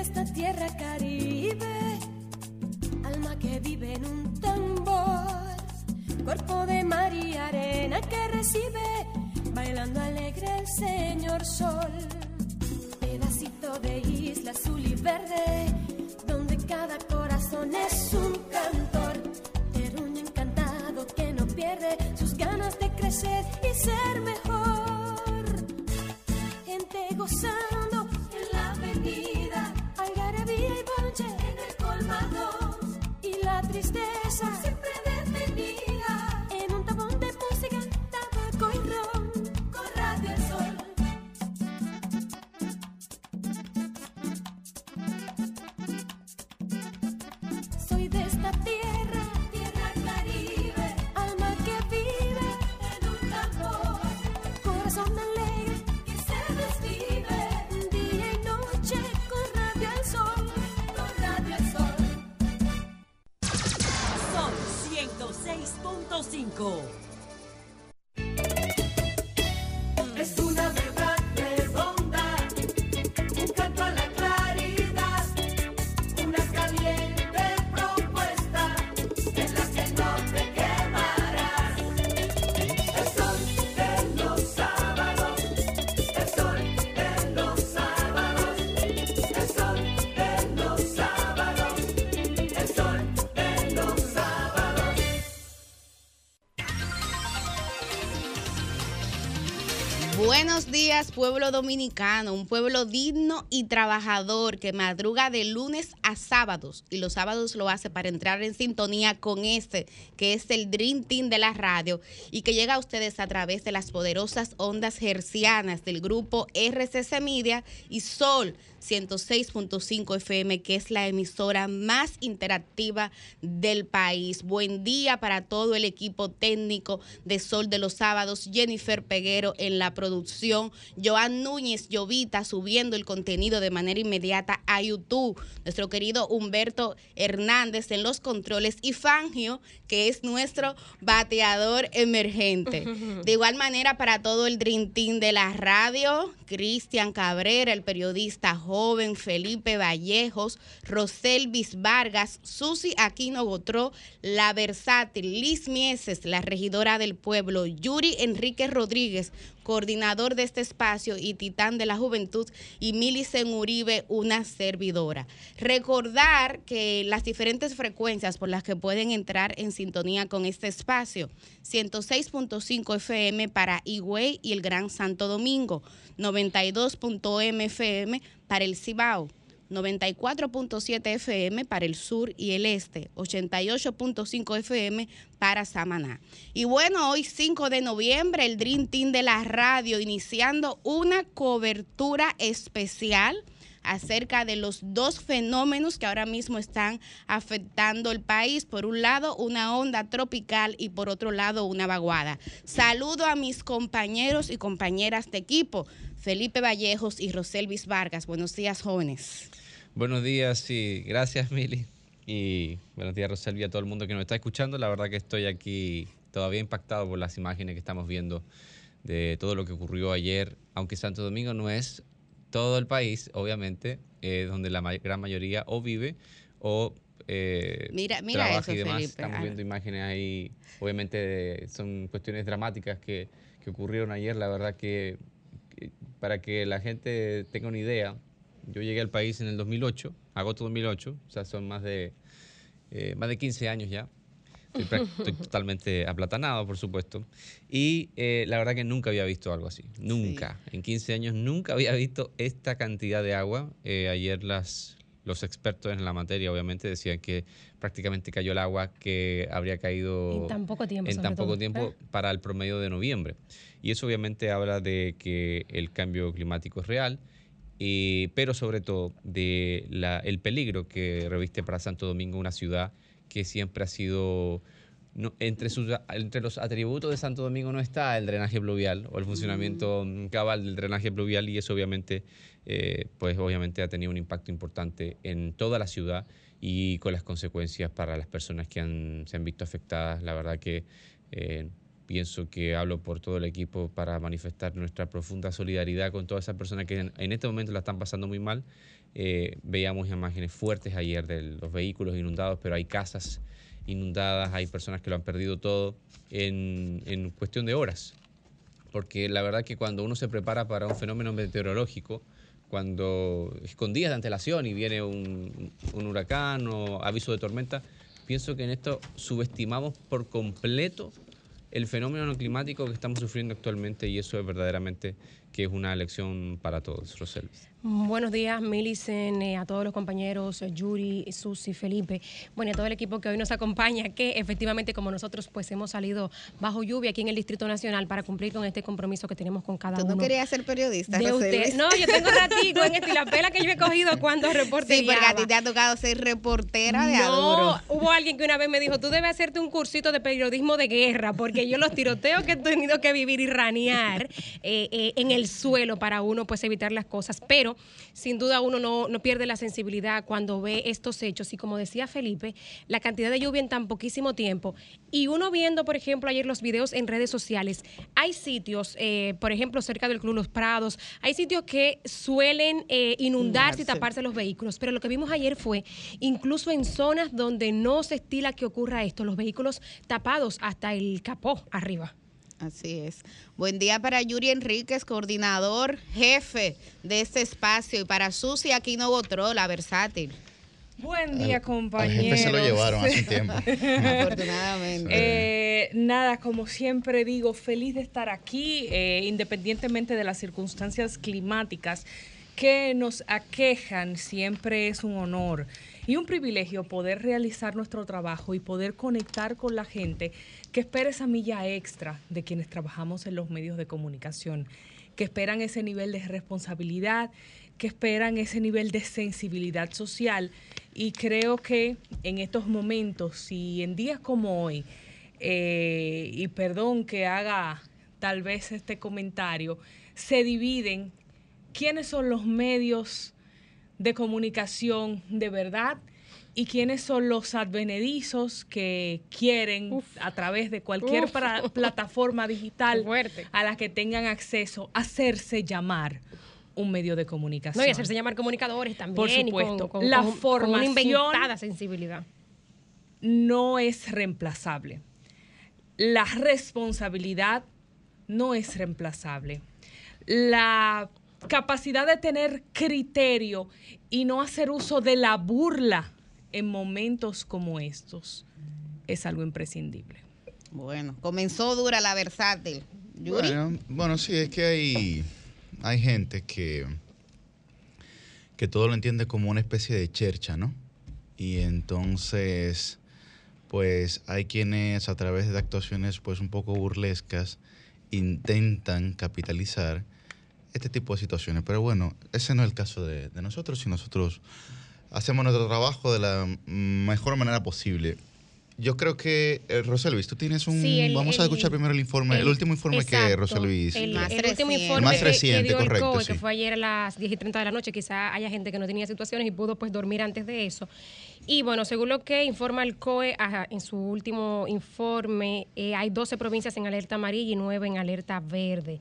esta tierra caribe, alma que vive en un tambor, cuerpo de mar y arena que recibe, bailando alegre el señor sol, pedacito de isla azul y verde, donde cada corazón es un cantor, terruño encantado que no pierde sus ganas de crecer y ser mejor, pueblo dominicano, un pueblo digno y trabajador que madruga de lunes sábados y los sábados lo hace para entrar en sintonía con este, que es el Dream Team de la radio y que llega a ustedes a través de las poderosas ondas hercianas del grupo RCC Media y Sol 106.5 FM, que es la emisora más interactiva del país. Buen día para todo el equipo técnico de Sol de los Sábados, Jennifer Peguero en la producción, Joan Núñez Llovita subiendo el contenido de manera inmediata a YouTube, nuestro querido Humberto Hernández en los controles y Fangio, que es nuestro bateador emergente. De igual manera para todo el Dream Team de la radio, Cristian Cabrera, el periodista joven, Felipe Vallejos, Roselvis Vargas, Susi Aquino Gotró, la versátil Liz Mieses, la regidora del pueblo, Yuri Enrique Rodríguez, coordinador de este espacio y titán de la juventud, y Milicen Uribe, una servidora. Recordar que las diferentes frecuencias por las que pueden entrar en sintonía con este espacio, 106.5 FM para Higüey y el Gran Santo Domingo, 92.m FM para el Cibao. 94.7 FM para el sur y el este, 88.5 FM para Samaná. Y bueno, hoy 5 de noviembre, el Dream Team de la radio iniciando una cobertura especial acerca de los dos fenómenos que ahora mismo están afectando el país. Por un lado, una onda tropical y por otro lado, una vaguada. Saludo a mis compañeros y compañeras de equipo, Felipe Vallejos y Roselvis Vargas. Buenos días, jóvenes. Buenos días y gracias, Mili. Y buenos días, Roselvi, a todo el mundo que nos está escuchando. La verdad que estoy aquí todavía impactado por las imágenes que estamos viendo de todo lo que ocurrió ayer, aunque Santo Domingo no es todo el país, obviamente, eh, donde la ma- gran mayoría o vive o eh, Mira- mira trabaja eso, y demás. Felipe. Estamos Ah. viendo imágenes ahí, obviamente de- son cuestiones dramáticas que, que ocurrieron ayer. La verdad que para que la gente tenga una idea, yo llegué al país en el 2008, agosto 2008, o sea, son más de, eh, más de 15 años ya. Estoy, estoy totalmente aplatanado, por supuesto. Y eh, la verdad que nunca había visto algo así. Nunca. En 15 años nunca había visto esta cantidad de agua. Eh, ayer las, los expertos en la materia, obviamente, decían que prácticamente cayó el agua que habría caído En tan poco tiempo, en tan poco tiempo para el promedio de noviembre. Y eso obviamente habla de que el cambio climático es real, y, pero sobre todo de la- el peligro que reviste para Santo Domingo una ciudad que siempre ha sido... no- entre, sus, entre los atributos de Santo Domingo no está el drenaje pluvial o el funcionamiento mm, cabal del drenaje pluvial y eso obviamente, eh, pues obviamente ha tenido un impacto importante en toda la ciudad y con las consecuencias para las personas que han- se han visto afectadas. La verdad que eh, pienso que hablo por todo el equipo para manifestar nuestra profunda solidaridad con todas esas personas que en, este momento la están pasando muy mal. Eh, veíamos imágenes fuertes ayer de los vehículos inundados, pero hay casas inundadas, hay personas que lo han perdido todo en, cuestión de horas. Porque la verdad que cuando uno se prepara para un fenómeno meteorológico, cuando con de antelación y viene un huracán o aviso de tormenta, pienso que en esto subestimamos por completo el fenómeno climático que estamos sufriendo actualmente y eso es verdaderamente que es una lección para todos, Rosel. Buenos días, Milicen, eh, a todos los compañeros, eh, Yuri, Susi, Felipe, bueno, y a todo el equipo que hoy nos acompaña, que efectivamente como nosotros pues hemos salido bajo lluvia aquí en el Distrito Nacional para cumplir con este compromiso que tenemos con cada ¿Tú uno. no querías ser periodista, de usted. No, yo tengo ratico en esto y la pela que yo he cogido cuando reporte. Sí, porque a ti te ha tocado ser reportera de no, adoro. hubo alguien que una vez me dijo, tú debes hacerte un cursito de periodismo de guerra, porque yo los tiroteos que he tenido que vivir y ranear eh, eh, en el suelo para uno pues evitar las cosas, pero sin duda uno no, no pierde la sensibilidad cuando ve estos hechos. Y como decía Felipe, la cantidad de lluvia en tan poquísimo tiempo. Y uno viendo, por ejemplo, ayer los videos en redes sociales, hay sitios, eh, por ejemplo, cerca del Club Los Prados, hay sitios que suelen eh, inundarse y taparse los vehículos, pero lo que vimos ayer fue incluso en zonas donde no se estila que ocurra esto, los vehículos tapados hasta el capó arriba. Así es. Buen día para Yuri Enríquez, coordinador, jefe de este espacio, y para Susi Aquino Botró, la versátil, Buen Al- día, al compañeros. jefe se lo llevaron hace un tiempo. afortunadamente. Eh, nada, como siempre digo, feliz de estar aquí, eh, independientemente de las circunstancias climáticas que nos aquejan, siempre es un honor y un privilegio poder realizar nuestro trabajo y poder conectar con la gente que espera esa milla extra de quienes trabajamos en los medios de comunicación, que esperan ese nivel de responsabilidad, que esperan ese nivel de sensibilidad social y creo que en estos momentos y en días como hoy, eh, y perdón que haga tal vez este comentario, se dividen quiénes son los medios de comunicación de verdad y quiénes son los advenedizos que quieren a través de cualquier Uf. pra- plataforma digital Fuerte. a la que tengan acceso hacerse llamar un medio de comunicación. No, y hacerse llamar comunicadores también. Por y con- supuesto. con- La con- con formación- una inventada sensibilidad. no es reemplazable. La responsabilidad no es reemplazable. La capacidad de tener criterio y no hacer uso de la burla en momentos como estos es algo imprescindible. Bueno, comenzó dura la versátil. Yuri. Bueno, bueno, sí, es que hay, hay gente que, que todo lo entiende como una especie de chercha, ¿no? Y entonces, pues hay quienes a través de actuaciones pues un poco burlescas intentan capitalizar este tipo de situaciones. Pero bueno, ese no es el caso de, de nosotros y nosotros hacemos nuestro trabajo de la mejor manera posible. Yo creo que, eh, Roselvis, tú tienes un... Sí, el- vamos a el- escuchar primero el informe, el, el- último informe que Exacto. Roselvis... El, Más el último reciente. informe Más que- que, reciente, dio el correcto, COE, sí. que fue ayer a las 10 y 30 de la noche, quizá haya gente que no tenía situaciones y pudo pues dormir antes de eso. Y bueno, según lo que informa el COE ajá, en su último informe, eh, hay 12 provincias en alerta amarilla y 9 en alerta verde,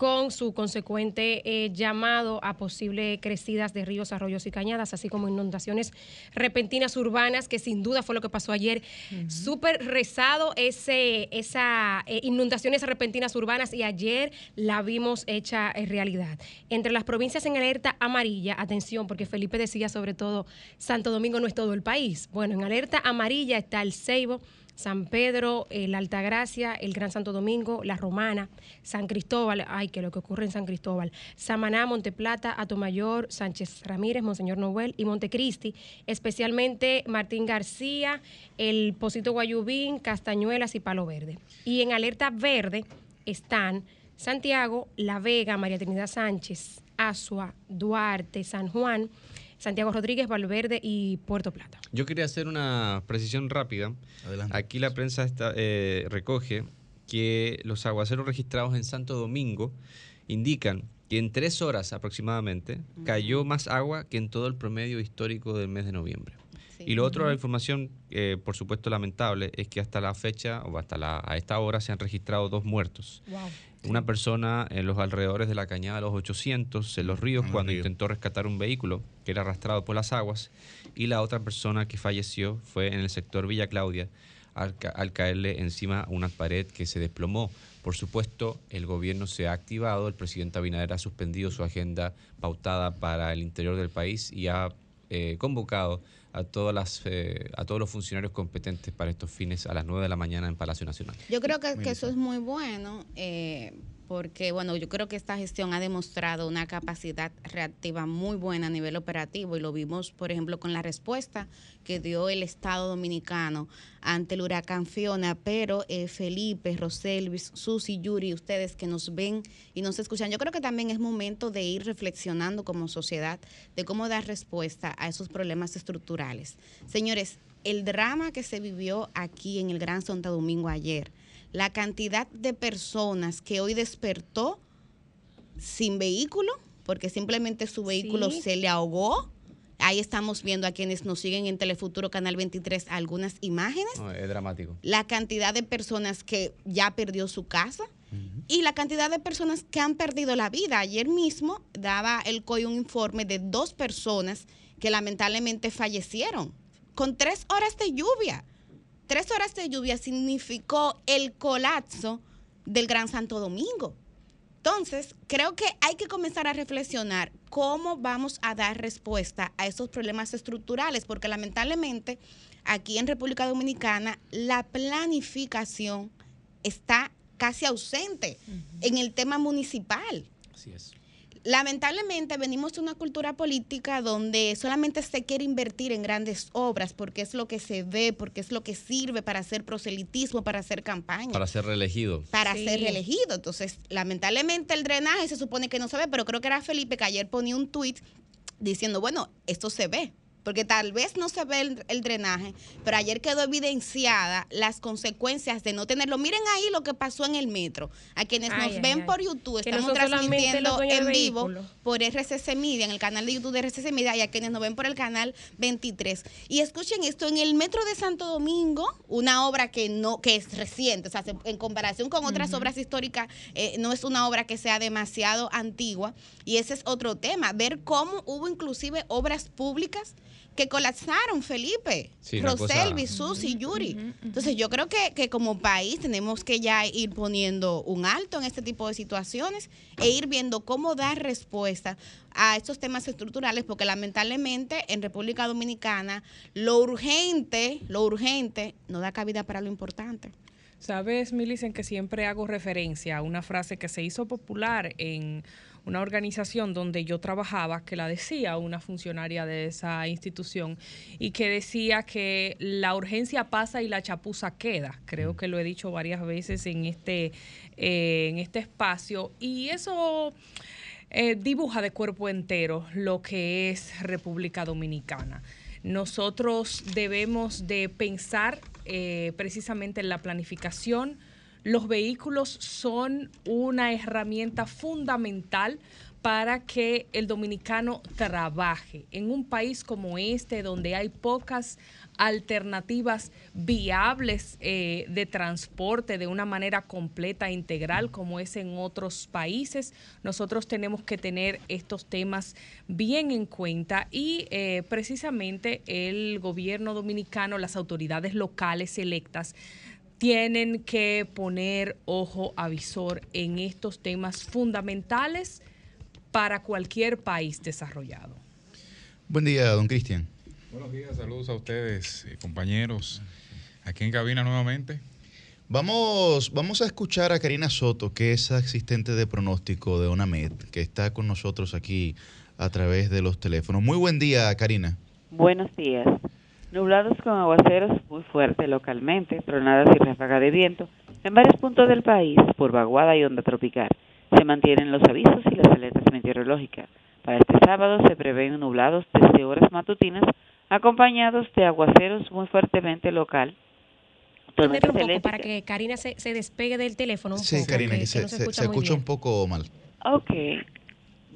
con su consecuente eh, llamado a posibles crecidas de ríos, arroyos y cañadas, así como inundaciones repentinas urbanas, que sin duda fue lo que pasó ayer. Súper rezado ese, esa eh, inundaciones repentinas urbanas y ayer la vimos hecha eh, realidad. Entre las provincias en alerta amarilla, atención, porque Felipe decía sobre todo, Santo Domingo no es todo el país. Bueno, en alerta amarilla está el Ceibo, San Pedro, eh, la Altagracia, el Gran Santo Domingo, La Romana, San Cristóbal, ay, que lo que ocurre en San Cristóbal, Samaná, Monteplata, Atomayor, Sánchez Ramírez, Monseñor Noel y Montecristi, especialmente Martín García, el Pocito Guayubín, Castañuelas y Palo Verde. Y en alerta verde están Santiago, La Vega, María Trinidad Sánchez, Asua, Duarte, San Juan, Santiago Rodríguez, Valverde y Puerto Plata. Yo quería hacer una precisión rápida. Adelante. Aquí la prensa está, eh, recoge que los aguaceros registrados en Santo Domingo indican que en tres horas aproximadamente cayó más agua que en todo el promedio histórico del mes de noviembre. Y lo otro, la información, eh, por supuesto, lamentable, es que hasta la fecha, o hasta la, a esta hora, se han registrado dos muertos. Una persona en los alrededores de la cañada de los 800, en los ríos, cuando intentó rescatar un vehículo que era arrastrado por las aguas. Y la otra persona que falleció fue en el sector Villa Claudia, al, al caerle encima una pared que se desplomó. Por supuesto, el gobierno se ha activado, el presidente Abinader ha suspendido su agenda pautada para el interior del país y ha eh, convocado a, todas las, eh, a todos los funcionarios competentes para estos fines a las 9 de la mañana en Palacio Nacional. Yo creo que, que eso es muy bueno. Eh, porque bueno, yo creo que esta gestión ha demostrado una capacidad reactiva muy buena a nivel operativo y lo vimos, por ejemplo, con la respuesta que dio el Estado Dominicano ante el huracán Fiona, pero eh, Felipe, Roselvis, Susi, Yuri, ustedes que nos ven y nos escuchan, yo creo que también es momento de ir reflexionando como sociedad de cómo dar respuesta a esos problemas estructurales. Señores, el drama que se vivió aquí en el Gran Santo Domingo ayer, la cantidad de personas que hoy despertó sin vehículo, porque simplemente su vehículo se le ahogó. Ahí estamos viendo a quienes nos siguen en Telefuturo Canal 23 algunas imágenes. es dramático. La cantidad de personas que ya perdió su casa y la cantidad de personas que han perdido la vida. Ayer mismo daba el COI un informe de dos personas que lamentablemente fallecieron con tres horas de lluvia tres horas de lluvia significó el colapso del Gran Santo Domingo. Entonces, creo que hay que comenzar a reflexionar cómo vamos a dar respuesta a esos problemas estructurales, porque lamentablemente aquí en República Dominicana la planificación está casi ausente en el tema municipal. Así es lamentablemente venimos de una cultura política donde solamente se quiere invertir en grandes obras porque es lo que se ve, porque es lo que sirve para hacer proselitismo, para hacer campaña. Para ser reelegido. Para ser reelegido. Entonces, lamentablemente el drenaje se supone que no se ve, pero creo que era Felipe que ayer ponía un tuit diciendo, bueno, esto se ve porque tal vez no se ve el, drenaje, pero ayer quedó evidenciada las consecuencias de no tenerlo. Miren ahí lo que pasó en el metro. A quienes nos ven por YouTube, estamos transmitiendo en vivo por RCC Media, en el canal de YouTube de RCC Media, y a quienes nos ven por el canal 23. Y escuchen esto, en el metro de Santo Domingo, una obra que no que es reciente, o sea, en comparación con otras obras históricas, eh, no es una obra que sea demasiado antigua, y ese es otro tema, ver cómo hubo inclusive obras públicas que colapsaron, Felipe, sí, Rosel, Susi, Yuri. Entonces yo creo que, que, como país tenemos que ya ir poniendo un alto en este tipo de situaciones e ir viendo cómo dar respuesta a estos temas estructurales, porque lamentablemente en República Dominicana lo urgente, lo urgente no da cabida para lo importante. Sabes, Milicen, que siempre hago referencia a una frase que se hizo popular en una organización donde yo trabajaba, que la decía una funcionaria de esa institución, y que decía que la urgencia pasa y la chapuza queda. Creo que lo he dicho varias veces en este, eh, en este espacio. Y eso... Eh, dibuja de cuerpo entero lo que es República Dominicana. Nosotros debemos de pensar eh, precisamente en la planificación, los vehículos son una herramienta fundamental para que el dominicano trabaje en un país como este, donde hay pocas alternativas viables eh, de transporte de una manera completa e integral como es en otros países. Nosotros tenemos que tener estos temas bien en cuenta y eh, precisamente el gobierno dominicano, las autoridades locales electas, tienen que poner ojo avisor en estos temas fundamentales para cualquier país desarrollado. Buen día, don Cristian. Buenos días, saludos a ustedes, eh, compañeros, aquí en cabina nuevamente. Vamos, vamos a escuchar a Karina Soto, que es asistente de pronóstico de ONAMED, que está con nosotros aquí a través de los teléfonos. Muy buen día, Karina. Buenos días. Nublados con aguaceros muy fuertes localmente, tronadas y ráfagas de viento en varios puntos del país por vaguada y onda tropical. Se mantienen los avisos y las alertas meteorológicas. Para este sábado se prevén nublados desde horas matutinas acompañados de aguaceros muy fuertemente local. Un poco para que Karina se, despegue del teléfono. Un sí, Karina, que, se, escucha, un poco mal. Ok.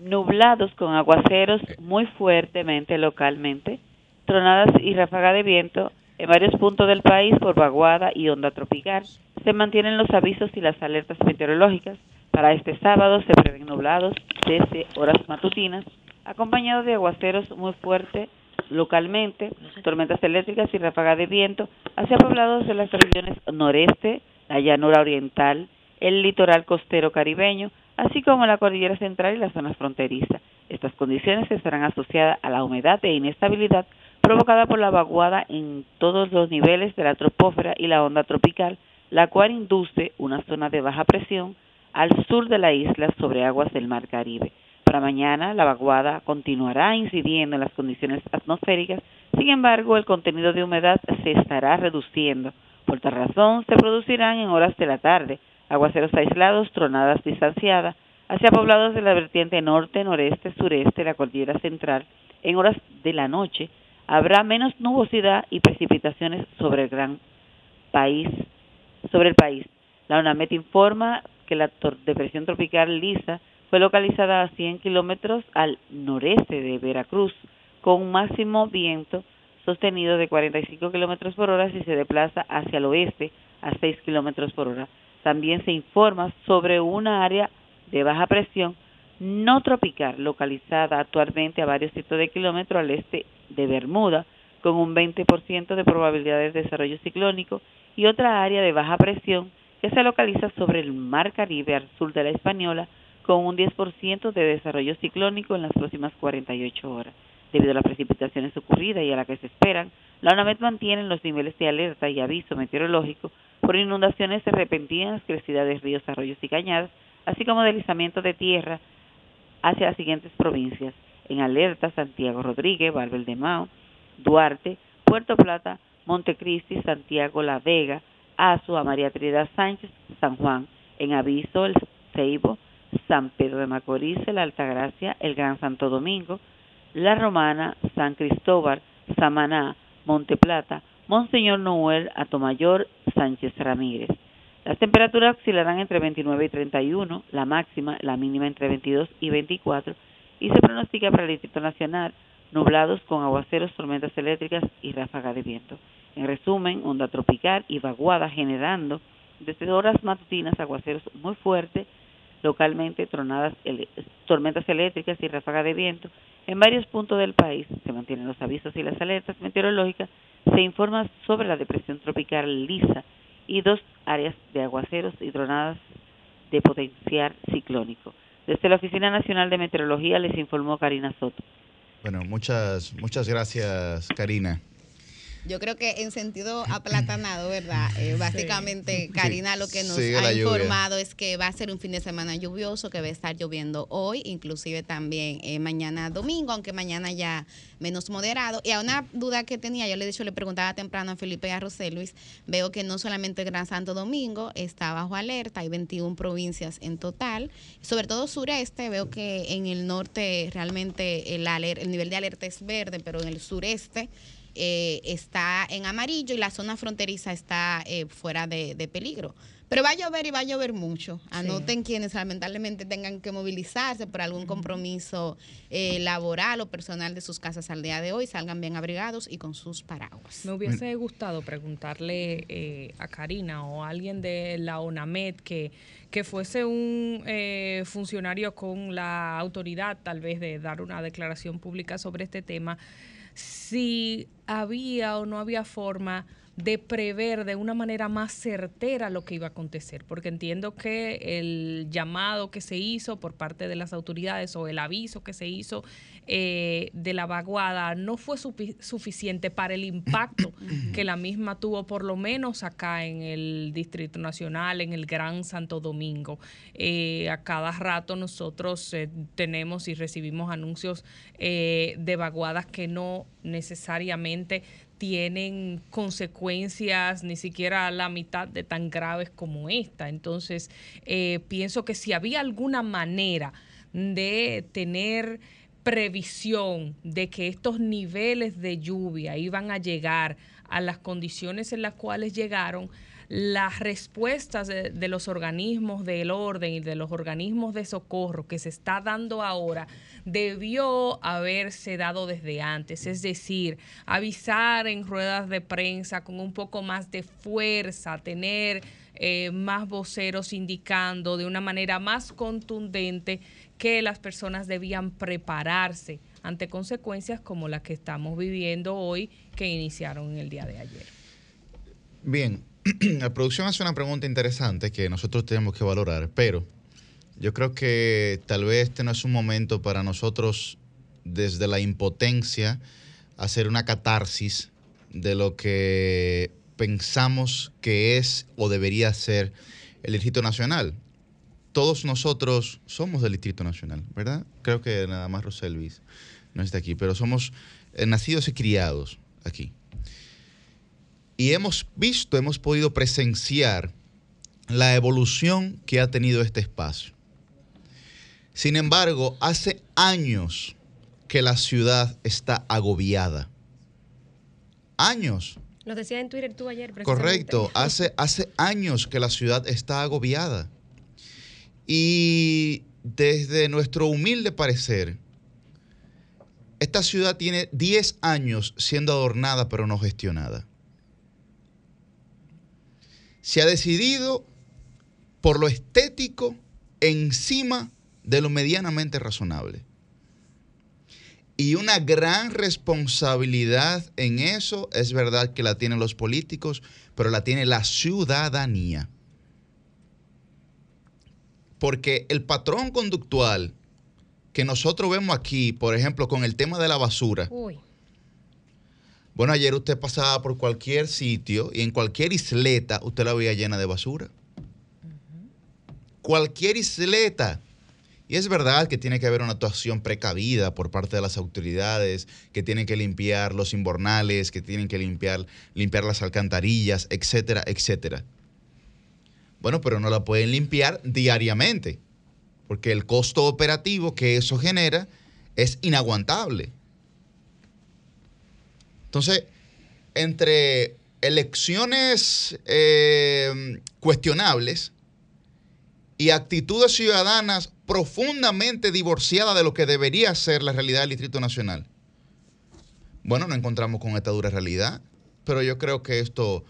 Nublados con aguaceros muy fuertemente localmente tronadas y ráfaga de viento. En varios puntos del país por vaguada y onda tropical se mantienen los avisos y las alertas meteorológicas. Para este sábado se prevén nublados desde horas matutinas, acompañados de aguaceros muy fuertes localmente, tormentas eléctricas y ráfaga de viento hacia poblados de las regiones noreste, la llanura oriental, el litoral costero caribeño, así como la cordillera central y las zonas fronterizas. Estas condiciones estarán asociadas a la humedad e inestabilidad provocada por la vaguada en todos los niveles de la tropósfera y la onda tropical, la cual induce una zona de baja presión al sur de la isla sobre aguas del Mar Caribe. Para mañana, la vaguada continuará incidiendo en las condiciones atmosféricas, sin embargo, el contenido de humedad se estará reduciendo. Por tal razón, se producirán en horas de la tarde aguaceros aislados, tronadas distanciadas, hacia poblados de la vertiente norte, noreste, sureste, la cordillera central. En horas de la noche habrá menos nubosidad y precipitaciones sobre el gran país, sobre el país. La UNAMET informa que la depresión tropical Lisa fue localizada a 100 kilómetros al noreste de Veracruz, con un máximo viento sostenido de 45 kilómetros por hora si se desplaza hacia el oeste a 6 kilómetros por hora. También se informa sobre una área de baja presión no tropical localizada actualmente a varios cientos de kilómetros al este de Bermuda, con un 20% de probabilidades de desarrollo ciclónico, y otra área de baja presión que se localiza sobre el Mar Caribe al sur de la Española, con un 10% de desarrollo ciclónico en las próximas 48 horas. Debido a las precipitaciones ocurridas y a las que se esperan, la UNAMED mantiene los niveles de alerta y aviso meteorológico por inundaciones repentinas, crecida de ríos, arroyos y cañadas, así como deslizamiento de tierra hacia las siguientes provincias. En alerta Santiago Rodríguez, Mao, Duarte, Puerto Plata, Montecristi, Santiago La Vega, Azua, María Trinidad Sánchez, San Juan. En aviso el Ceibo, San Pedro de Macorís, la Altagracia, el Gran Santo Domingo, La Romana, San Cristóbal, Samaná, Monte Plata, Monseñor Noel, Atomayor, Sánchez Ramírez. Las temperaturas oscilarán entre 29 y 31, la máxima, la mínima entre 22 y 24, y se pronostica para el Distrito Nacional nublados con aguaceros, tormentas eléctricas y ráfaga de viento. En resumen, onda tropical y vaguada generando desde horas matutinas aguaceros muy fuertes, localmente tronadas, tormentas eléctricas y ráfaga de viento. En varios puntos del país se mantienen los avisos y las alertas meteorológicas. Se informa sobre la depresión tropical Lisa y dos áreas de aguaceros y tronadas de potencial ciclónico. Desde la Oficina Nacional de Meteorología les informó Karina Soto. Bueno, muchas, muchas gracias, Karina. Yo creo que en sentido aplatanado, ¿verdad? Eh, básicamente, Karina lo que nos ha informado es que va a ser un fin de semana lluvioso, que va a estar lloviendo hoy, inclusive también eh, mañana domingo, aunque mañana ya menos moderado. Y a una duda que tenía, yo le he dicho, le preguntaba temprano a Felipe y a José Luis, veo que no solamente el Gran Santo Domingo está bajo alerta, hay 21 provincias en total, sobre todo sureste, veo que en el norte realmente el, el nivel de alerta es verde, pero en el sureste eh, está en amarillo y la zona fronteriza está eh, fuera de, peligro. Pero va a llover y va a llover mucho. Anoten quienes lamentablemente tengan que movilizarse por algún compromiso eh, laboral o personal de sus casas al día de hoy, salgan bien abrigados y con sus paraguas. Me hubiese gustado preguntarle a Karina o a alguien de la ONAMED que, que fuese un funcionario con la autoridad tal vez de dar una declaración pública sobre este tema si había o no había forma de prever de una manera más certera lo que iba a acontecer, porque entiendo que el llamado que se hizo por parte de las autoridades o el aviso que se hizo eh, de la vaguada no fue suficiente para el impacto que la misma tuvo, por lo menos acá en el Distrito Nacional, en el Gran Santo Domingo. Eh, a cada rato nosotros eh, tenemos y recibimos anuncios de vaguadas que no necesariamente tienen consecuencias ni siquiera la mitad de tan graves como esta. Entonces, eh, pienso que si había alguna manera de tener previsión de que estos niveles de lluvia iban a llegar a las condiciones en las cuales llegaron, las respuestas de los organismos del orden y de los organismos de socorro que se está dando ahora debió haberse dado desde antes, es decir, avisar en ruedas de prensa con un poco más de fuerza, tener eh, más voceros indicando de una manera más contundente que las personas debían prepararse ante consecuencias como las que estamos viviendo hoy que iniciaron en el día de ayer. Bien, la producción hace una pregunta interesante que nosotros tenemos que valorar, pero yo creo que tal vez este no es un momento para nosotros desde la impotencia hacer una catarsis de lo que pensamos que es o debería ser el Distrito Nacional. Todos nosotros somos del Distrito Nacional, ¿verdad? Creo que nada más Roselvis no está aquí, pero somos eh, nacidos y criados aquí. Y hemos visto, hemos podido presenciar la evolución que ha tenido este espacio. Sin embargo, hace años que la ciudad está agobiada. Años. Lo decía en Twitter tú ayer. Correcto. Hace, hace años que la ciudad está agobiada. Y desde nuestro humilde parecer, esta ciudad tiene 10 años siendo adornada pero no gestionada. Se ha decidido por lo estético encima de lo medianamente razonable. Y una gran responsabilidad en eso es verdad que la tienen los políticos, pero la tiene la ciudadanía. Porque el patrón conductual que nosotros vemos aquí, por ejemplo, con el tema de la basura, Uy, bueno, ayer usted pasaba por cualquier sitio y en cualquier isleta usted la veía llena de basura. Cualquier isleta. Y es verdad que tiene que haber una actuación precavida por parte de las autoridades, que tienen que limpiar los inbornales, que tienen que limpiar, limpiar las alcantarillas, etcétera, etcétera. Bueno, pero no la pueden limpiar diariamente, porque el costo operativo que eso genera es inaguantable. Entonces, entre elecciones eh, cuestionables y actitudes ciudadanas profundamente divorciadas de lo que debería ser la realidad del Distrito Nacional, bueno, nos encontramos con esta dura realidad, pero yo creo que esto,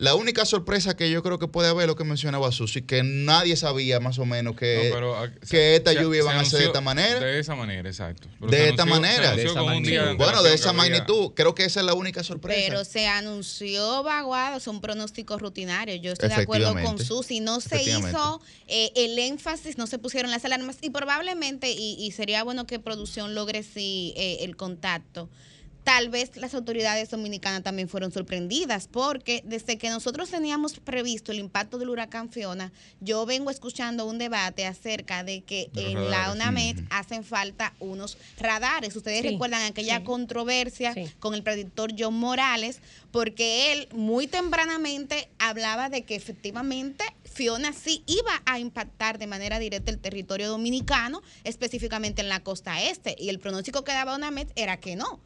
la única sorpresa que yo creo que puede haber es lo que mencionaba Susi, que nadie sabía más o menos que, No, pero, ah, que se- esta se- lluvia iban a ser de esta manera. De esa manera, exacto. Pero De esta anunció- manera. De esa Bueno, de esa magnitud. Creo que esa es la única sorpresa. Pero se anunció vaguado, son pronósticos rutinarios. Yo estoy de acuerdo con. Susi. No se hizo eh, el énfasis, no se pusieron las alarmas y probablemente, y, y sería bueno que producción logre sí eh, el contacto. Tal vez las autoridades dominicanas también fueron sorprendidas porque desde que nosotros teníamos previsto el impacto del huracán Fiona, yo vengo escuchando un debate acerca de que De en la. UNAMED hacen falta unos radares. Ustedes Sí, recuerdan aquella sí. controversia Sí. con el predictor John Morales, porque él muy tempranamente hablaba de que efectivamente Fiona sí iba a impactar de manera directa el territorio dominicano, específicamente en la costa este, y el pronóstico que daba UNAMED era que no.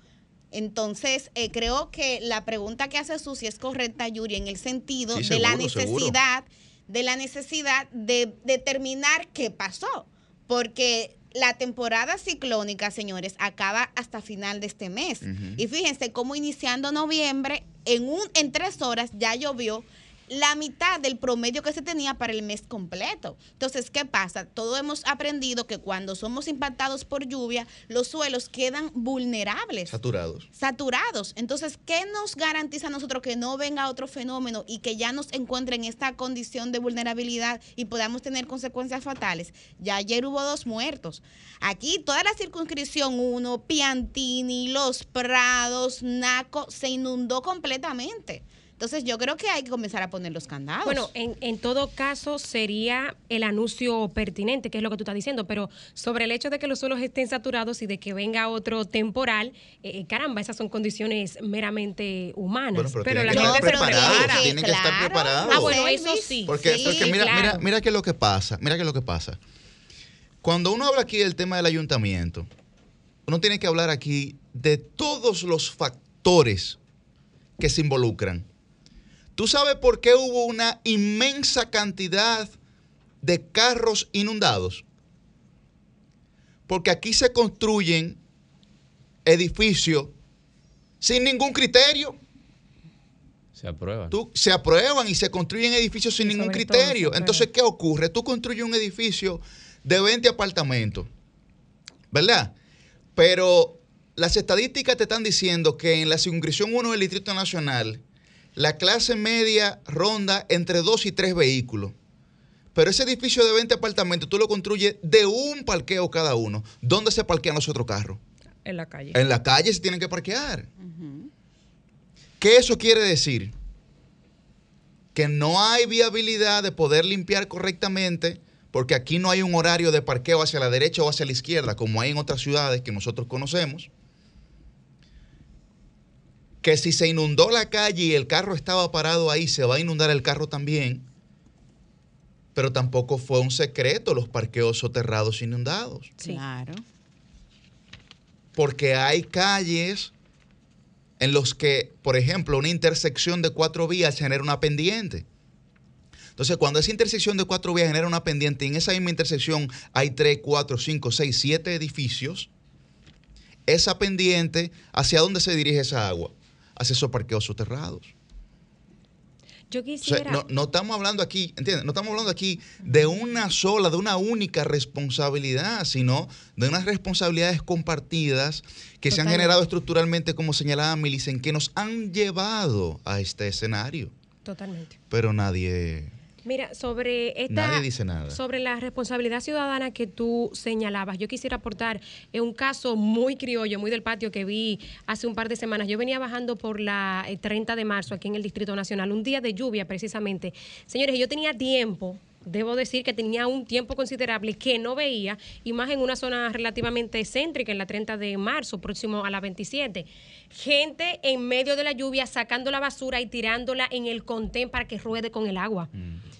Entonces, eh, creo que la pregunta que hace Susi es correcta, Yuri, en el sentido Sí, de la seguro. necesidad, de la necesidad de determinar qué pasó. Porque la temporada ciclónica, señores, acaba hasta final de este mes. Y fíjense cómo iniciando noviembre, en, un, en tres horas ya llovió la mitad del promedio que se tenía para el mes completo. Entonces, ¿qué pasa? Todos hemos aprendido que cuando somos impactados por lluvia, los suelos quedan vulnerables Saturados. saturados. Entonces, ¿qué nos garantiza a nosotros que no venga otro fenómeno y que ya nos encuentre en esta condición de vulnerabilidad y podamos tener consecuencias fatales? Ya ayer hubo dos muertos. Aquí toda la circunscripción 1, Piantini, Los Prados, Naco, se inundó completamente. Entonces, yo creo que hay que comenzar a poner los candados. Bueno, en, en todo caso sería el anuncio pertinente, que es lo que tú estás diciendo, pero sobre el hecho de que los suelos estén saturados y de que venga otro temporal, eh, caramba, esas son condiciones meramente humanas. Bueno, pero, pero tienen la que estar gente se pero preparados. que- Tienen que estar preparados. Ah, bueno, eso sí. Porque, Sí, porque mira, claro. mira, mira qué es lo que pasa. Mira qué es lo que pasa. Cuando uno habla aquí del tema del ayuntamiento, uno tiene que hablar aquí de todos los factores que se involucran. ¿Tú sabes por qué hubo una inmensa cantidad de carros inundados? Porque aquí se construyen edificios sin ningún criterio. Se aprueba. Tú, se aprueban y se construyen edificios sin Y ningún criterio. aprueban. Entonces, ¿qué ocurre? Tú construyes un edificio de 20 apartamentos, ¿verdad? Pero las estadísticas te están diciendo que en la circunscripción 1 del Distrito Nacional, la clase media ronda entre 2 y 3 vehículos. Pero ese edificio de 20 apartamentos tú lo construyes de un parqueo cada uno. ¿Dónde se parquean los otros carros? En la calle. En la calle se tienen que parquear. ¿Qué eso quiere decir? Que no hay viabilidad de poder limpiar correctamente porque aquí no hay un horario de parqueo hacia la derecha o hacia la izquierda, como hay en otras ciudades que nosotros conocemos. Que si se inundó la calle y el carro estaba parado ahí, se va a inundar el carro también. Pero tampoco fue un secreto los parqueos soterrados inundados Claro. porque hay calles en los que, por ejemplo, una intersección de cuatro vías genera una pendiente. Entonces, cuando esa intersección de cuatro vías genera una pendiente y en esa misma intersección hay tres, cuatro, cinco, seis, siete edificios, esa pendiente, ¿hacia dónde se dirige esa agua? Hacia esos parqueos soterrados. Yo O sea, quisiera. no, no estamos hablando aquí, ¿entiendes? No estamos hablando aquí de una sola, de una única responsabilidad, sino de unas responsabilidades compartidas que se han generado estructuralmente, como señalaba Milicen, que nos han llevado a este escenario. Totalmente. Pero nadie, Mira, sobre esta. nadie dice nada. Sobre la responsabilidad ciudadana que tú señalabas, yo quisiera aportar eh, un caso muy criollo, muy del patio que vi hace un par de semanas. Yo venía bajando por la eh, 30 de marzo aquí en el Distrito Nacional, un día de lluvia precisamente. Señores, yo tenía tiempo. Debo decir que tenía un tiempo considerable que no veía, y más en una zona relativamente céntrica, en la 30 de marzo, próximo a la 27. Gente en medio de la lluvia sacando la basura y tirándola en el contén para que ruede con el agua.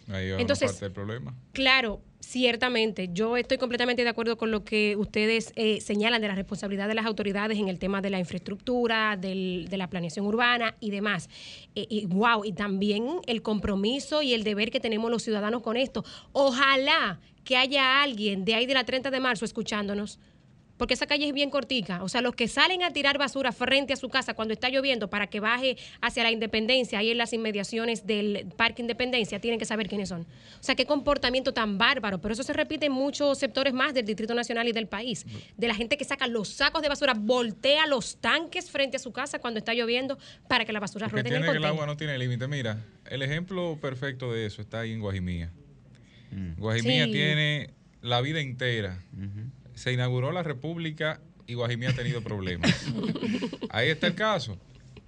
Ahí va Entonces- parte del problema. Claro, ciertamente. Yo estoy completamente de acuerdo con lo que ustedes eh, señalan de la responsabilidad de las autoridades en el tema de la infraestructura, del- de la planeación urbana y demás. Eh, y wow, y también el compromiso y el deber que tenemos los ciudadanos con esto. Ojalá que haya alguien de ahí de la 30 de marzo escuchándonos. Porque esa calle es bien cortica. O sea, los que salen a tirar basura frente a su casa cuando está lloviendo para que baje hacia la Independencia, ahí en las inmediaciones del Parque Independencia, tienen que saber quiénes son. O sea, qué comportamiento tan bárbaro. Pero eso se repite en muchos sectores más del Distrito Nacional y del país. De la gente que saca los sacos de basura, voltea los tanques frente a su casa cuando está lloviendo para que la basura Porque ruede en el tiene que el agua no tiene límite. Mira, el ejemplo perfecto de eso está ahí en Guajimía. Guajimía Sí. tiene la vida entera. Se inauguró la República y Guajimía ha tenido problemas. ahí está el caso.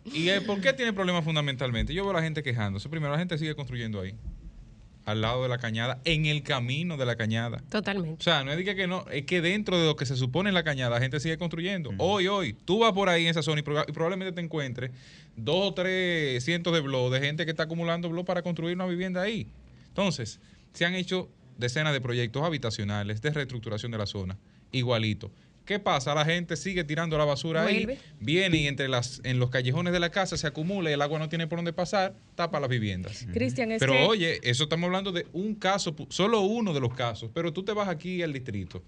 ¿Y eh, por qué tiene problemas fundamentalmente? Yo veo a la gente quejándose. Primero, la gente sigue construyendo ahí, al lado de la cañada, en el camino de la cañada. O Totalmente. sea, no es de que, que no, es que dentro de lo que se supone en la cañada, la gente sigue construyendo. Hoy, hoy, tú vas por ahí en esa zona y, proba- y probablemente te encuentres dos o tres cientos de blogs de gente que está acumulando blogs para construir una vivienda ahí. Entonces, se han hecho decenas de proyectos habitacionales de reestructuración de la zona, igualito. ¿Qué pasa? La gente sigue tirando la basura Vuelve. ahí, viene y entre las, en los callejones de la casa se acumula y el agua no tiene por dónde pasar, tapa las viviendas. Cristian, es Pero que oye, eso estamos hablando de un caso, solo uno de los casos, pero tú te vas aquí al distrito.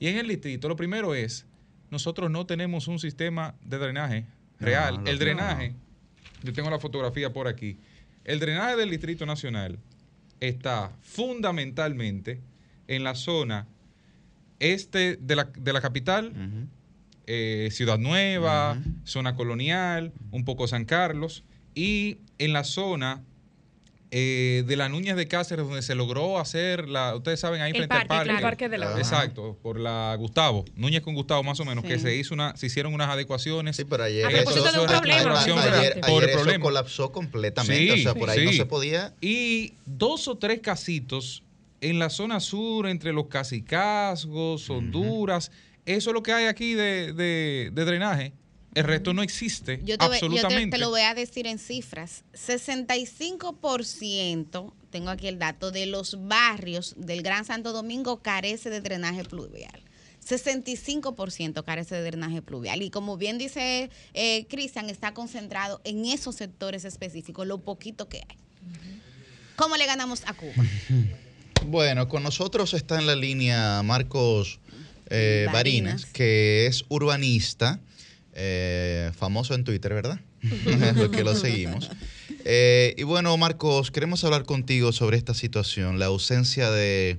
Y en el distrito lo primero es, nosotros no tenemos un sistema de drenaje real. No, el no. drenaje, yo tengo la fotografía por aquí, el drenaje del Distrito Nacional está fundamentalmente en la zona este de la, de la capital, eh, Ciudad Nueva, zona colonial, un poco San Carlos, y en la zona eh, de la Núñez de Cáceres, donde se logró hacer la, ustedes saben, ahí El frente al parque, parque. claro. el parque de la. Exacto, por la Gustavo, Núñez con Gustavo más o menos, que se hizo una, se hicieron unas adecuaciones. Sí, pero ayer, eso- eso es problema, ayer, ayer por el eso problema. colapsó completamente. Sí, o sea, por ahí no sí. se podía. Y dos o tres casitos en la zona sur, entre los Cacicazgos, Honduras. Eso es lo que hay aquí de, de- de drenaje. El resto no existe. Yo te, voy- yo te- absolutamente. te lo voy a decir en cifras. 65%, tengo aquí el dato, de los barrios del Gran Santo Domingo carece de drenaje pluvial. 65% carece de drenaje pluvial. Y como bien dice eh, Cristian, está concentrado en esos sectores específicos, lo poquito que hay. ¿Cómo le ganamos a Cuba? Bueno, con nosotros está en la línea Marcos eh, Barinas. Que es urbanista, eh, famoso en Twitter, ¿verdad? Porque lo seguimos. Eh, y bueno, Marcos, queremos hablar contigo sobre esta situación, la ausencia de,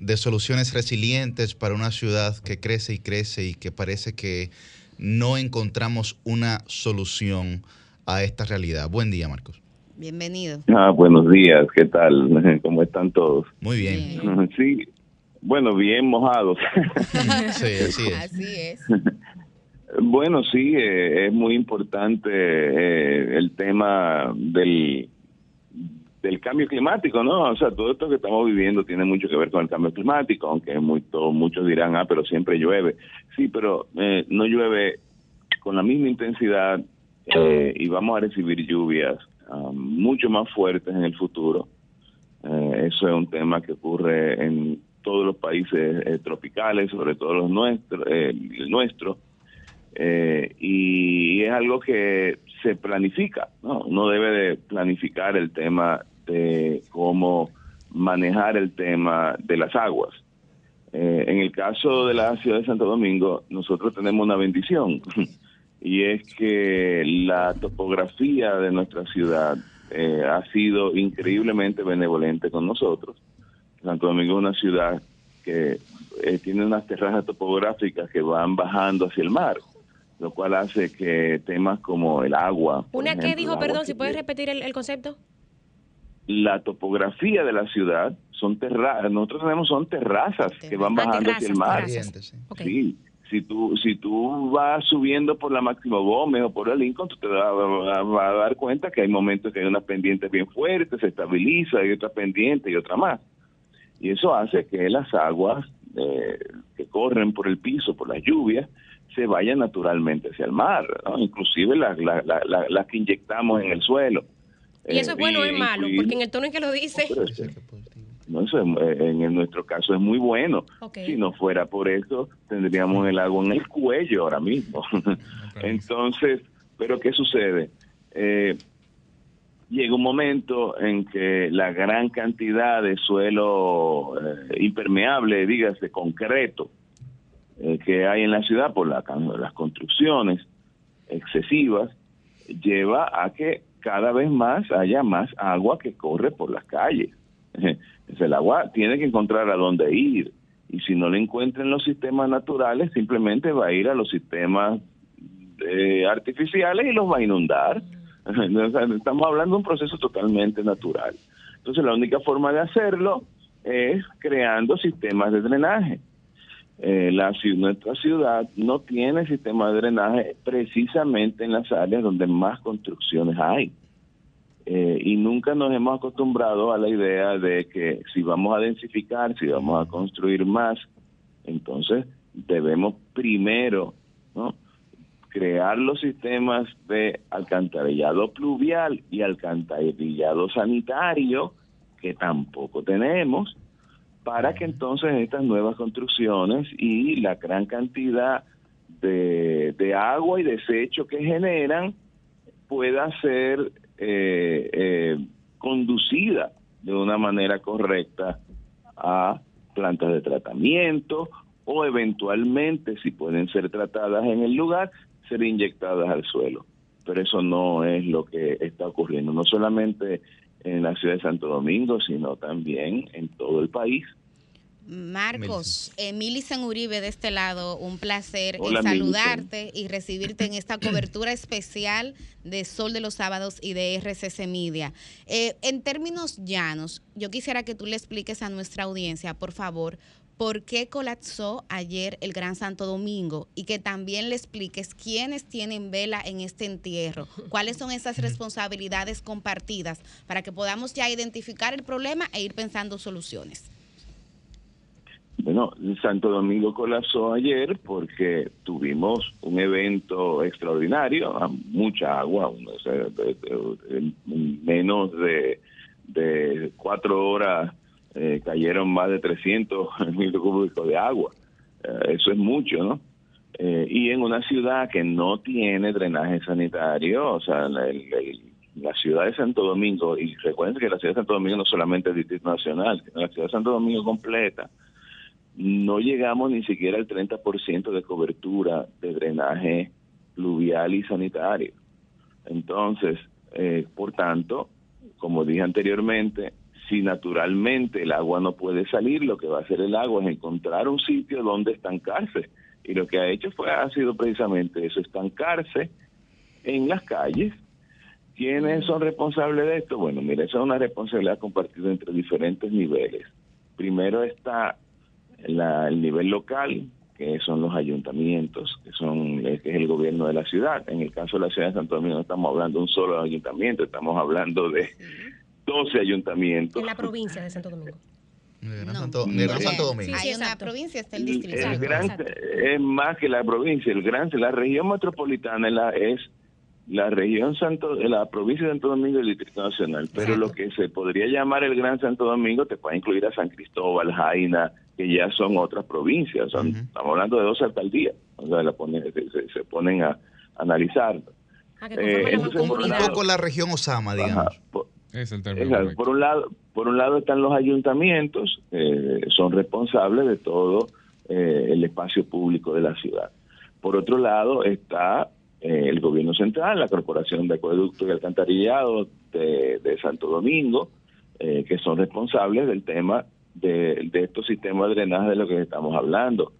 de soluciones resilientes para una ciudad que crece y crece y que parece que no encontramos una solución a esta realidad. Buen día, Marcos. Bienvenido. Ah, buenos días, ¿qué tal? ¿Cómo están todos? Muy bien. Sí, bueno, bien mojados. Sí, así es. Así es. bueno, sí, eh, es muy importante eh, el tema del, del cambio climático, ¿no? O sea, todo esto que estamos viviendo tiene mucho que ver con el cambio climático, aunque muy, todo- muchos dirán, ah, pero siempre llueve. Sí, pero eh, no llueve con la misma intensidad eh, y vamos a recibir lluvias ah, mucho más fuertes en el futuro. Eh, eso es un tema que ocurre en todos los países eh, tropicales, sobre todo los nuestros, eh, el nuestro, Eh, y es algo que se planifica, ¿no? Uno debe de planificar el tema de cómo manejar el tema de las aguas. Eh, en el caso de la ciudad de Santo Domingo, nosotros tenemos una bendición y es que la topografía de nuestra ciudad eh, ha sido increíblemente benevolente con nosotros. Santo Domingo es una ciudad que eh, tiene unas terrazas topográficas que van bajando hacia el mar, lo cual hace que temas como el agua. ¿Una qué ejemplo, dijo, el agua perdón, que si puedes repetir el, el concepto? la topografía de la ciudad son terrazas, nosotros tenemos son terrazas que van Ah, bajando hacia el terrazas, mar. terrazas. Sí. Sí, si tú, si tú vas subiendo por la Máximo Gómez o por la Lincoln, tú te vas, vas- vas a dar cuenta que hay momentos que hay unas pendientes bien fuertes, se estabiliza, hay otra pendiente y otra más. Y eso hace que las aguas eh, que corren por el piso, por las lluvias, se vayan naturalmente hacia el mar, ¿no? inclusive las las- las- las que inyectamos en el suelo. ¿Y eso es bueno o es Eh, malo? Porque en el tono en que lo dice... no, eso es- eh, en, en nuestro caso es muy bueno. Si no fuera por eso, tendríamos el agua en el cuello ahora mismo. Entonces, ¿pero qué sucede? Eh, llega un momento en que la gran cantidad de suelo eh, impermeable, dígase concreto, eh, que hay en la ciudad por la las construcciones excesivas, lleva a que cada vez más haya más agua que corre por las calles. Entonces, el agua tiene que encontrar a dónde ir. Y si no le encuentra en los sistemas naturales, simplemente va a ir a los sistemas eh, artificiales y los va a inundar. Estamos hablando de un proceso totalmente natural. Entonces, la única forma de hacerlo es creando sistemas de drenaje. Eh, la, nuestra ciudad no tiene sistema de drenaje precisamente en las áreas donde más construcciones hay. Eh, y nunca nos hemos acostumbrado a la idea de que si vamos a densificar, si vamos a construir más, entonces debemos primero crear los sistemas de alcantarillado pluvial y alcantarillado sanitario, que tampoco tenemos, para que entonces estas nuevas construcciones y la gran cantidad de, de agua y desecho que generan pueda ser eh, eh, conducida de una manera correcta a plantas de tratamiento o eventualmente, si pueden ser tratadas en el lugar, ser inyectadas al suelo. Pero eso no es lo que está ocurriendo, no solamente en la ciudad de Santo Domingo, sino también en todo el país. Marcos, Emily San Uribe de este lado, un placer Hola, saludarte y recibirte en esta cobertura especial de Sol de los Sábados y de RCC Media. Eh, en términos llanos, yo quisiera que tú le expliques a nuestra audiencia, por favor, por qué colapsó ayer el Gran Santo Domingo y que también le expliques quiénes tienen vela en este entierro, cuáles son esas responsabilidades compartidas para que podamos ya identificar el problema e ir pensando soluciones. Bueno, Santo Domingo colapsó ayer porque tuvimos un evento extraordinario, mucha agua, o menos de, cuatro horas eh, cayeron más de 300 mil cúbicos de agua. Eh, eso es mucho, ¿no? Eh, y en una ciudad que no tiene drenaje sanitario, o sea, la, la ciudad de Santo Domingo, y recuerden que la ciudad de Santo Domingo no solamente es Distrito Nacional, sino la ciudad de Santo Domingo completa, no llegamos ni siquiera al 30% de cobertura de drenaje pluvial y sanitario. Entonces, eh, por tanto, como dije anteriormente, si naturalmente el agua no puede salir, lo que va a hacer el agua es encontrar un sitio donde estancarse. Y lo que ha hecho fue ha sido precisamente eso, estancarse en las calles. ¿Quiénes son responsables de esto? Bueno, mira, esa es una responsabilidad compartida entre diferentes niveles. Primero está la- el nivel local, que son los ayuntamientos, que son que es el gobierno de la ciudad. En el caso de la ciudad de Santo Domingo no estamos hablando de un solo ayuntamiento, estamos hablando de 12 ayuntamientos. En la provincia de Santo Domingo. Gran Santo, Gran Santo Domingo. Hay una provincia, está el distrito. el gran es más que la provincia, el gran la región metropolitana es la, es la región Santo, la provincia de Santo Domingo y el Distrito Nacional, pero lo que se podría llamar el Gran Santo Domingo te puede incluir a San Cristóbal, Jaina, que ya son otras provincias, estamos hablando de dos alcaldías, o sea, la ponen- se, ponen a, analizar. Ah, que Eh, entonces, un poco la región Osama, digamos. Ajá, por- Es el término Exacto. correcto. Por un lado, por un lado están los ayuntamientos, eh, son responsables de todo eh, el espacio público de la ciudad. Por otro lado está eh, el gobierno central, la Corporación de Acueducto y Alcantarillado de, de Santo Domingo, eh, que son responsables del tema de, de estos sistemas de drenaje de lo que estamos hablando.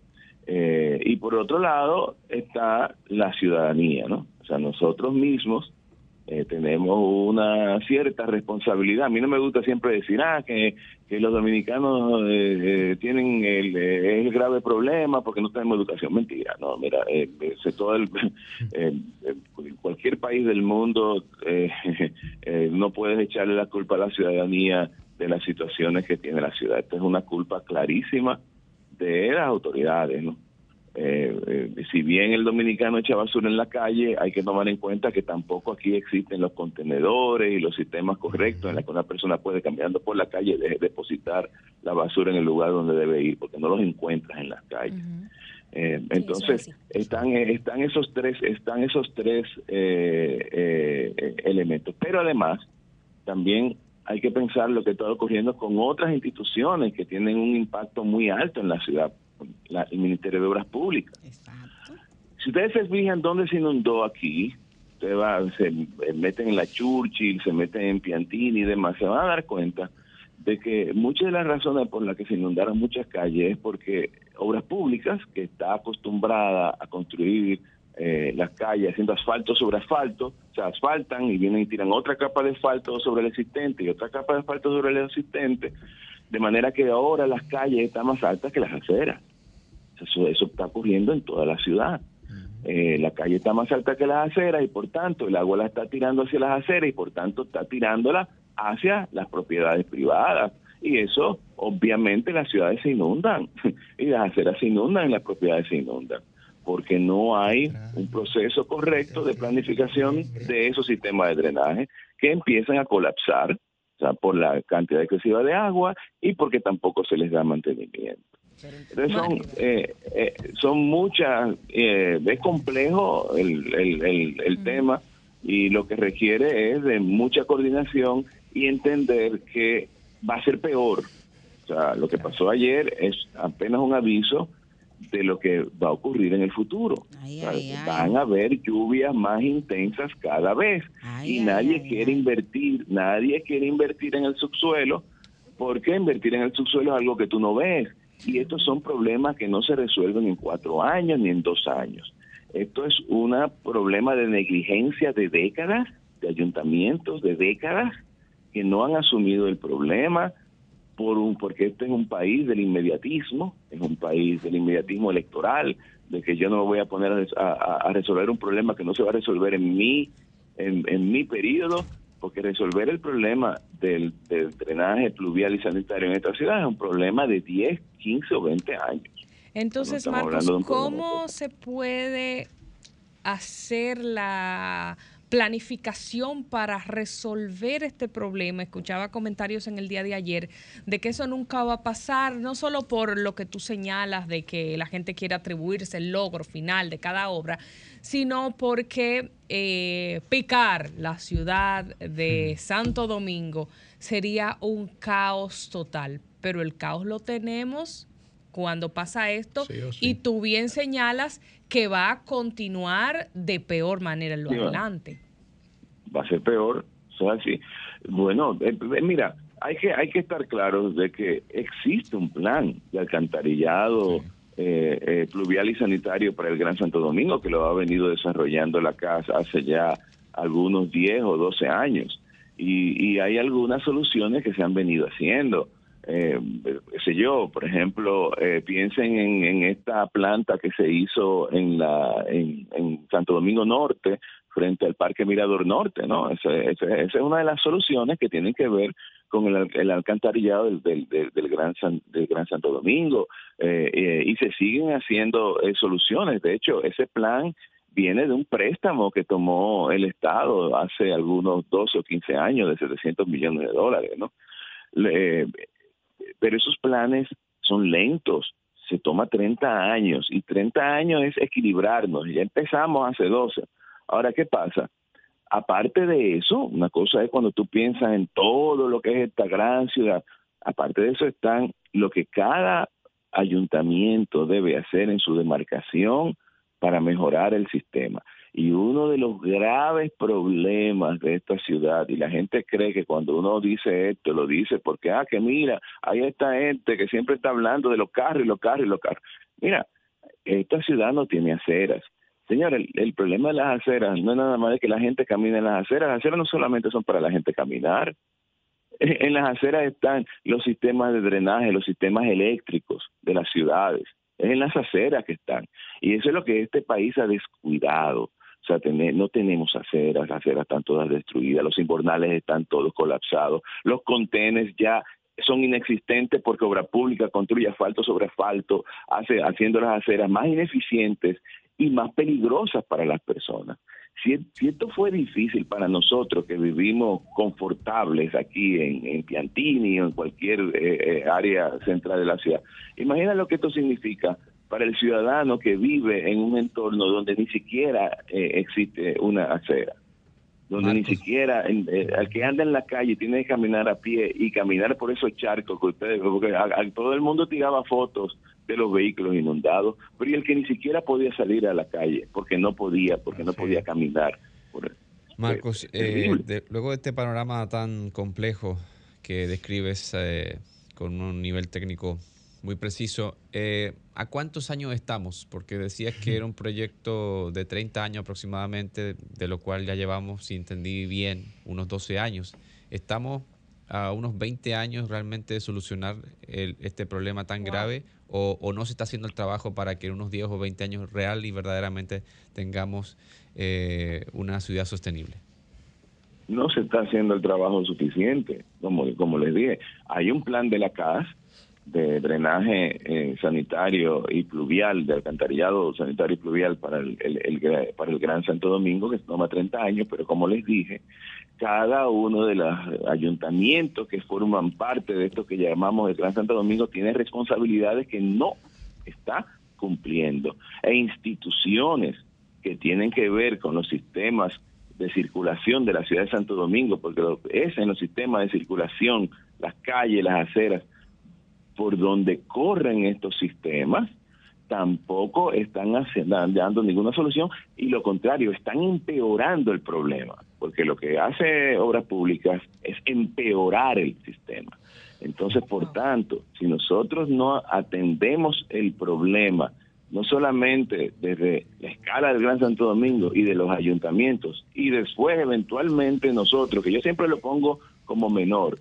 Eh, y por otro lado está la ciudadanía, ¿no? O sea, nosotros mismos eh, tenemos una cierta responsabilidad. A mí no me gusta siempre decir, ah, que, que los dominicanos eh, eh, tienen el, eh, el grave problema porque no tenemos educación. Mentira, no, mira, todo el, cualquier país del mundo no puedes echarle la culpa a la ciudadanía de las situaciones que tiene la ciudad. Esta es una culpa clarísima de las autoridades, ¿no? Eh, eh, si bien el dominicano echa basura en la calle, hay que tomar en cuenta que tampoco aquí existen los contenedores y los sistemas correctos en los que una persona puede caminando por la calle de- depositar la basura en el lugar donde debe ir, porque no los encuentras en las calles. Eh, entonces están están esos tres están esos tres elementos, pero además también hay que pensar lo que está ocurriendo con otras instituciones que tienen un impacto muy alto en la ciudad, la- el Ministerio de Obras Públicas. Si ustedes se fijan dónde se inundó aquí, ustedes va- se eh, meten en la Churchill, se meten en Piantini y demás, se van a dar cuenta de que muchas de las razones por las que se inundaron muchas calles es porque Obras Públicas, que está acostumbrada a construir eh, las calles haciendo asfalto sobre asfalto, se asfaltan y vienen y tiran otra capa de asfalto sobre el existente y otra capa de asfalto sobre el existente, de manera que ahora las calles están más altas que las aceras. Eso, eso está ocurriendo en toda la ciudad. Eh, la calle está más alta que las aceras y por tanto el agua la está tirando hacia las aceras y por tanto está tirándola hacia las propiedades privadas. Y eso, obviamente, las ciudades se inundan y las aceras se inundan y las propiedades se inundan porque no hay un proceso correcto de planificación de esos sistemas de drenaje que empiezan a colapsar o sea, por la cantidad excesiva de agua y porque tampoco se les da mantenimiento. Entonces son, eh, eh, son muchas, eh, es complejo el, el, el, el tema y lo que requiere es de mucha coordinación y entender que va a ser peor. O sea, lo que pasó ayer es apenas un aviso de lo que va a ocurrir en el futuro. Van a haber lluvias más intensas cada vez y nadie quiere invertir, nadie quiere invertir en el subsuelo porque invertir en el subsuelo es algo que tú no ves y estos son problemas que no se resuelven en cuatro años ni en dos años. Esto es un problema de negligencia de décadas, de ayuntamientos de décadas que no han asumido el problema por un porque este es un país del inmediatismo, es un país del inmediatismo electoral, de que yo no me voy a poner a, a- a resolver un problema que no se va a resolver en mi en, en mi periodo, porque resolver el problema del, del drenaje pluvial y sanitario en esta ciudad es un problema de 10, 15 o 20 años. Entonces, Marcos, ¿cómo se puede hacer la planificación para resolver este problema. Escuchaba comentarios en el día de ayer de que eso nunca va a pasar, no solo por lo que tú señalas de que la gente quiere atribuirse el logro final de cada obra, sino porque eh, picar la ciudad de Santo Domingo sería un caos total. Pero el caos lo tenemos cuando pasa esto y tú bien señalas que va a continuar de peor manera en lo adelante. Va a ser peor, o así. Bueno, eh, eh, mira, hay que hay que estar claros de que existe un plan de alcantarillado eh, pluvial y sanitario para el Gran Santo Domingo que lo ha venido desarrollando la casa hace ya algunos 10 o 12 años. Y, y hay algunas soluciones que se han venido haciendo eh, sé yo, por ejemplo, eh, piensen en, esta planta que se hizo en la en, Santo Domingo Norte frente al Parque Mirador Norte, ¿no? Esa, es una de las soluciones que tienen que ver con el, alcantarillado del, del, gran del Gran Santo Domingo eh, eh, y se siguen haciendo soluciones. De hecho, ese plan viene de un préstamo que tomó el Estado hace algunos 12 o 15 años de 700 millones de dólares, ¿no? Pero esos planes son lentos, se toma 30 años y 30 años es equilibrarnos, ya empezamos hace 12. Ahora, ¿qué pasa? Aparte de eso, una cosa es cuando tú piensas en todo lo que es esta gran ciudad, aparte de eso están lo que cada ayuntamiento debe hacer en su demarcación para mejorar el sistema. Y uno de los graves problemas de esta ciudad, y la gente cree que cuando uno dice esto, lo dice porque, ah, que mira, hay esta gente que siempre está hablando de los carros y los carros y los carros. Mira, esta ciudad no tiene aceras. Señor, el, problema de las aceras no es nada más de que la gente camine en las aceras. Las aceras no solamente son para la gente caminar. En las aceras están los sistemas de drenaje, los sistemas eléctricos de las ciudades. Es en las aceras que están. Y eso es lo que este país ha descuidado. O sea, no tenemos aceras, las aceras están todas destruidas, los invernales están todos colapsados, los contenes ya son inexistentes porque obra pública construye asfalto sobre asfalto, hace, haciendo las aceras más ineficientes y más peligrosas para las personas. Si, esto fue difícil para nosotros que vivimos confortables aquí en, en Piantini o en cualquier eh, eh, área central de la ciudad, imagina lo que esto significa para el ciudadano que vive en un entorno donde ni siquiera eh, existe una acera, donde ni siquiera eh, al que anda en la calle tiene que caminar a pie y caminar por esos charcos que ustedes, porque todo el mundo tiraba fotos de los vehículos inundados, pero y el que ni siquiera podía salir a la calle porque no podía, porque no podía caminar. Marcos, eh, luego de este panorama tan complejo que describes con un nivel técnico muy preciso. Eh, ¿A cuántos años estamos? Porque decías que era un proyecto de 30 años aproximadamente, de lo cual ya llevamos, si entendí bien, unos 12 años. ¿Estamos a unos 20 años realmente de solucionar este problema tan grave o, no se está haciendo el trabajo para que en unos 10 o 20 años real y verdaderamente tengamos eh, una ciudad sostenible? No se está haciendo el trabajo suficiente, como, como les dije. Hay un plan de la CAS de drenaje eh, sanitario y pluvial, de alcantarillado sanitario y pluvial para el, para el Gran Santo Domingo, que toma 30 años, pero como les dije, cada uno de los ayuntamientos que forman parte de esto que llamamos el Gran Santo Domingo tiene responsabilidades que no está cumpliendo, e instituciones que tienen que ver con los sistemas de circulación de la ciudad de Santo Domingo, porque es en los sistemas de circulación, las calles, las aceras, por donde corren estos sistemas tampoco están dando ninguna solución y lo contrario, están empeorando el problema, porque lo que hace Obras Públicas es empeorar el sistema. Entonces, por tanto, si nosotros no atendemos el problema, no solamente desde la escala del Gran Santo Domingo y de los ayuntamientos, y después eventualmente nosotros, que yo siempre lo pongo como menor,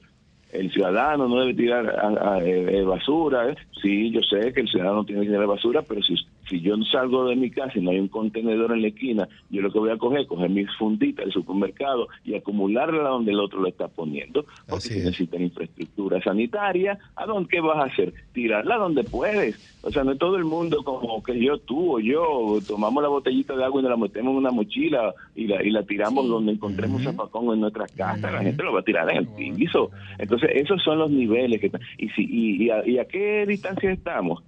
el ciudadano no debe tirar a, eh, basura. ¿eh? Sí, yo sé que el ciudadano tiene que tirar basura, pero si, si yo salgo de mi casa y no hay un contenedor en la esquina, yo lo que voy a coger es coger mis funditas del supermercado y acumularla donde el otro lo está poniendo, porque es. necesitan infraestructura sanitaria, ¿a dónde qué vas a hacer? Tirarla donde puedes. O sea, no es todo el mundo como que yo, tú o yo, tomamos la botellita de agua y nos la metemos en una mochila y la, y la tiramos donde encontremos zapacón en nuestras casas, la gente lo va a tirar en el piso. Entonces, esos son los niveles que están. Y, si, y, y a, y a qué distancia estamos?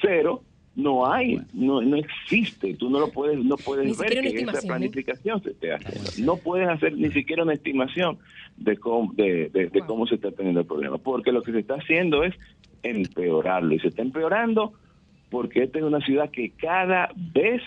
Cero. No hay, no, no existe. Tú no lo puedes, no puedes ver que esa planificación se esté haciendo. No pueden hacer ni siquiera una estimación de cómo, de, de- de cómo se está teniendo el problema, porque lo que se está haciendo es empeorarlo y se está empeorando porque esta es una ciudad que cada vez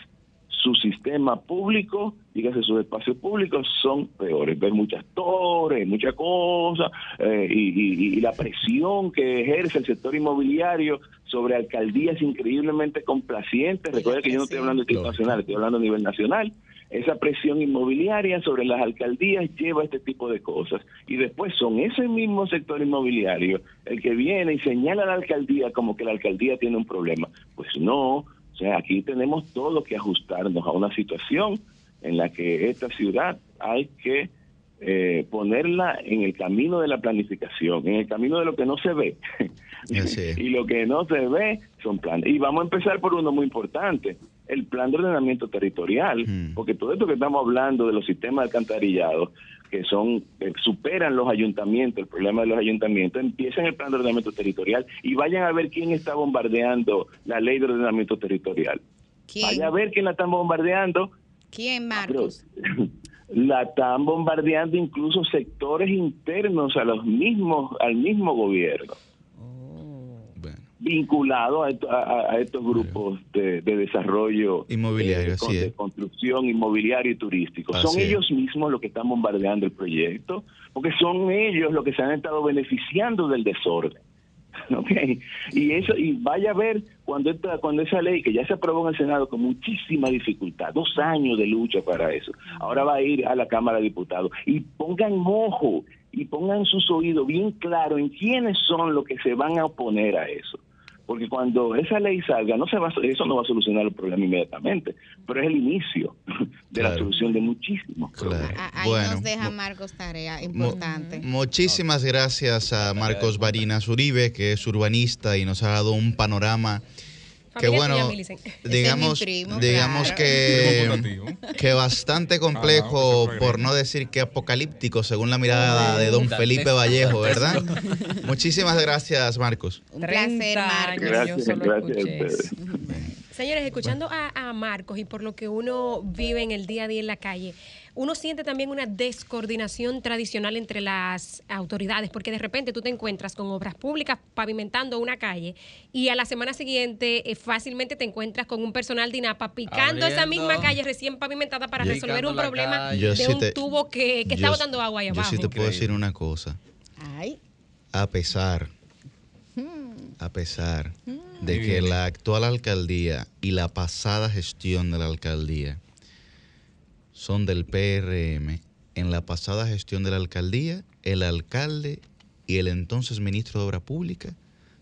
su sistema público, dígase sus espacios públicos, son peores. Ves muchas torres, muchas cosas, eh, y, y- y la presión que ejerce el sector inmobiliario sobre alcaldías increíblemente complacientes. Recuerda que yo no estoy hablando de tipo nacional, estoy hablando a nivel nacional. Esa presión inmobiliaria sobre las alcaldías lleva a este tipo de cosas. Y después son ese mismo sector inmobiliario el que viene y señala a la alcaldía como que la alcaldía tiene un problema. Pues no, o sea, aquí tenemos todo que ajustarnos a una situación en la que esta ciudad hay que eh, ponerla en el camino de la planificación, en el camino de lo que no se ve. Y lo que no se ve son planes. Y vamos a empezar por uno muy importante, el plan de ordenamiento territorial, Mm. porque todo esto que estamos hablando de los sistemas de alcantarillado, que son que superan los ayuntamientos, el problema de los ayuntamientos, empiecen el plan de ordenamiento territorial y vayan a ver quién está bombardeando la ley de ordenamiento territorial. ¿Quién? Vaya a ver quién la están bombardeando. ¿Quién, Pero Marcos? la están bombardeando incluso sectores internos a los mismos al mismo gobierno Bueno, vinculado a, esto- a- a estos grupos de, de desarrollo Inmobiliario, eh, así de construcción inmobiliario y turístico. Así son es. ellos mismos los que están bombardeando el proyecto, porque son ellos los que se han estado beneficiando del desorden. Y eso y vaya a ver cuando cuando esa ley que ya se aprobó en el Senado con muchísima dificultad, dos años de lucha para eso, ahora va a ir a la Cámara de Diputados y pongan ojo y pongan sus oídos bien claro en quiénes son los que se van a oponer a eso. Porque cuando esa ley salga, no se va, a- eso no va a solucionar el problema inmediatamente, pero es el inicio de la solución de muchísimos claro. problemas. A- Ahí Bueno, nos deja Marcos tarea mu- importante. Muchísimas gracias a Marcos Barinas Uribe, que es urbanista y nos ha dado un panorama que Familia bueno, digamos, mi primo, digamos claro. que, que bastante Ah, complejo, por no decir que apocalíptico, según la mirada de don Felipe Vallejo, ¿verdad? Muchísimas gracias, Marcos. Un placer, 30 Marcos. años, yo Gracias, solo gracias. Señores, escuchando a, a Marcos y por lo que uno vive en el día a día en la calle, uno siente también una descoordinación tradicional entre las autoridades, porque de repente tú te encuentras con obras públicas pavimentando una calle y a la semana siguiente eh, fácilmente te encuentras con un personal de INAPA picando esa misma calle recién pavimentada para resolver un problema calle. Yo de sí un te- tubo que, que está Yo- botando agua ahí Yo abajo. sí te puedo decir una cosa. Ay. A pesar, Hmm. a pesar de que la actual alcaldía y la pasada gestión de la alcaldía son del PRM, en la pasada gestión de la alcaldía, el alcalde y el entonces ministro de Obra Pública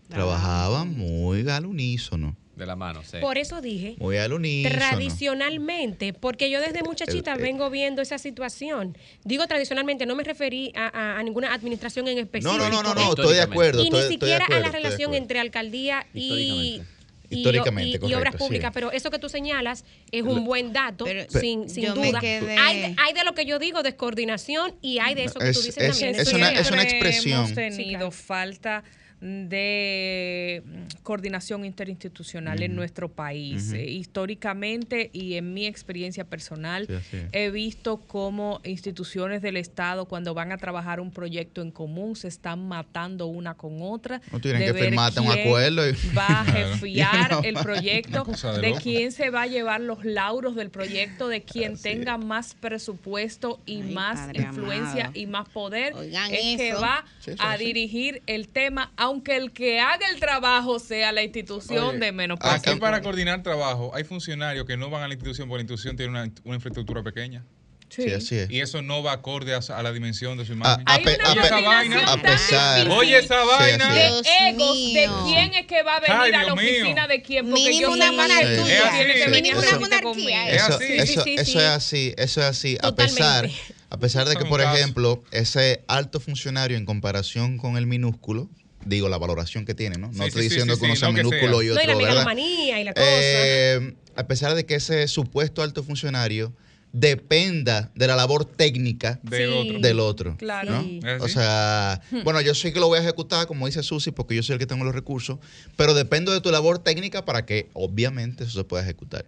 trabajaban muy al unísono. De la mano, sí. Por eso dije, Muy al unísono. Tradicionalmente, porque yo desde muchachita El- el- vengo viendo esa situación. Digo tradicionalmente, no me referí a, a- a ninguna administración en específico. No, no, no, no, estoy de acuerdo. Y estoy- ni siquiera a la relación entre alcaldía y, Históricamente. y- y- y obras sí. públicas. Pero eso que tú señalas es un buen dato, Pero sin, sin yo me duda. quedé- Hay, de, hay de lo que yo digo, descoordinación, y hay de eso que Es- tú dices es- también. es una- es una expresión. Hemos tenido Sí, claro. falta de mm, coordinación interinstitucional en nuestro país. Eh, históricamente y en mi experiencia personal, Sí, he visto cómo instituciones del Estado, cuando van a trabajar un proyecto en común, se están matando una con otra. No tienen de que ver firmarte un acuerdo y- Va a jefiar el proyecto, de quién se va a llevar los lauros del proyecto, de quien Así tenga más presupuesto y Ay, más influencia amado. y más poder Oigan es que va Sí, a sí. dirigir el tema, aunque el que haga el trabajo sea la institución Oye, de menos Aquí para coordinar trabajo hay funcionarios que no van a la institución porque la institución tiene una, una infraestructura pequeña. Sí, así es. Y eso no va acorde a, a la dimensión de su A, imagen. a Hay pe- a pe- esa vaina. a pesar- Oye, esa Sí, vaina. así de egos de quién es que va a venir Ay, a la Dios mío. oficina de quién. Porque Mínimo yo una monarquía. tú, Es así, tienes que sí, venir a una monarquía. Eso, eso, Sí, sí, eso sí. es así, eso es así. A pesar, a pesar de que, por ejemplo, ese alto funcionario en comparación con el minúsculo, digo la valoración que tiene, ¿no? No Sí, estoy sí, diciendo sí, que uno sí, sea no minúsculo sea. y No, otro, y la ¿verdad? megalomanía y la cosa. Eh, a pesar de que ese supuesto alto funcionario dependa de la labor técnica Del Sí. otro. del otro. Claro. ¿no? Sí. ¿Es O sea, bueno, yo sé que lo voy a ejecutar, como dice Susi, porque yo soy el que tengo los recursos, pero dependo de tu labor técnica para que, obviamente, eso se pueda ejecutar.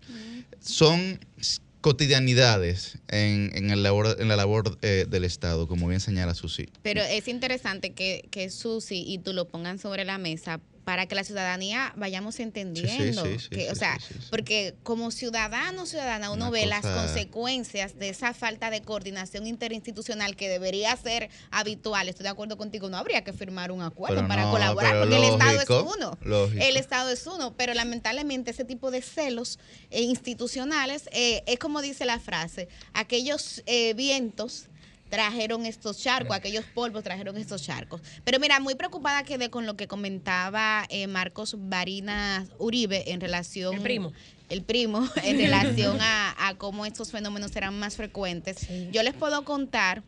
Son s- cotidianidades en, en el labor, en la labor eh, del Estado, como bien señala Susi. Pero es interesante que, que Susi y tú lo pongan sobre la mesa para que la ciudadanía vayamos entendiendo. sí, sí, que, o sea, porque como ciudadano, ciudadana, uno Una ve las consecuencias de esa falta de coordinación interinstitucional que debería ser habitual. Estoy de acuerdo contigo, no habría que firmar un acuerdo Pero para no, colaborar, porque el Estado es uno. lógico. El Estado es uno, pero lamentablemente ese tipo de celos eh, institucionales eh, es como dice la frase, aquellos eh, vientos trajeron estos charcos, aquellos polvos trajeron estos charcos. Pero mira, muy preocupada quedé con lo que comentaba eh, Marcos Barinas Uribe en relación... El primo. El primo, en relación a, a cómo estos fenómenos serán más frecuentes. Yo les puedo contar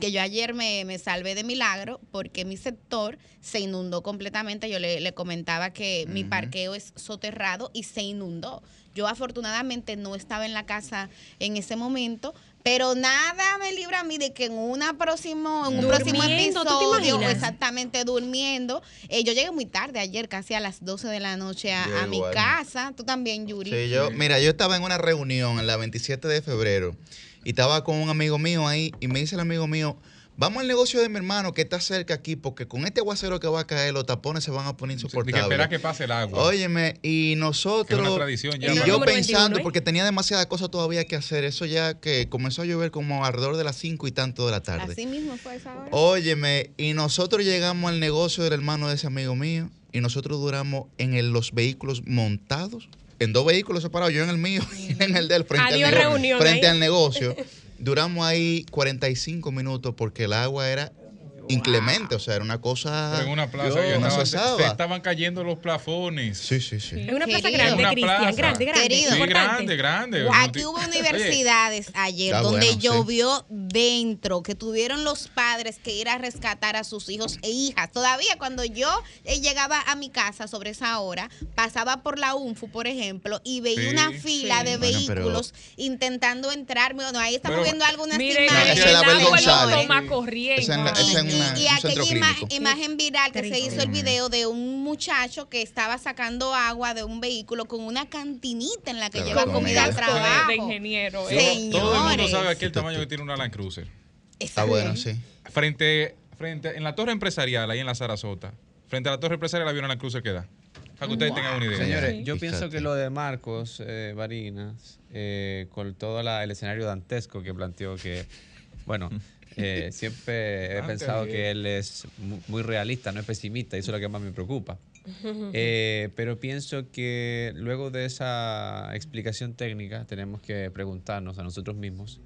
que yo ayer me, me salvé de milagro porque mi sector se inundó completamente. Yo le, le comentaba que mi parqueo es soterrado y se inundó. Yo afortunadamente no estaba en la casa en ese momento, pero nada me libra a mí de que en, una próximo, en un próximo Durmiendo, ¿tú te episodio, exactamente durmiendo, eh, yo llegué muy tarde ayer, casi a las 12 de la noche a, a mi casa. Tú también, Yuri. Sí, yo, mira, yo estaba en una reunión en la 27 de febrero y estaba con un amigo mío ahí y me dice el amigo mío, vamos al negocio de mi hermano que está cerca aquí porque con este aguacero que va a caer los tapones se van a poner Hay que insoportables. esperar que pase el agua. Óyeme, y nosotros. Que es una tradición ya, y yo pensando, 21, ¿eh? porque tenía demasiadas cosas todavía que hacer. Eso ya que comenzó a llover como alrededor de las 5 y tanto de la tarde. Así mismo fue esa hora. Óyeme, y nosotros llegamos al negocio del hermano de ese amigo mío y nosotros duramos en el- los vehículos montados, en dos vehículos separados, yo en el mío y en el del frente, Adiós, al, nego- reunión frente al negocio. Duramos ahí 45 minutos porque el agua era inclemente, o sea, era una cosa... Pero en una plaza no estaban- cesaba. se estaban cayendo los plafones. Sí, sí, sí. Es una plaza Querido. grande, Una Cristian, plaza. grande, grande. Querido. Sí, grande, grande. Aquí hubo universidades ayer Está donde bueno, sí. llovió dentro, que tuvieron los padres que ir a rescatar a sus hijos e hijas. Todavía cuando yo eh, llegaba a mi casa sobre esa hora, pasaba por la UNFU, por ejemplo, y veía Sí. una fila Sí. de Bueno, pero- vehículos intentando entrar. Bueno, ahí estamos Pero- viendo algunas Miren, Esa imágenes. es la el Abel agua lo González. toma corriente. Esa la- esa es y- aquella ima- clínico. imagen viral que se hizo el video de un muchacho que estaba sacando agua de un vehículo con una cantinita en la que Claro, lleva comida al trabajo. de ingeniero. Todo- ¿eh? Todo el mundo sabe aquí el tamaño que tiene una Land Cruiser. Está bueno, sí. Frente, frente, en la torre empresarial, ahí en la Sarasota, frente a la torre empresarial había una Land Cruiser que da. Para que ustedes tengan una idea. Señores, yo pienso que lo de Marcos eh, Barinas, eh, con todo la- el escenario dantesco que planteó, que, bueno, eh, siempre he Dante pensado que él es mu- muy realista, no es pesimista, y eso es lo que más me preocupa. Eh, pero pienso que luego de esa explicación técnica tenemos que preguntarnos a nosotros mismos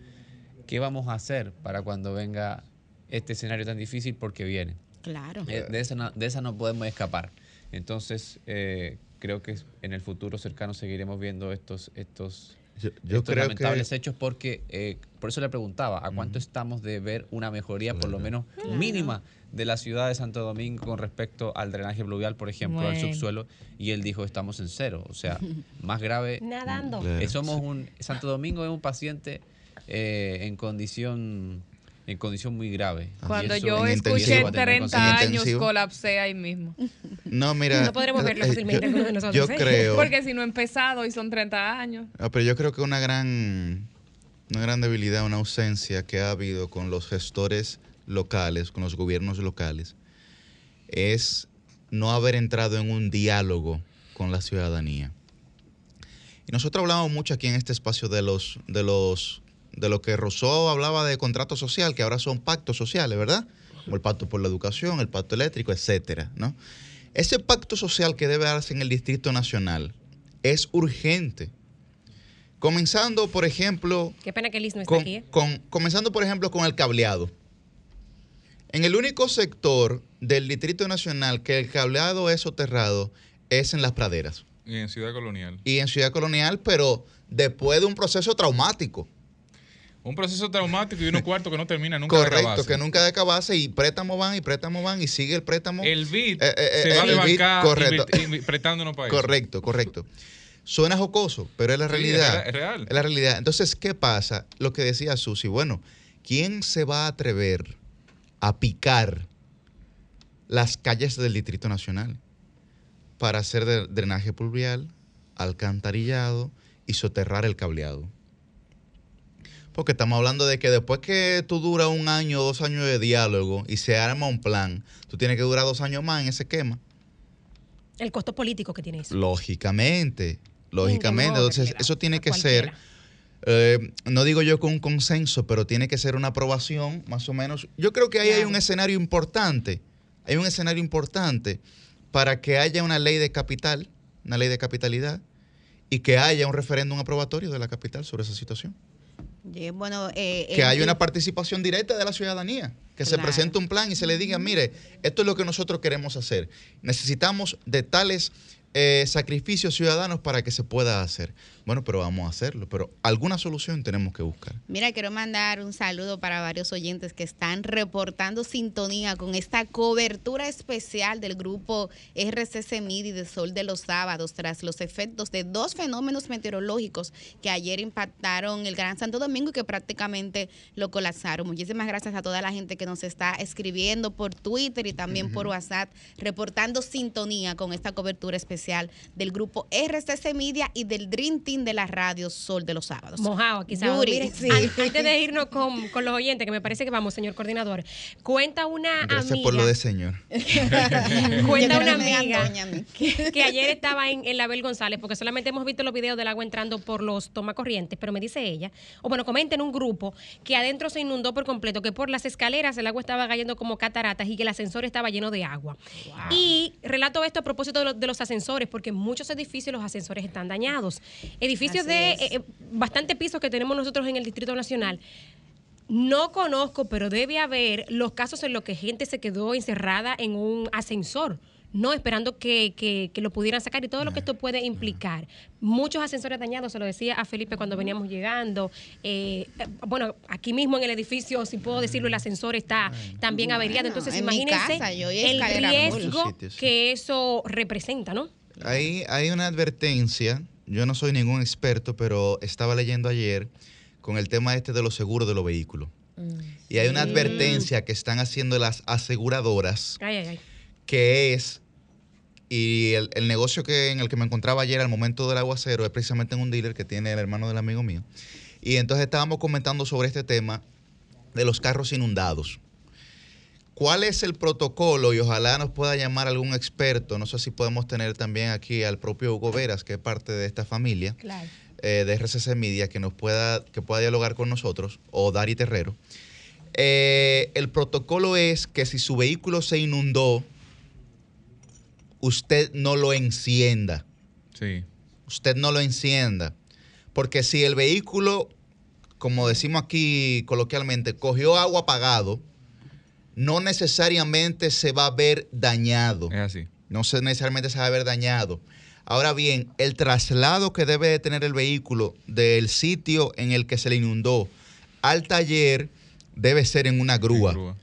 qué vamos a hacer para cuando venga este escenario tan difícil porque viene. Claro. Eh, de, esa no, de esa no podemos escapar. Entonces, eh, creo que en el futuro cercano seguiremos viendo estos, estos, Yo, yo estos creo lamentables que... hechos porque, eh, por eso le preguntaba, ¿a cuánto estamos de ver una mejoría por lo menos mínima de la ciudad de Santo Domingo con respecto al drenaje pluvial, por ejemplo, al subsuelo? Y él dijo, estamos en cero. O sea, más grave. Nadando. Claro. Eh, somos un, Santo Domingo es un paciente eh, en condición en condición muy grave. Cuando eso yo escuché intensivo, va a tener 30 consecuencias. años, colapsé ahí mismo. No, mira... No podremos verlo eh, fácilmente yo- nosotros, Yo ¿eh? creo... Porque si no he empezado y son 30 años. Ah, pero yo creo que una gran, una gran debilidad, una ausencia que ha habido con los gestores locales, con los gobiernos locales, es no haber entrado en un diálogo con la ciudadanía. Y nosotros hablamos mucho aquí en este espacio de los, de los, de lo que Rousseau hablaba de contrato social, que ahora son pactos sociales, ¿verdad? Como el pacto por la educación, el pacto eléctrico, etcétera, ¿no? Ese pacto social que debe darse en el Distrito Nacional es urgente Comenzando, por ejemplo, Qué pena que Liz no está con, aquí. ¿eh? con- comenzando, por ejemplo, con el cableado. En el único sector del Distrito Nacional que el cableado es soterrado es en las praderas Y en Ciudad Colonial. y en Ciudad Colonial, pero después de un proceso traumático. Un proceso traumático y unos cuartos que no termina nunca de Correcto, acabarse. que nunca de acabarse y préstamos van y préstamos van y sigue el préstamo. El BID Eh, eh, se eh, va el de bancar correcto. prestándonos para eso. Correcto, correcto. Suena jocoso, pero es la realidad. es re- es real. Es la realidad. Entonces, ¿qué pasa? Lo que decía Susi, bueno, ¿quién se va a atrever a picar las calles del Distrito Nacional para hacer de- drenaje pluvial, alcantarillado y soterrar el cableado? Porque estamos hablando de que después que tú duras un año o dos años de diálogo y se arma un plan, tú tienes que durar dos años más en ese esquema. El costo político que tiene eso. Lógicamente, lógicamente. Entonces, eso tiene que ser, eh, no digo yo con un consenso, pero tiene que ser una aprobación, más o menos. Yo creo que ahí hay un escenario importante, hay un escenario importante para que haya una ley de capital, una ley de capitalidad, y que haya un referéndum aprobatorio de la capital sobre esa situación. Bueno, eh, Que haya una participación directa de la ciudadanía, que se presente un plan y se le diga, mire, esto es lo que nosotros queremos hacer. Necesitamos de tales eh, sacrificios ciudadanos para que se pueda hacer. Bueno, pero vamos a hacerlo, pero alguna solución tenemos que buscar. Mira, quiero mandar un saludo para varios oyentes que están reportando sintonía con esta cobertura especial del grupo RCC MIDI de Sol de los Sábados tras los efectos de dos fenómenos meteorológicos que ayer impactaron el Gran Santo Domingo y que prácticamente lo colapsaron. Muchísimas gracias a toda la gente que nos está escribiendo por Twitter y también por WhatsApp, reportando sintonía con esta cobertura especial del grupo RCC Media y del Dream Team de la radio Sol de los Sábados. Mojado Mire, sí. an- antes de irnos con, con los oyentes, que me parece que vamos, señor coordinador, cuenta una Gracias amiga. por lo de señor. Cuenta una amiga que, que ayer estaba en, en la Bel González, porque solamente hemos visto los videos del agua entrando por los tomacorrientes, pero me dice ella, o bueno, comenta en un grupo, que adentro se inundó por completo, que por las escaleras el agua estaba cayendo como cataratas y que el ascensor estaba lleno de agua. Y relato esto a propósito de, lo- de los ascensores, porque en muchos edificios los ascensores están dañados. Edificios Así de eh, eh, bastante pisos que tenemos nosotros en el Distrito Nacional. No conozco, pero debe haber los casos en los que gente se quedó encerrada en un ascensor, no esperando que, que- que lo pudieran sacar y todo lo que esto puede implicar. Muchos ascensores dañados, se lo decía a Felipe cuando veníamos llegando. Eh, bueno, aquí mismo en el edificio, si puedo decirlo, el ascensor está también averiado. Bueno, Entonces, en mi imagínense casa, el riesgo sitios, sí. que eso representa, ¿no? Ahí hay una advertencia, yo no soy ningún experto, pero estaba leyendo ayer con el tema este de los seguros de los vehículos. Y hay una advertencia que están haciendo las aseguradoras, Ay, ay, ay. que es, y el, el negocio que, en el que me encontraba ayer al momento del aguacero es precisamente en un dealer que tiene el hermano del amigo mío. Y entonces estábamos comentando sobre este tema de los carros inundados. ¿Cuál es el protocolo? Y ojalá nos pueda llamar algún experto. No sé si podemos tener también aquí al propio Hugo Veras, que es parte de esta familia Claro. eh, de RCC Media, que nos pueda, que pueda dialogar con nosotros, o Dari Terrero. Eh, el protocolo es que si su vehículo se inundó, usted no lo encienda. Sí. Usted no lo encienda. Porque si el vehículo, como decimos aquí coloquialmente, cogió agua apagado, no necesariamente se va a ver dañado. Es así. No se necesariamente se va a ver dañado. Ahora bien, el traslado que debe de tener el vehículo del sitio en el que se le inundó al taller debe ser en una grúa. En grúa.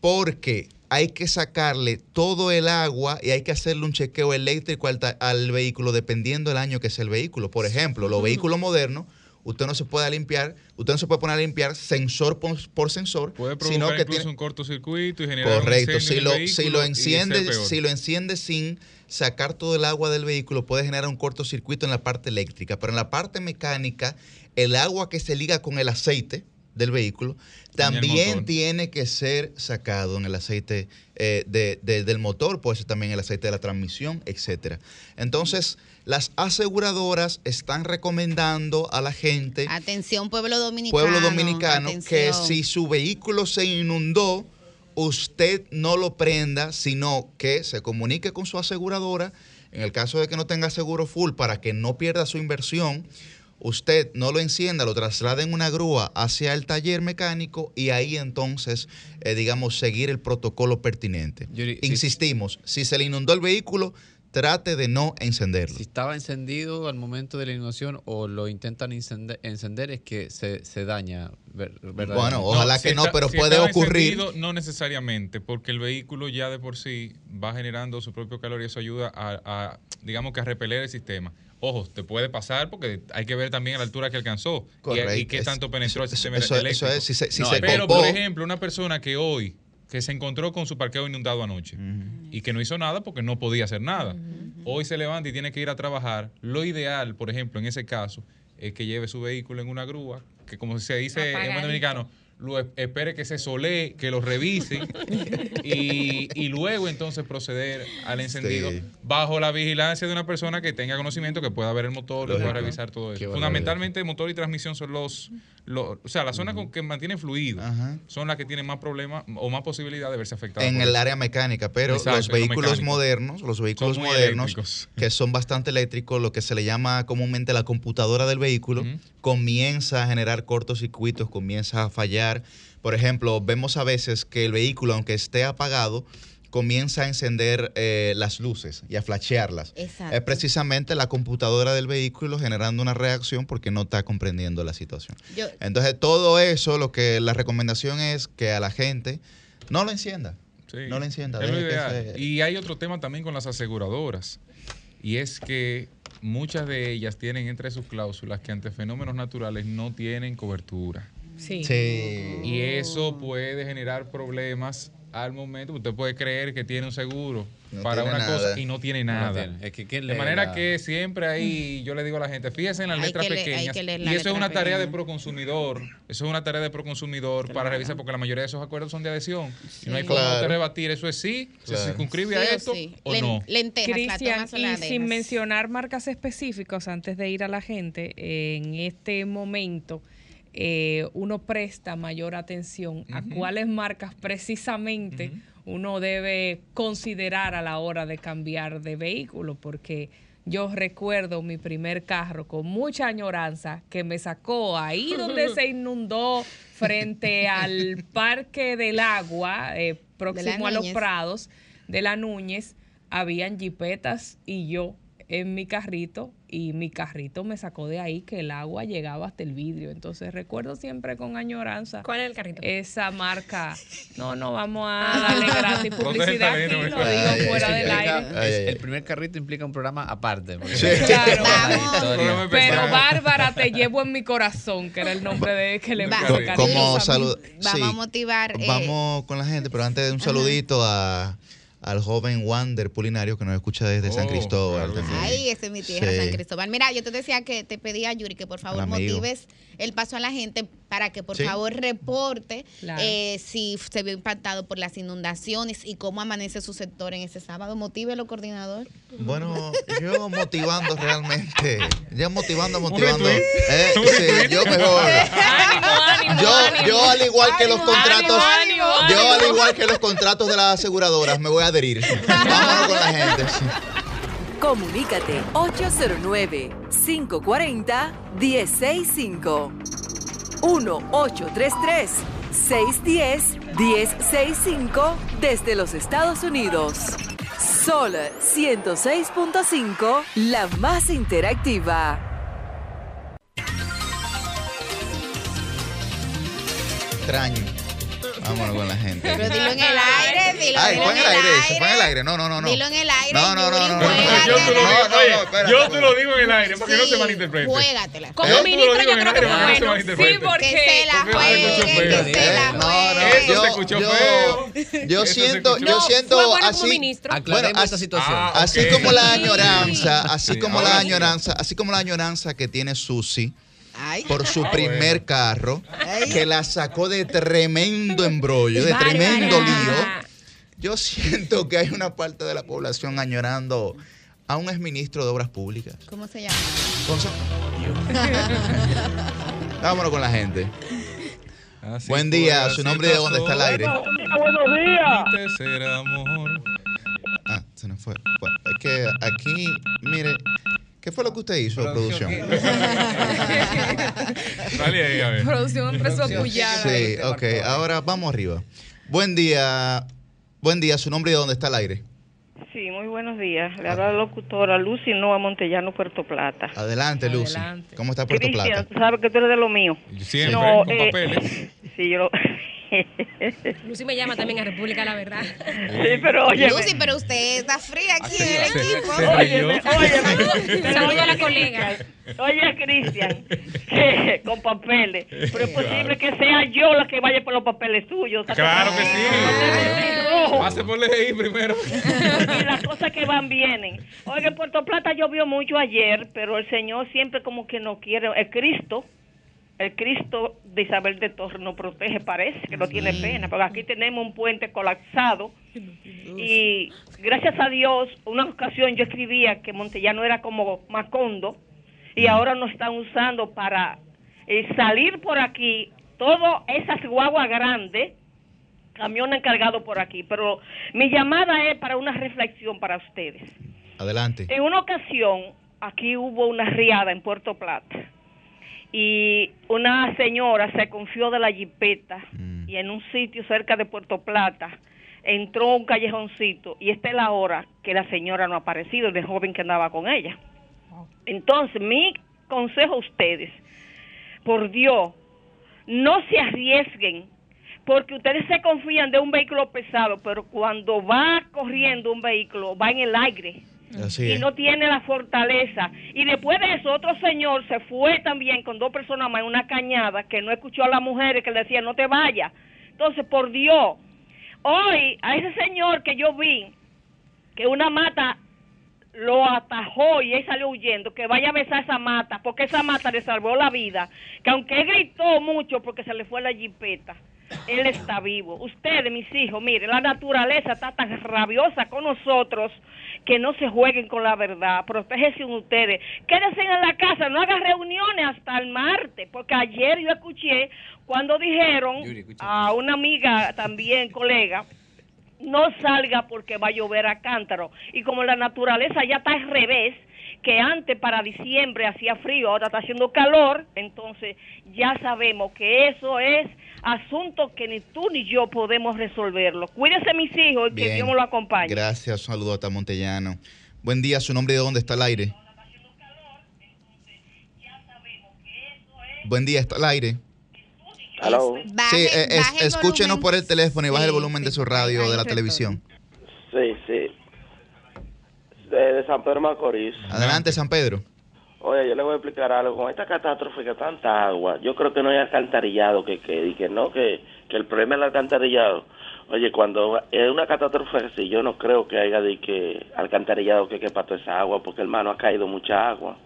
Porque hay que sacarle todo el agua y hay que hacerle un chequeo eléctrico al, al vehículo dependiendo del año que sea el vehículo. Por ejemplo, los vehículos modernos, usted no se puede limpiar, usted no se puede poner a limpiar sensor por, por sensor, Puede sino provocar que incluso tiene, un cortocircuito y generar un Correcto, incendio si lo, si lo enciende, si lo enciende sin sacar todo el agua del vehículo, puede generar un cortocircuito en la parte eléctrica, pero en la parte mecánica, el agua que se liga con el aceite del vehículo también tiene que ser sacado en el aceite eh, de- de- del motor, puede ser también el aceite de la transmisión, etcétera. Entonces, las aseguradoras están recomendando a la gente Atención, pueblo dominicano. pueblo dominicano que si su vehículo se inundó, usted no lo prenda, sino que se comunique con su aseguradora, en el caso de que no tenga seguro full, para que no pierda su inversión, usted no lo encienda, lo traslada en una grúa hacia el taller mecánico y ahí entonces, eh, digamos, seguir el protocolo pertinente. Yuri, Insistimos, si se le inundó el vehículo, trate de no encenderlo. Si estaba encendido al momento de la inundación o lo intentan encender, encender es que se, se daña. ver- verdaderamente. Bueno, ojalá que no, está- pero si puede ocurrir. no necesariamente, porque el vehículo ya de por sí va generando su propio calor y eso ayuda a, a, digamos que a repeler el sistema. Ojo, te puede pasar porque hay que ver también a la altura que alcanzó y- qué Es- tanto penetró el eso- sistema eso- eléctrico. eso es, si se- si No, se pero, por ejemplo, una persona que hoy que se encontró con su parqueo inundado anoche y que no hizo nada porque no podía hacer nada. Hoy se levanta y tiene que ir a trabajar. Lo ideal, por ejemplo, en ese caso, es que lleve su vehículo en una grúa, que como se dice en buen dominicano, lo espere que se solee, que lo revise y, y luego entonces proceder al encendido Sí. bajo la vigilancia de una persona que tenga conocimiento, que pueda ver el motor, que pueda revisar todo eso. Fundamentalmente motor y transmisión son los, los o sea, las zonas con que mantienen fluido Ajá. son las que tienen más problemas o más posibilidad de verse afectadas. en el área mecánica, pero Exacto, los lo vehículos modernos, los vehículos modernos eléctricos. que son bastante eléctricos, lo que se le llama comúnmente la computadora del vehículo, comienza a generar cortocircuitos, comienza a fallar. Por ejemplo, vemos a veces que el vehículo, aunque esté apagado, comienza a encender eh, las luces y a flashearlas. Exacto. Es precisamente la computadora del vehículo generando una reacción porque no está comprendiendo la situación. Yo, Entonces, todo eso, lo que la recomendación es que a la gente no lo encienda. Sí, No lo encienda. es lo ideal. se- Y hay otro tema también con las aseguradoras. Y es que muchas de ellas tienen entre sus cláusulas que ante fenómenos naturales no tienen cobertura. Sí. Sí. Y eso puede generar problemas al momento. Usted puede creer que tiene un seguro No para una nada. cosa y no tiene No nada. tiene. Es que, ¿quién De manera que siempre ahí yo le digo a la gente, fíjense en las Hay letras pequeñas. y eso es una tarea de pequeña. proconsumidor. Eso es una tarea de proconsumidor para revisar porque la mayoría de esos acuerdos son de adhesión. Y no hay Claro. usted rebatir. Eso es sí, se Claro. circunscribe sí a o esto sí. o no. Lentejas, Cristian, o y sin mencionar marcas específicas antes de ir a la gente, en este momento eh, uno presta mayor atención a cuáles marcas precisamente uno debe considerar a la hora de cambiar de vehículo, porque yo recuerdo mi primer carro con mucha añoranza que me sacó ahí donde se inundó frente al Parque del Agua, eh, próximo a los. Prados, de la Núñez, habían jipetas y yo en mi carrito y mi carrito me sacó de ahí que el agua llegaba hasta el vidrio. Entonces recuerdo siempre con añoranza ¿Cuál es el carrito? esa marca. No, no vamos a darle gratis publicidad aquí, lo digo Ay, fuera ay, del ay, aire. ay, ay, ay. El primer carrito implica un programa aparte. Sí. Claro. Pero. Bárbara, te llevo en mi corazón, que era el nombre de que le salud. Vamos a motivar. eh, Vamos con la gente, pero antes de un saludito a, al joven Wander Pulinario que nos escucha desde San Oh, Cristóbal. claro. Ay, ese es mi tierra, Sí. San Cristóbal. Mira, yo te decía que te pedía, Yuri, que por favor motives el paso a la gente para que por Sí. favor reporte Claro. eh, si se vio impactado por las inundaciones y cómo amanece su sector en ese sábado. Motívelo, coordinador. Bueno, yo motivando realmente. Ya motivando, motivando. Eh, sí, yo mejor. Ánimo, ánimo, Yo, ánimo. yo al igual que los contratos, yo al igual que los contratos de las aseguradoras me voy a adherir. Vámonos con la gente. Comunícate 809-540-1065. 1-833-610-1065 desde los Estados Unidos. Sol 106.5, la más interactiva. Extraño. Vámonos con la gente. Pero dilo en el aire, dilo, Ay, dilo en el aire, en el aire. aire. No, no, no, no. Dilo en el aire. No, no, no, no, no, no. juégatela. Yo te lo digo, No, no, oye, no, espérate, yo te lo digo en el aire para que no Sí, se malinterprete. Juégatela. Como Yo ministro, yo creo que que no se bueno. Sí, malinterprete. Que porque se la Porque juegue, feo. que se la no, no, juegue. Eso se yo- escuchó feo. Yo siento, yo siento bueno así. como ministro. Aclaremos Bueno, esta así- situación. Ah, Así como la añoranza, así Sí, como la sí. añoranza, así como la añoranza que tiene Susi Ay. por su Ah, primer carro, Ay. que la sacó de tremendo embrollo, de Bárbara. tremendo lío. Yo siento que hay una parte de la población añorando a un exministro de Obras Públicas. ¿Cómo se llama? Vámonos con la gente. Así Buen día, fue su nombre y de dónde está el aire. Buenos días. Mi tercer amor. Ah, se nos fue. Bueno, es que aquí, mire, ¿Qué fue lo que usted hizo, producción? Dale ahí, a ver. Producción empezó a pullar. Sí, ok. Ahora vamos arriba. Buen día. Buen día. ¿Su nombre y de dónde está el aire? Sí, muy buenos días. Le habla la locutora Lucy Noa Montellano, Puerto Plata. Adelante, Lucy. ¿Cómo está Puerto Cristian, Plata? tú sabes que tú eres de lo mío. Siempre, No, con eh, papeles. Sí, yo lo... Lucy me llama también a República La Verdad. Sí, pero oye. Lucy, pero usted está fría aquí en el equipo. se Óyeme, reyó. óyeme. Saludo a la colega. Oye, Cristian, con papeles. Pero es posible que sea yo la que vaya por los papeles tuyos. Claro que sí. Pase por ley primero. y las cosas que van vienen. Oiga, en Puerto Plata llovió mucho ayer, pero el Señor siempre como que no quiere. El Cristo, el Cristo de Isabel de Torres nos protege, parece que no tiene pena, porque aquí tenemos un puente colapsado. Y gracias a Dios, una ocasión yo escribía que Montellano era como Macondo y ahora nos están usando para eh, salir por aquí, todas esas guaguas grandes camión encargado por aquí, pero mi llamada es para una reflexión para ustedes. Adelante. En una ocasión, aquí hubo una riada en Puerto Plata y una señora se confió de la jipeta y en un sitio cerca de Puerto Plata entró a un callejoncito y esta es la hora que la señora no ha aparecido, el joven que andaba con ella. Entonces, mi consejo a ustedes, por Dios, no se arriesguen porque ustedes se confían de un vehículo pesado, pero cuando va corriendo un vehículo, va en el aire Así y es. no tiene la fortaleza. Y después de eso, otro señor se fue también con dos personas más en una cañada que no escuchó a las mujeres que le decían, no te vayas. Entonces, por Dios, hoy a ese señor que yo vi, que una mata lo atajó y él salió huyendo, que vaya a besar esa mata, porque esa mata le salvó la vida, que aunque él gritó mucho porque se le fue la jipeta, él está vivo. Ustedes, mis hijos, miren, la naturaleza está tan rabiosa con nosotros que no se jueguen con la verdad, protéjense ustedes, quédense en la casa, no hagan reuniones hasta el martes, porque ayer yo escuché cuando dijeron a una amiga también, colega, no salga porque va a llover a cántaro. Y como la naturaleza ya está al revés, que antes para diciembre hacía frío, ahora está haciendo calor, entonces ya sabemos que eso es asunto que ni tú ni yo podemos resolverlo. Cuídense mis hijos y que. Dios me lo acompañe. Gracias, un saludo hasta Montellano. Buen día, su nombre y de dónde está el aire. Buen día, está al aire. Aló. Baje- sí, eh, es- baje el escúchenos volumen. por el teléfono y baje el Sí, volumen de su radio o de la televisión. Sí, sí. De, de San Pedro Macorís. Adelante, San Pedro. Oye, yo le voy a explicar algo. Con esta catástrofe que tanta agua, yo creo que no hay alcantarillado que quede y que no, que, que el problema es el alcantarillado. Oye, cuando es una catástrofe así, yo no creo que haya de que alcantarillado que quepa toda esa agua, porque hermano ha caído mucha agua.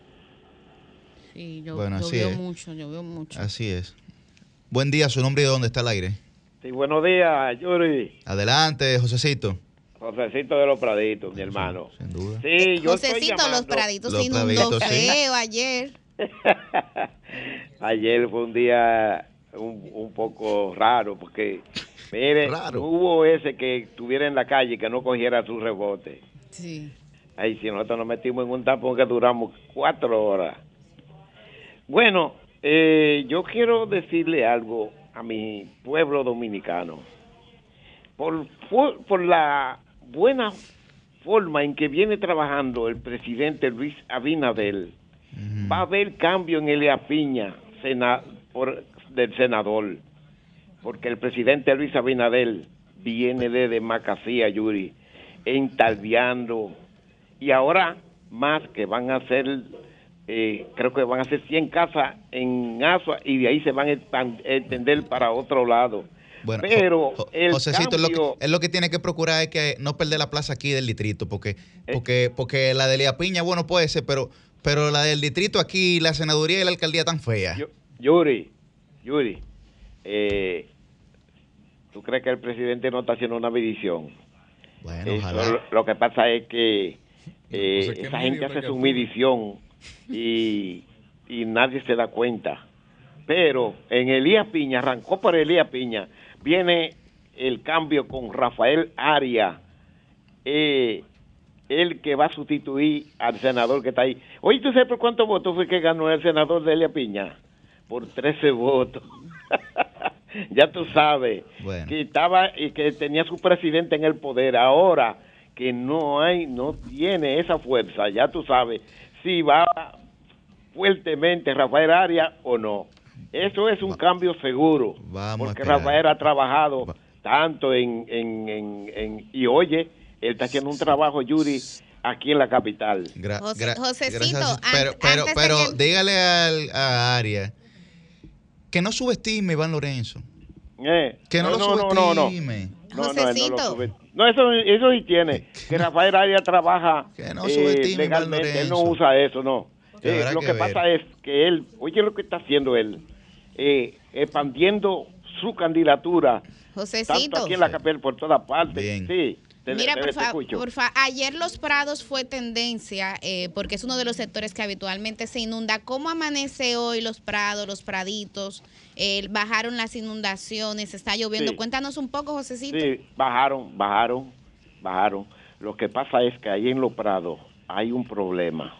Sí, yo, Bueno, así llovió es. mucho, mucho. Así es. Buen día, su nombre y de dónde está el aire. Sí, buenos días, Yuri. Adelante, Josecito. Josecito de los Praditos, mi hermano. Sin duda. Sí, yo Josecito, los llamando- praditos Los se inundó feo ayer. Ayer fue un día un, un poco raro porque, mire, Raro. hubo ese que estuviera en la calle que no cogiera su rebote. Sí. Ahí si nosotros nos metimos en un tapón que duramos cuatro horas. Bueno, eh, yo quiero decirle algo a mi pueblo dominicano. Por, fu- por la buena forma en que viene trabajando el presidente Luis Abinadel, va a haber cambio en Elia Piña sena- por- del senador, porque el presidente Luis Abinadel viene desde Macasía, Yuri, entalviando, y ahora más que van a hacer, eh, creo que van a hacer 100 casas en Asua y de ahí se van a extender para otro lado. Bueno, Pero Jo- Jo- el Josecito, es lo, que, es lo que tiene que procurar es que no perder la plaza aquí del distrito, porque Eh. porque porque la de Lea Piña, bueno, puede ser, pero pero la del distrito aquí, la senaduría y la alcaldía tan fea. Yu- Yuri, Yuri, eh, ¿tú crees que el presidente no está haciendo una medición? Bueno, Eso, ojalá. lo, lo que pasa es que eh, Pues es esa gente hace su medición y, y nadie se da cuenta. Pero en Elías Piña, arrancó por Elías Piña, viene el cambio con Rafael Aria, eh, el que va a sustituir al senador que está ahí. Oye, ¿tú sabes por cuántos votos fue que ganó el senador Delia Piña? Por 13 votos. ya tú sabes Bueno. que estaba y que tenía su presidente en el poder. Ahora que no hay, no tiene esa fuerza, ya tú sabes si va fuertemente Rafael Arias o no. Eso es un cambio seguro, Vamos a porque. Rafael ha trabajado tanto en, en, en, en- y oye, él está haciendo un trabajo, Yuri, aquí en la capital. Gra- José- gra- Josecito, gracias. pero pero, antes de pero que- dígale al, a Aria que no subestime a Iván Lorenzo. Eh, Que no, lo no, no, no. subestime. No, no, él no, lo Josecito. sube. No, eso, eso sí tiene. Que Rafael Arias trabaja no eh, subestime, Iván legalmente. Él no usa eso, no. Eh, lo que pasa es que él, oye lo que está haciendo él, eh, expandiendo su candidatura, Josecito. tanto aquí en la capital por todas partes. Sí, te- Mira, te- por te favor, escucho. por fa- ayer Los Prados fue tendencia eh, porque es uno de los sectores que habitualmente se inunda. ¿Cómo amanece hoy Los Prados, Los Praditos? Eh, ¿Bajaron las inundaciones? ¿Está lloviendo? Sí. Cuéntanos un poco, Josecito. Sí, bajaron, bajaron, bajaron. Lo que pasa es que ahí en Los Prados hay un problema.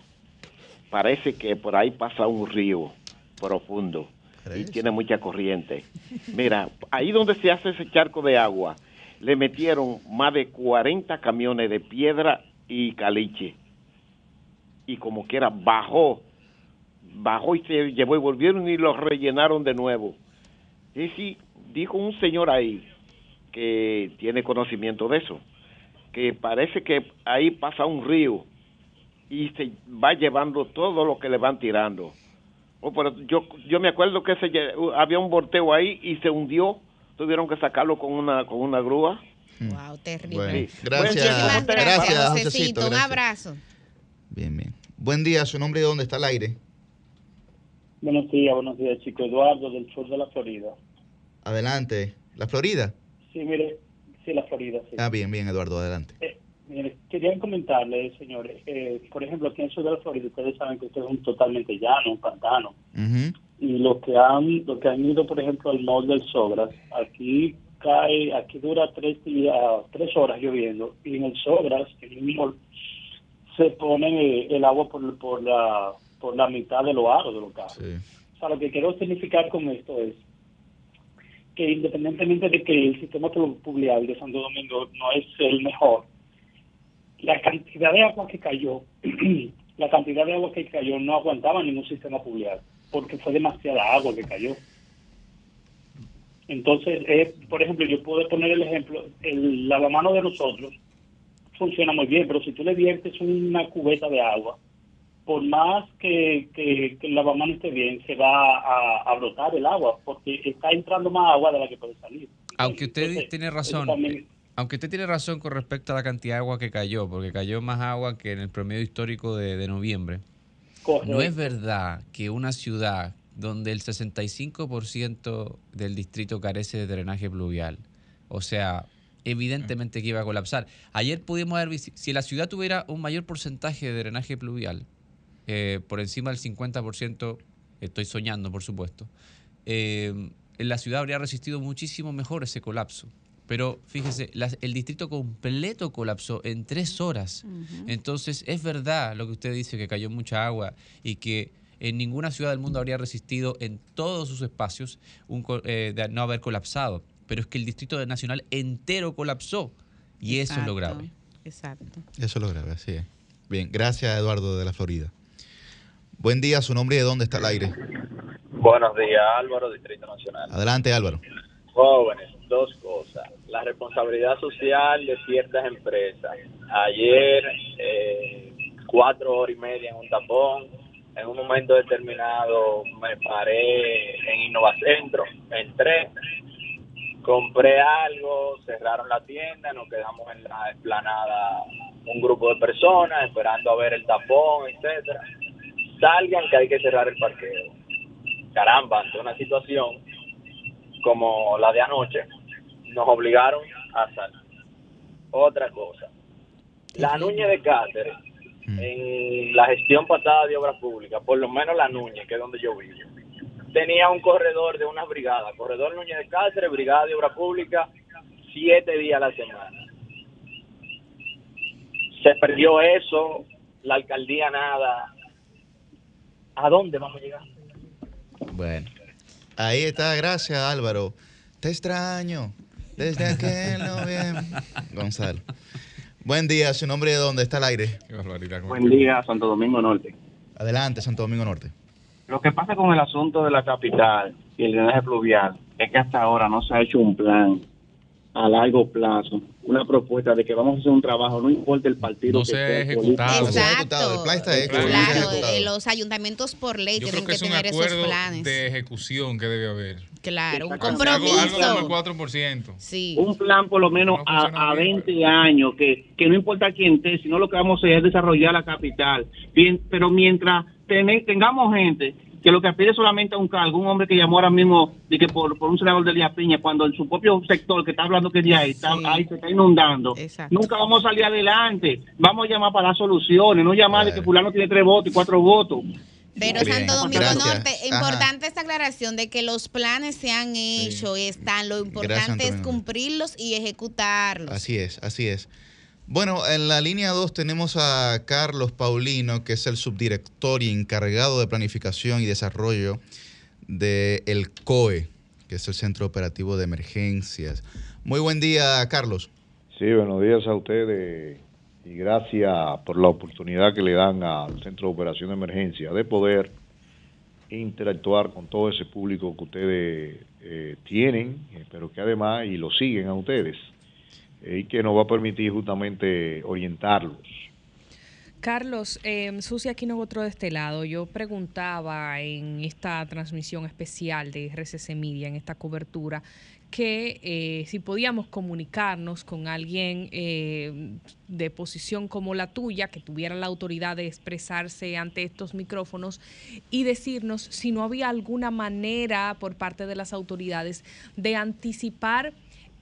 Parece que por ahí pasa un río profundo y tiene mucha corriente. Mira, ahí donde se hace ese charco de agua, le metieron más de 40 camiones de piedra y caliche. Y como quiera, bajó, bajó y se llevó y volvieron y lo rellenaron de nuevo. Y sí, dijo un señor ahí que tiene conocimiento de eso, que parece que ahí pasa un río y se va llevando todo lo que le van tirando. Oh, pero yo, yo me acuerdo que se, lle- había un volteo ahí y se hundió, tuvieron que sacarlo con una, con una grúa. Wow, terrible. Bueno, Sí. gracias, gracias, gracias, Josecito. Un abrazo. Bien, bien. Buen día, su nombre y dónde está el aire. Buenos días, buenos días, chico. Eduardo, del sur de la Florida. Adelante. ¿La Florida? Sí, mire, sí, la Florida, sí. Ah, bien, bien, Eduardo, adelante. Mire, quería comentarle, señores, eh, por ejemplo, aquí en sur de la Florida, ustedes saben que esto es un totalmente llano, un pantano. Y los que han, los que han ido, por ejemplo, al mall del Sogras, aquí cae, aquí dura tres días, tres horas lloviendo, y en el Sogras, en el mall, se pone eh, el agua por, por la por la mitad de los aros de los carros. O sea, lo que quiero significar con esto es que independientemente de que el sistema pluvial de Santo Domingo no es el mejor, la cantidad de agua que cayó, la cantidad de agua que cayó no aguantaba ningún sistema pluvial, porque fue demasiada agua que cayó. Entonces, eh, por ejemplo, yo puedo poner el ejemplo, el lavamano de nosotros funciona muy bien, pero si tú le viertes una cubeta de agua, por más que, que, que el lavamano esté bien, se va a, a brotar el agua, porque está entrando más agua de la que puede salir. Aunque usted Entonces, tiene razón, también- aunque usted tiene razón con respecto a la cantidad de agua que cayó, porque cayó más agua que en el promedio histórico de, de noviembre. No es verdad que una ciudad donde el 65% del distrito carece de drenaje pluvial, o sea, evidentemente que iba a colapsar. Ayer pudimos haber si la ciudad tuviera un mayor porcentaje de drenaje pluvial, eh, por encima del 50%, estoy soñando, por supuesto, eh, la ciudad habría resistido muchísimo mejor ese colapso. Pero fíjese, las- el distrito completo colapsó en tres horas. Entonces, es verdad lo que usted dice, que cayó mucha agua y que en ninguna ciudad del mundo habría resistido en todos sus espacios un co- eh, de no haber colapsado. Pero es que el distrito nacional entero colapsó. Y eso es lo grave. Exacto. Eso es lo grave, así es. Bien, gracias, Eduardo de la Florida. Buen día, su nombre y de dónde está el aire. Buenos días, Álvaro, Distrito Nacional. Adelante, Álvaro. Jóvenes, dos cosas. La responsabilidad social de ciertas empresas. Ayer, eh, cuatro horas y media en un tapón. En un momento determinado me paré en Innovacentro, entré, compré algo, cerraron la tienda, nos quedamos en la explanada un grupo de personas esperando a ver el tapón, etcétera. Salgan que hay que cerrar el parqueo. Caramba, ante una situación como la de anoche, nos obligaron a salir. Otra cosa, la Nuña de Cáceres, en la gestión pasada de obras públicas, por lo menos la Nuña, que es donde yo vivo, tenía un corredor de una brigada, corredor Núñez de Cáceres, brigada de obra pública, siete días a la semana. se perdió eso, la alcaldía nada. ¿A dónde vamos a llegar? Bueno, ahí está, gracias Álvaro. Te extraño desde aquel noviembre. Gonzalo. Buen día, su nombre de dónde está el aire. Buen día, Santo Domingo Norte. Adelante, Santo Domingo Norte. Lo que pasa con el asunto de la capital y el drenaje pluvial es que hasta ahora no se ha hecho un plan a largo plazo, una propuesta de que vamos a hacer un trabajo, no importa el partido No que se ha esté ejecutado. Exacto. El plan está hecho. Claro, eh, los ayuntamientos por ley Yo tienen creo que que, es un tener esos acuerdo planes. de ejecución que debe haber. Claro, un Algo, algo compromiso. como el 4%. Sí. Un plan por lo menos a, a 20 años, que, que no importa quién esté, sino lo que vamos a hacer es desarrollar la capital. Bien, pero mientras tengamos gente que lo que pide es solamente un cargo, un hombre que llamó ahora mismo de que por, por un senador de Elías Piña, cuando en su propio sector que está hablando que de ahí, está, ahí se está inundando, nunca vamos a salir adelante. Vamos a llamar para dar soluciones, no llamar de que fulano tiene tres votos y cuatro votos. Pero Bien, Santo Domingo gracias. Norte, Ajá. importante esta aclaración de que los planes se han hecho, están, lo importante es cumplirlos y ejecutarlos. Así es, así es. Bueno, en la línea 2 tenemos a Carlos Paulino, que es el subdirector y encargado de planificación y desarrollo del COE, que es el Centro Operativo de Emergencias. Muy buen día, Carlos. Sí, buenos días a ustedes y gracias por la oportunidad que le dan al Centro de Operación de Emergencia de poder interactuar con todo ese público que ustedes eh, tienen, pero que además y lo siguen a ustedes y que nos va a permitir justamente orientarlos. Carlos, eh, Susi Aquino otro de este lado. Yo preguntaba en esta transmisión especial de RCC Media, en esta cobertura, que eh, si podíamos comunicarnos con alguien eh, de posición como la tuya, que tuviera la autoridad de expresarse ante estos micrófonos y decirnos si no había alguna manera por parte de las autoridades de anticipar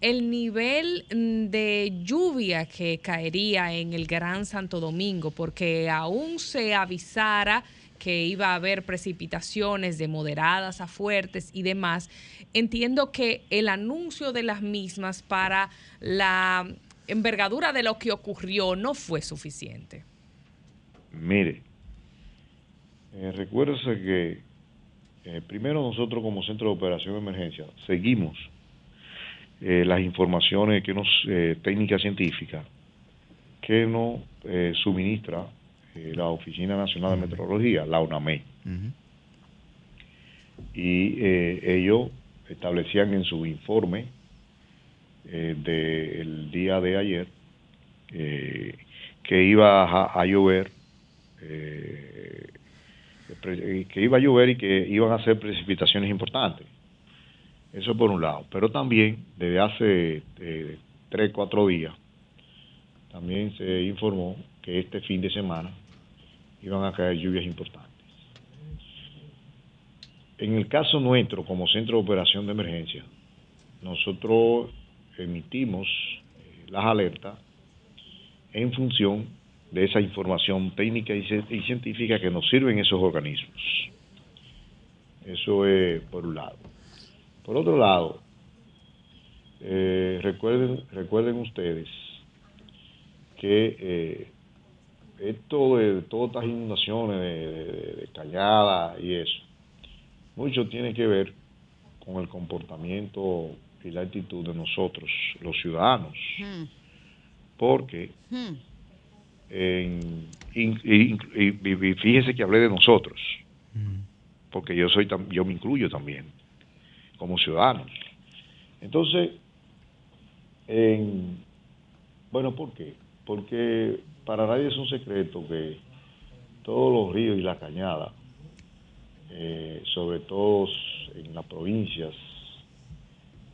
el nivel mm, de lluvia que caería en el Gran Santo Domingo, porque aún se avisara que iba a haber precipitaciones de moderadas a fuertes y demás, entiendo que el anuncio de las mismas para la envergadura de lo que ocurrió no fue suficiente. Mire, eh, recuérdese que eh, primero nosotros como Centro de Operación de Emergencia seguimos eh, las informaciones que nos, eh, técnica científica, que nos eh, suministra eh, la Oficina Nacional de Meteorología, la UNAME. Y ellos establecían en su informe del día de ayer que iba a, a llover, que iba a llover y que iban a ser precipitaciones importantes. Eso por un lado. Pero también desde hace eh, tres, cuatro días, también se informó que este fin de semana iban a caer lluvias importantes. En el caso nuestro, como centro de operación de emergencia, nosotros emitimos eh, las alertas en función de esa información técnica y, ci- y científica que nos sirven esos organismos. Eso es por un lado. Por otro lado, eh, recuerden, recuerden ustedes que eh, esto de todas estas inundaciones de, de- de cañada y eso, mucho tiene que ver con el comportamiento y la actitud de nosotros, los ciudadanos, porque Hmm. en- in- in- y, y- y fíjese que hablé de nosotros, porque yo soy tam- yo me incluyo también como ciudadanos. Entonces, en- bueno, ¿por qué? Porque para nadie es un secreto que todos los ríos y la cañada, eh, sobre todo en las provincias,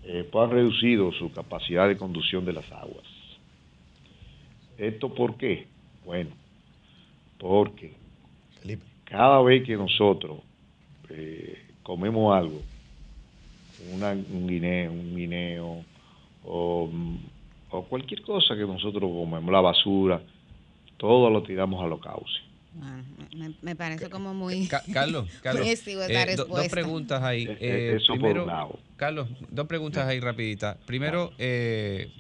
eh, pues han reducido su capacidad de conducción de las aguas. ¿Esto por qué? Bueno, porque cada vez que nosotros eh, comemos algo, una- un guineo, un guineo o, o cualquier cosa que nosotros comemos, la basura, todo lo tiramos a los cauces. Me, me parece como muy, Ca- Carlos, eh, do- dos preguntas ahí. Eh, Eh, eso por primero, un lado. Carlos, dos preguntas ahí rapiditas. Primero, eh,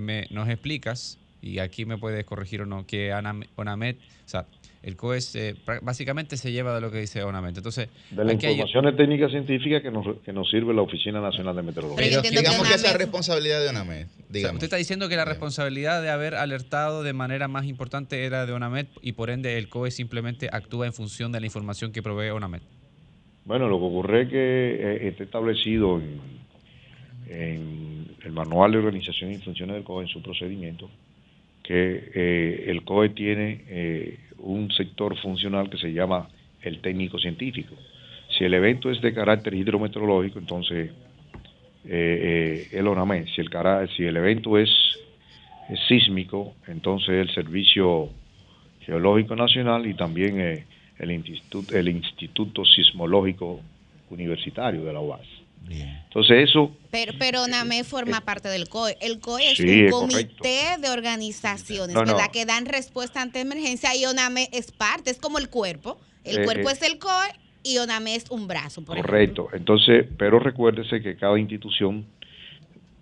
me- nos explicas y aquí me puedes corregir o no, que Anam- ONAMED, o sea, el COE se- básicamente se lleva de lo que dice ONAMED. Entonces, De las hay- informaciones técnicas científicas que nos, que nos sirve la Oficina Nacional de Meteorología. Pero digamos que esa es responsabilidad de ONAMED. O sea, Digamos. usted está diciendo que la responsabilidad de haber alertado de manera más importante era de ONAMED y por ende el COE simplemente actúa en función de la información que provee ONAMED. Bueno, lo que ocurre es que eh, está establecido en, en el Manual de Organización y Funciones del COE, en su procedimiento, que eh, el COE tiene eh, un sector funcional que se llama el técnico científico. Si el evento es de carácter hidrometeorológico, entonces eh, eh, el ONAMED. Si el, si el evento es, es sísmico, entonces el Servicio Geológico Nacional y también eh, el, instituto, el Instituto Sismológico Universitario de la UAS. Entonces eso Pero, pero ONAME forma parte del COE. El COE es Sí, un es comité de organizaciones, No. Que dan respuesta ante emergencia y ONAME es parte, es como el cuerpo. El Eh, cuerpo eh. es el COE y ONAME es un brazo, por ejemplo. Correcto. Entonces, pero recuérdese que cada institución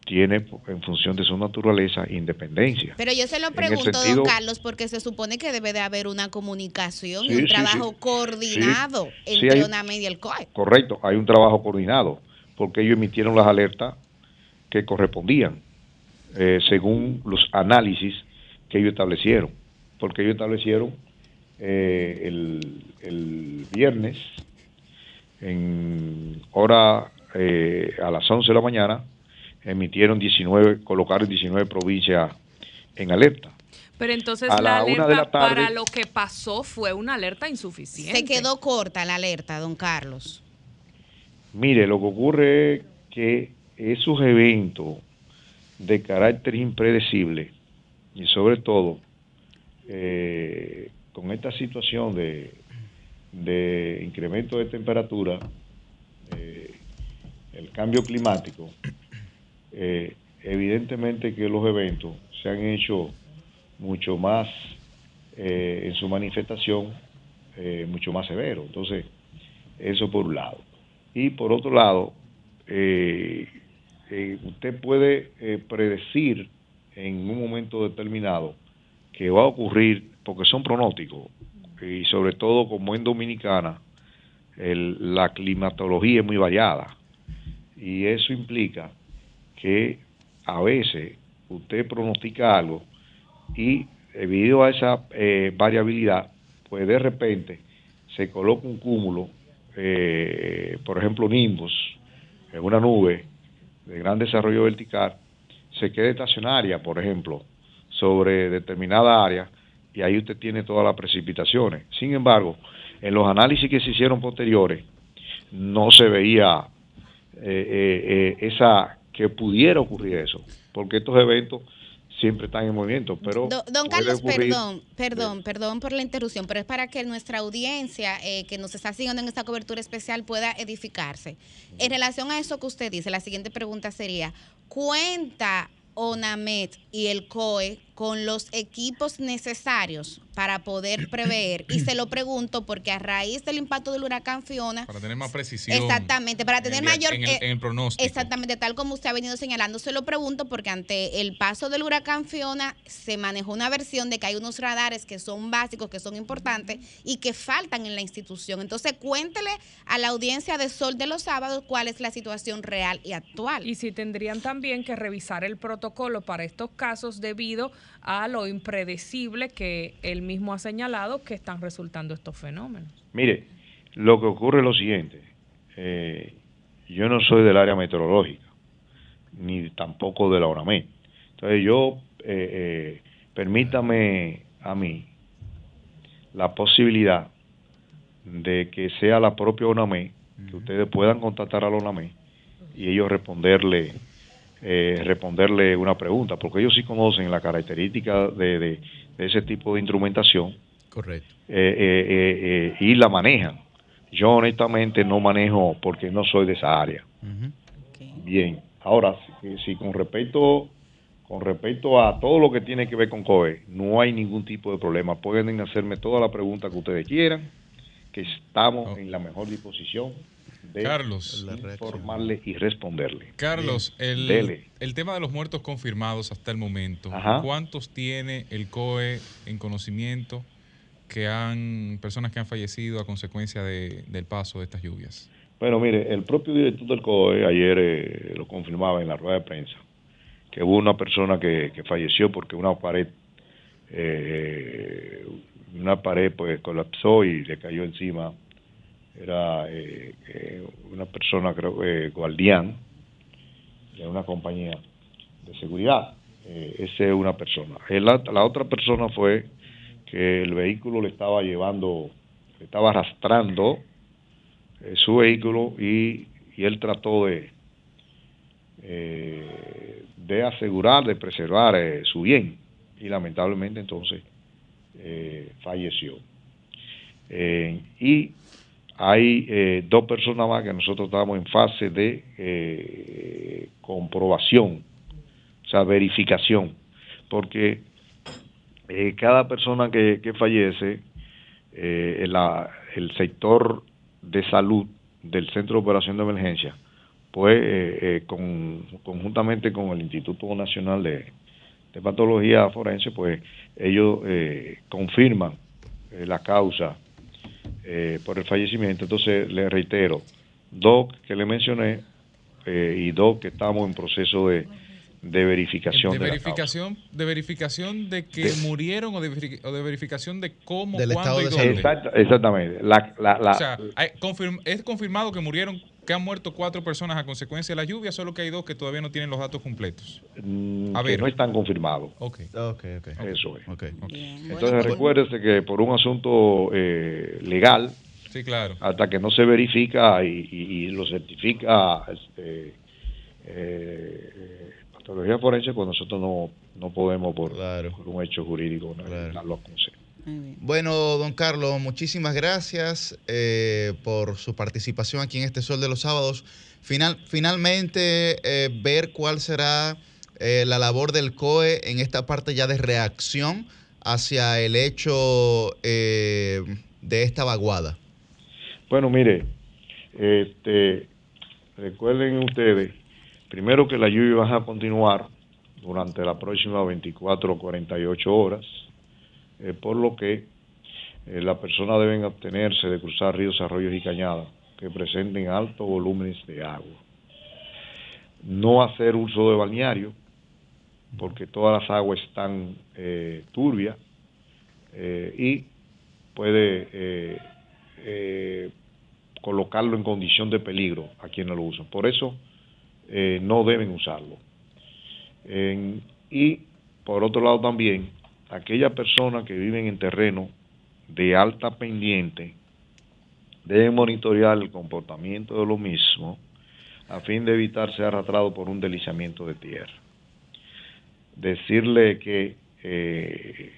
tiene, en función de su naturaleza, independencia. Pero yo se lo pregunto, sentido- don Carlos, porque se supone que debe de haber una comunicación y un sí, trabajo sí. coordinado Sí, entre hay- ONAME y el COE. Correcto, hay un trabajo coordinado, porque ellos emitieron las alertas que correspondían, eh, según los análisis que ellos establecieron, porque ellos establecieron eh, el, el viernes, en hora eh, a las 11 de la mañana, emitieron 19, colocaron 19 provincias en alerta. Pero entonces A la, la una alerta de la tarde- para lo que pasó fue una alerta insuficiente. Se quedó corta la alerta, don Carlos. Mire, lo que ocurre es que esos eventos de carácter impredecible y sobre todo eh, con esta situación de, incremento de temperatura, eh, el cambio climático, eh, evidentemente que los eventos se han hecho mucho más en su manifestación, mucho más severo. Entonces, eso por un lado. Y por otro lado, eh, eh, usted puede eh, predecir en un momento determinado que va a ocurrir, porque son pronósticos, y sobre todo como en Dominicana, la climatología es muy variada. Y eso implica que a veces usted pronostica algo y debido a esa variabilidad, pues de repente se coloca un cúmulo, eh, por ejemplo, nimbus, en una nube de gran desarrollo vertical, se queda estacionaria, por ejemplo, sobre determinada área y ahí usted tiene todas las precipitaciones. Sin embargo, en los análisis que se hicieron posteriores, no se veía eh, eh, eh, esa que pudiera ocurrir eso, porque estos eventos siempre están en movimiento, pero Do- don Carlos, ocurrir- perdón, perdón, perdón por la interrupción, pero es para que nuestra audiencia eh, que nos está siguiendo en esta cobertura especial pueda edificarse. En relación a eso que usted dice, la siguiente pregunta sería, ¿cuenta ONAMED y el COE con los equipos necesarios para poder prever? Y se lo pregunto porque a raíz del impacto del huracán Fiona, Para tener más precisión. Exactamente, para en tener el mayor... En el, eh, en el pronóstico. Exactamente, tal como usted ha venido señalando, se lo pregunto porque ante el paso del huracán Fiona se manejó una versión de que hay unos radares que son básicos, que son importantes y que faltan en la institución. Entonces, cuéntele a la audiencia de Sol de los Sábados cuál es la situación real y actual. Y si tendrían también que revisar el protocolo para estos casos debido a lo impredecible que él mismo ha señalado que están resultando estos fenómenos. Mire, lo que ocurre es lo siguiente. eh, yo no soy del área meteorológica, ni tampoco de la ONAMED. Entonces yo, eh, eh, permítame a mí la posibilidad de que sea la propia ONAMED, que ustedes puedan contactar a la ONAMED y ellos responderle eh, responderle una pregunta, porque ellos sí conocen la característica de, de- de ese tipo de instrumentación Correcto. eh, eh, eh, eh, y la manejan. Yo honestamente no manejo porque no soy de esa área. Bien, ahora, si, si con respecto con respecto a todo lo que tiene que ver con COE, no hay ningún tipo de problema. Pueden hacerme todas las preguntas que ustedes quieran, que estamos en la mejor disposición de Carlos. informarle y responderle. Carlos, el, el tema de los muertos confirmados hasta el momento, Ajá. ¿cuántos tiene el COE en conocimiento que han personas que han fallecido a consecuencia de- del paso de estas lluvias? Bueno, mire, el propio director del COE ayer eh, lo confirmaba en la rueda de prensa, que hubo una persona que, que falleció porque una pared, eh, una pared pues colapsó y le cayó encima. Era eh, eh, una persona, creo, eh, guardián de una compañía de seguridad. Esa es una persona. La, la otra persona fue que el vehículo le estaba llevando, le estaba arrastrando su vehículo y, y él trató de de asegurar, de preservar su bien y lamentablemente entonces falleció. Y hay eh, dos personas más que nosotros estamos en fase de eh, comprobación, o sea, verificación, porque eh, cada persona que, que fallece, eh, la- el sector de salud del Centro de Operación de Emergencia, pues con- conjuntamente con el Instituto Nacional de, de Patología Forense, pues ellos confirman la causa eh, por el fallecimiento. Entonces, le reitero, dos que le mencioné eh, y dos que estamos en proceso de, de verificación De de, la causa. verificación, de verificación de que murieron o de, o de verificación de cómo, Del cuándo y estado de dónde. Exacta- exactamente. La- la- la- o sea, hay- es confirmado que murieron, que han muerto cuatro personas a consecuencia de la lluvia, solo que hay dos que todavía no tienen los datos completos. Mm, A que ver. no están confirmados. Ok. Eso es. Bueno, Entonces pues- recuérdese que por un asunto eh, legal, Sí, claro. hasta que no se verifica y, y- y lo certifica este, eh, patología forense, pues nosotros no, no podemos por, por un hecho jurídico ¿no? darlo a Bueno, don Carlos, muchísimas gracias eh, por su participación aquí en este Sol de los Sábados. Final, finalmente, eh, ver cuál será eh, la labor del COE en esta parte ya de reacción hacia el hecho eh, de esta vaguada. Bueno, mire, este, recuerden ustedes, primero que la lluvia va a continuar durante las próximas 24 o 48 horas, eh, por lo que eh, las personas deben abstenerse de cruzar ríos, arroyos y cañadas que presenten altos volúmenes de agua. No hacer uso de balneario, porque todas las aguas están eh, turbias eh, y puede colocarlo en condición de peligro a quienes lo usan. Por eso no deben usarlo. En- y por otro lado también, aquellas personas que viven en terreno de alta pendiente deben monitorear el comportamiento de lo mismo a fin de evitar ser arrastrado por un deslizamiento de tierra. Decirle que eh,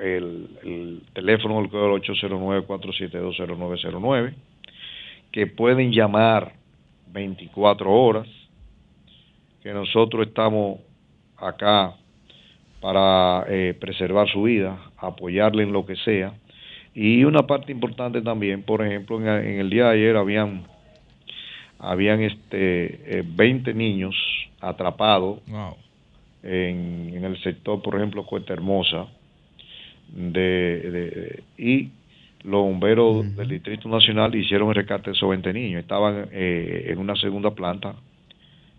el, el teléfono del código 809-472-0909, que pueden llamar 24 horas, que nosotros estamos acá para eh, preservar su vida, apoyarle en lo que sea. Y una parte importante también, por ejemplo, en, en el día de ayer habían habían este eh, 20 niños atrapados en, en el sector, por ejemplo, Cuesta Hermosa, de, de- y los bomberos del Distrito Nacional hicieron el rescate de esos 20 niños. Estaban eh, en una segunda planta,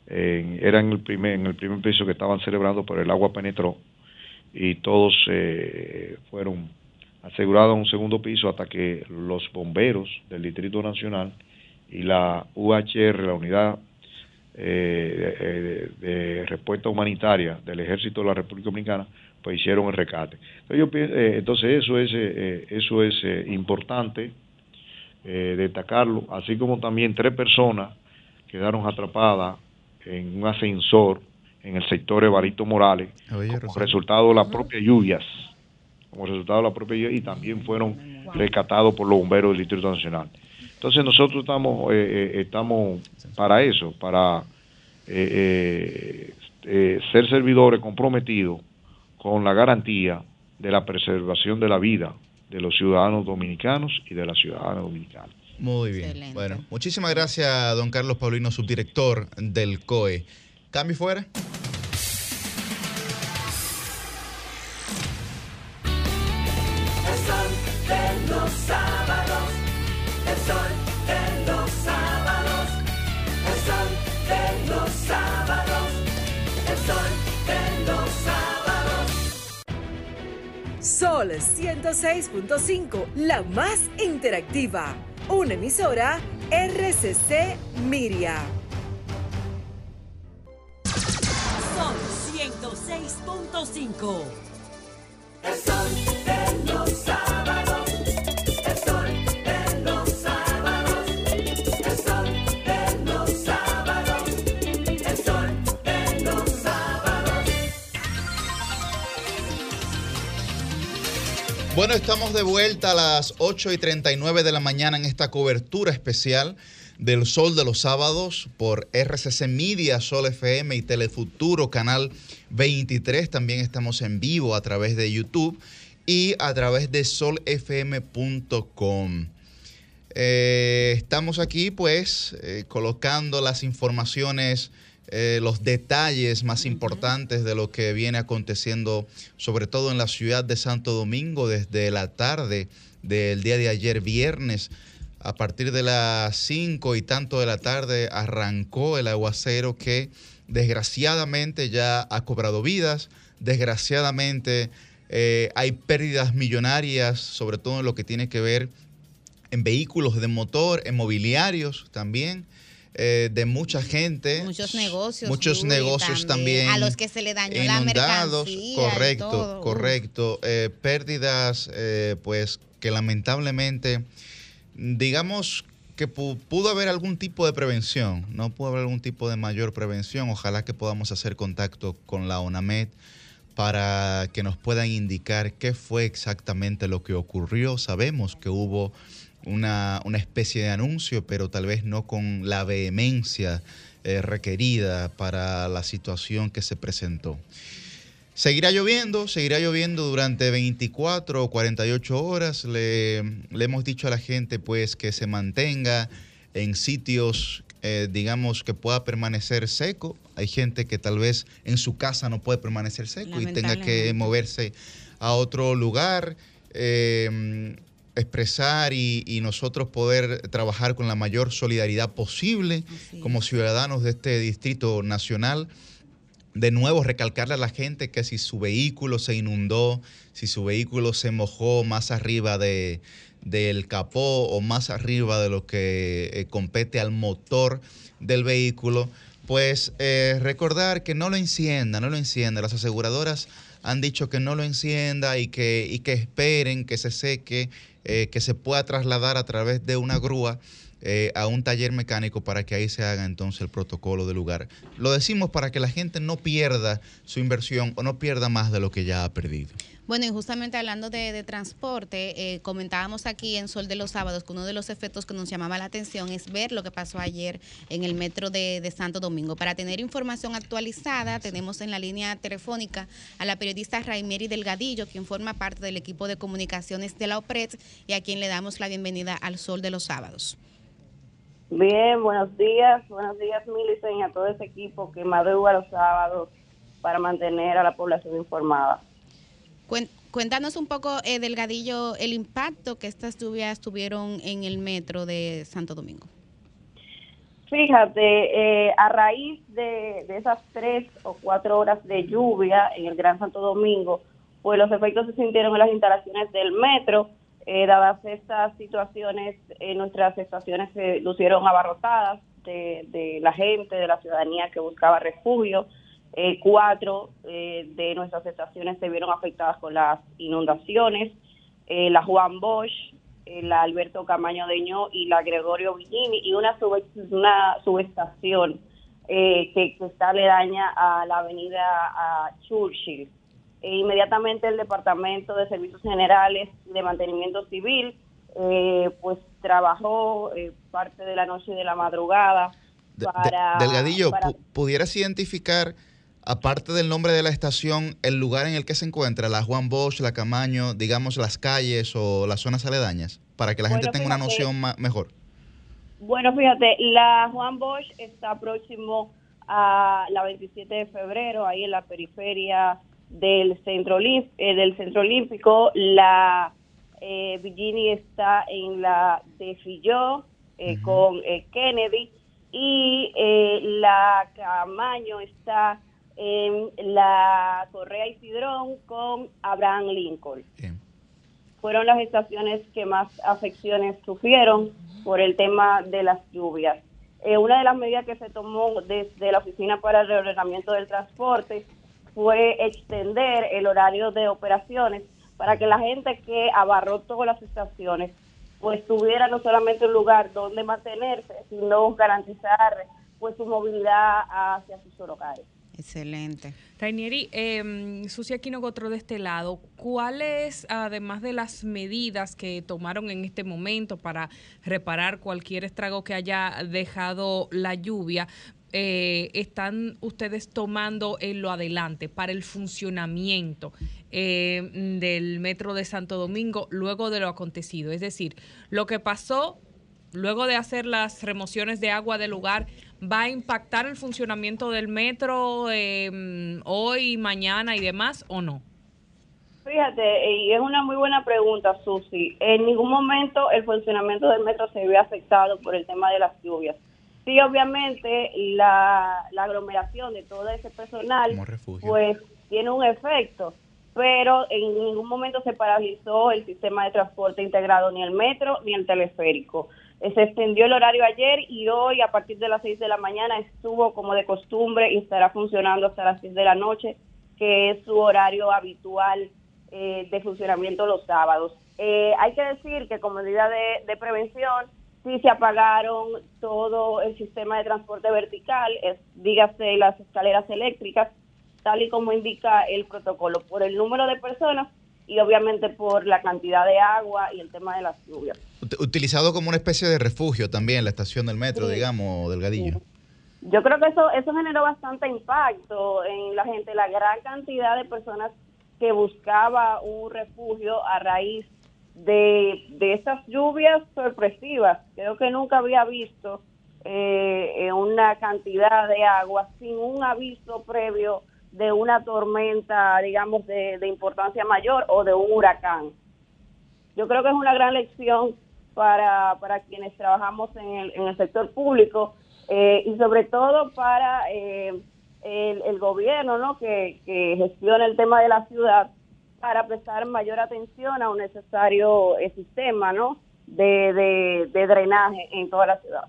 en, era en el, primer, en el primer piso que estaban celebrando, pero el agua penetró y todos eh, fueron asegurados en un segundo piso hasta que los bomberos del Distrito Nacional y la UHR, la unidad eh, de, de respuesta humanitaria del Ejército de la República Dominicana, pues hicieron el rescate. Entonces, yo eh, entonces eso es, eh, eh, eso es eh, importante eh, destacarlo, así como también tres personas quedaron atrapadas en un ascensor en el sector Evarito Morales como resultado de las propias lluvias, como resultado de la propia lluvia y también fueron rescatados por los bomberos del Distrito Nacional. Entonces nosotros estamos eh, eh, estamos para eso, para eh, eh, eh, ser servidores comprometidos con la garantía de la preservación de la vida de los ciudadanos dominicanos y de las ciudadanas dominicanas. Muy bien. Bueno, muchísimas gracias don Carlos Paulino, subdirector del COE. Cambio fuera. El sol de los sábados, el sol de los sábados, el sol de los sábados, el sol de los sábados. Sol 106.5, la más interactiva. Una emisora RCC Miria. 106.5. El sol de los sábados, el sol de los sábados, el sol de los sábados, el sol de los sábados. Bueno, estamos de vuelta a las 8 y 39 de la mañana en esta cobertura especial del Sol de los Sábados por RCC Media, Sol FM y Telefuturo, canal 23. También estamos en vivo a través de YouTube y a través de solfm.com. Eh, estamos aquí pues eh, colocando las informaciones, eh, los detalles más importantes de lo que viene aconteciendo, sobre todo en la ciudad de Santo Domingo desde la tarde del día de ayer viernes. A partir de las 5 y tanto de la tarde arrancó el aguacero que desgraciadamente ya ha cobrado vidas, desgraciadamente eh, hay pérdidas millonarias, sobre todo en lo que tiene que ver en vehículos de motor, en mobiliarios también, eh, de mucha gente. Muchos negocios. Muchos negocios también. A los que se le dañó la inundados, mercancía. y correcto, todo. correcto. Eh, pérdidas, eh, pues que lamentablemente, digamos que pu- pudo haber algún tipo de prevención, no pudo haber algún tipo de mayor prevención. Ojalá que podamos hacer contacto con la ONAMED para que nos puedan indicar qué fue exactamente lo que ocurrió. Sabemos que hubo una, una especie de anuncio, pero tal vez no con la vehemencia eh, requerida para la situación que se presentó. Seguirá lloviendo, seguirá lloviendo durante 24 o 48 horas. Le, le hemos dicho a la gente pues que se mantenga en sitios, eh, digamos, que pueda permanecer seco. Hay gente que tal vez en su casa no puede permanecer seco y tenga que moverse a otro lugar. eh, expresar y, y nosotros poder trabajar con la mayor solidaridad posible como ciudadanos de este distrito nacional de nuevo recalcarle a la gente que si su vehículo se inundó, si su vehículo se mojó más arriba de, del capó o más arriba de lo que eh, compete al motor del vehículo, pues eh, recordar que no lo encienda, no lo encienda. Las aseguradoras han dicho que no lo encienda y que, y que esperen que se seque, eh, que se pueda trasladar a través de una grúa eh, a un taller mecánico para que ahí se haga entonces el protocolo del lugar. Lo decimos para que la gente no pierda su inversión o no pierda más de lo que ya ha perdido. Bueno, y justamente hablando de, de transporte, eh, comentábamos aquí en Sol de los Sábados que uno de los efectos que nos llamaba la atención es ver lo que pasó ayer en el metro de, de Santo Domingo. Para tener información actualizada, tenemos en la línea telefónica a la periodista Raimeri Delgadillo, quien forma parte del equipo de comunicaciones de la OPRED y a quien le damos la bienvenida al Sol de los Sábados. Bien, buenos días, buenos días Milicen y a todo ese equipo que madruga los sábados para mantener a la población informada. Cuéntanos un poco, eh, Delgadillo, el impacto que estas lluvias tuvieron en el metro de Santo Domingo. Fíjate, eh, a raíz de, de esas tres o cuatro horas de lluvia en el Gran Santo Domingo, pues los efectos se sintieron en las instalaciones del metro. Eh, dadas estas situaciones, eh, nuestras estaciones se lucieron abarrotadas de, de la gente, de la ciudadanía que buscaba refugio. Eh, cuatro eh, de nuestras estaciones se vieron afectadas con las inundaciones. La Juan Bosch, la Alberto Camaño Deño y la Gregorio Villini y una, sub- una subestación que, que está aledaña a la avenida a Churchill. E inmediatamente el Departamento de Servicios Generales y de Mantenimiento Civil eh, pues trabajó eh, parte de la noche y de la madrugada de- para... Delgadillo, para- ¿pudieras identificar, aparte del nombre de la estación, el lugar en el que se encuentra, la Juan Bosch, la Camaño, digamos las calles o las zonas aledañas, para que la gente tenga una noción ma- mejor? Bueno, fíjate, la Juan Bosch está próximo a la 27 de febrero, ahí en la periferia del centro, eh, del centro olímpico. La eh, Virginia está en la de Filló eh, con eh, Kennedy y eh, la Camaño está en la Correa y Cidrón con Abraham Lincoln fueron las estaciones que más afecciones sufrieron por el tema de las lluvias. Una de las medidas que se tomó desde la Oficina para el Reordenamiento del Transporte fue extender el horario de operaciones para que la gente que abarrotó las estaciones pues tuviera no solamente un lugar donde mantenerse, sino garantizar pues su movilidad hacia sus hogares. Excelente. Rainieri, eh, Sucia Quinogotro de este lado, ¿cuáles, además de las medidas que tomaron en este momento para reparar cualquier estrago que haya dejado la lluvia, eh, están ustedes tomando en lo adelante para el funcionamiento eh, del Metro de Santo Domingo luego de lo acontecido? Es decir, lo que pasó luego de hacer las remociones de agua del lugar, ¿va a impactar el funcionamiento del metro eh, hoy, mañana y demás o no? Fíjate, y es una muy buena pregunta, Susi. En ningún momento el funcionamiento del metro se ve afectado por el tema de las lluvias. Sí, obviamente, la, la aglomeración de todo ese personal, pues tiene un efecto, pero en ningún momento se paralizó el sistema de transporte integrado, ni el metro ni el teleférico. Eh, Se extendió el horario ayer y hoy a partir de las 6 de la mañana estuvo como de costumbre y estará funcionando hasta las 6 de la noche, que es su horario habitual eh, de funcionamiento los sábados. Eh, hay que decir que como medida de, de prevención, sí se apagaron todo el sistema de transporte vertical, es, dígase las escaleras eléctricas, tal y como indica el protocolo, por el número de personas y obviamente por la cantidad de agua y el tema de las lluvias. Ut- Utilizado como una especie de refugio también, la estación del metro, Sí. digamos, Delgadillo. Yo creo que eso eso generó bastante impacto en la gente, la gran cantidad de personas que buscaba un refugio a raíz de, de estas lluvias sorpresivas. Creo que nunca había visto eh, una cantidad de agua sin un aviso previo de una tormenta, digamos, de, de importancia mayor o de un huracán. Yo creo que es una gran lección para, para quienes trabajamos en el, en el sector público eh, y sobre todo para eh, el, el gobierno ¿no? que, que gestiona el tema de la ciudad para prestar mayor atención a un necesario eh, sistema ¿no? de, de, de drenaje en toda la ciudad.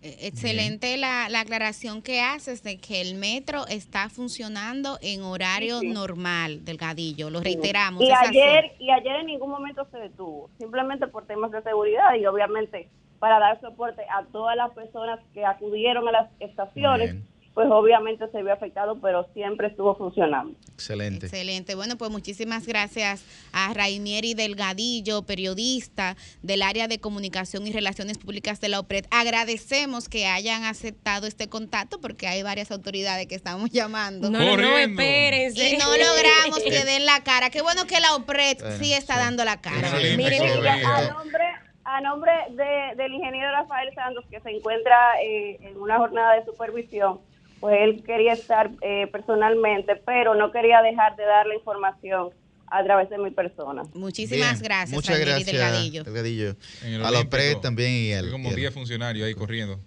Eh, Excelente la, la aclaración que haces de que el metro está funcionando en horario Sí, normal, Delgadillo. Lo reiteramos. Y así. ayer, y ayer en ningún momento se detuvo, simplemente por temas de seguridad y obviamente para dar soporte a todas las personas que acudieron a las estaciones, pues obviamente se vio afectado, pero siempre estuvo funcionando. Excelente. Excelente. Bueno, pues muchísimas gracias a Rainieri Delgadillo, periodista del área de comunicación y relaciones públicas de la OPRED. Agradecemos que hayan aceptado este contacto porque hay varias autoridades que estamos llamando. No, no, no, espérense. Y no logramos que den la cara. Qué bueno que la OPRED sí está dando la cara. Miren, a nombre, a nombre de- del ingeniero Rafael Santos, que se encuentra eh, en una jornada de supervisión, pues él quería estar eh, personalmente, pero no quería dejar de dar la información a través de mi persona. Muchísimas Bien, gracias, Muchas gracias, Delgadillo. Delgadillo. A la. PRED también y al... Como y al- 10 funcionarios ahí corriendo.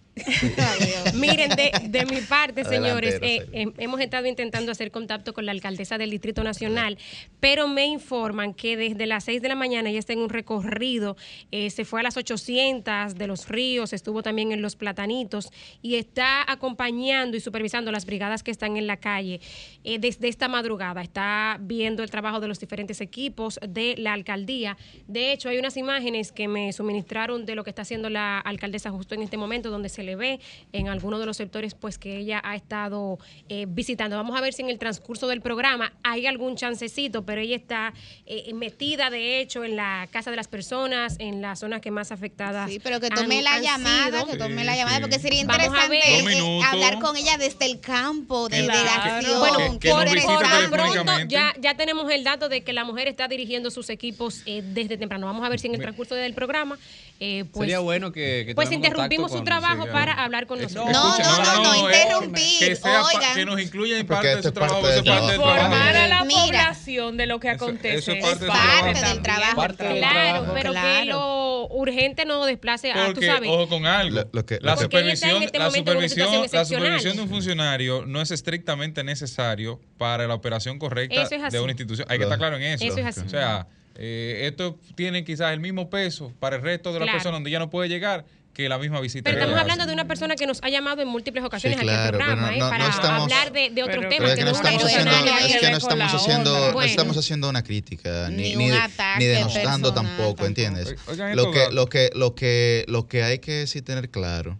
Miren, de, de mi parte, Adelante, señores, eh, eh, hemos estado intentando hacer contacto con la alcaldesa del Distrito Nacional, pero me informan que desde las 6 de la mañana ella está en un recorrido, eh, se fue a las 800 de los ríos, estuvo también en los platanitos y está acompañando y supervisando las brigadas que están en la calle eh, desde esta madrugada. Está viendo el trabajo de los diferentes equipos de la alcaldía. De hecho, hay unas imágenes que me suministraron de lo que está haciendo la alcaldesa justo en este momento, donde se le le ve en algunos de los sectores pues que ella ha estado eh, visitando. Vamos a ver si en el transcurso del programa hay algún chancecito, pero ella está eh, metida de hecho en la casa de las personas, en las zonas que más afectadas. Sí, pero que han- tome la han llamada, sido. que tome la llamada, porque sería interesante eh, hablar con ella desde el campo, de, de la Claro. acción. Bueno, qué por, tan pronto ya, ya tenemos el dato de que la mujer está dirigiendo sus equipos eh, desde temprano. Vamos a ver si en el transcurso del programa, eh, pues, Sería bueno que, que pues interrumpimos su trabajo para hablar con Eh, nosotros. No, no, no, no, interrumpir. Que, sea pa- Oigan. que nos incluya en parte de su trabajo. Informar a la población de lo que acontece. eso es parte del trabajo. Claro, pero que lo urgente no desplace a, tú sabes. ojo con algo, que- la, lo que- Porque ella está en supervisión, este supervisión, de un funcionario no es estrictamente necesario para la operación correcta Eso es así. de una institución. Hay que estar claro en eso. Eso es así. O sea, eh, esto tiene quizás el mismo peso para el resto de las Claro. personas donde ya no puede llegar que la misma visita. Pero estamos hablando de una persona que nos ha llamado en múltiples ocasiones Sí, aquí al claro, programa, ¿eh? no- no para estamos- hablar de, de otros Pero- temas Pero es que que no estamos haciendo, es que no estamos haciendo, Bueno. estamos haciendo una crítica, ni, Ni ni, un ataque ni denostando tampoco, tampoco. ¿entiendes? Oigan Lo que, lo que, lo que, lo que hay que sí tener claro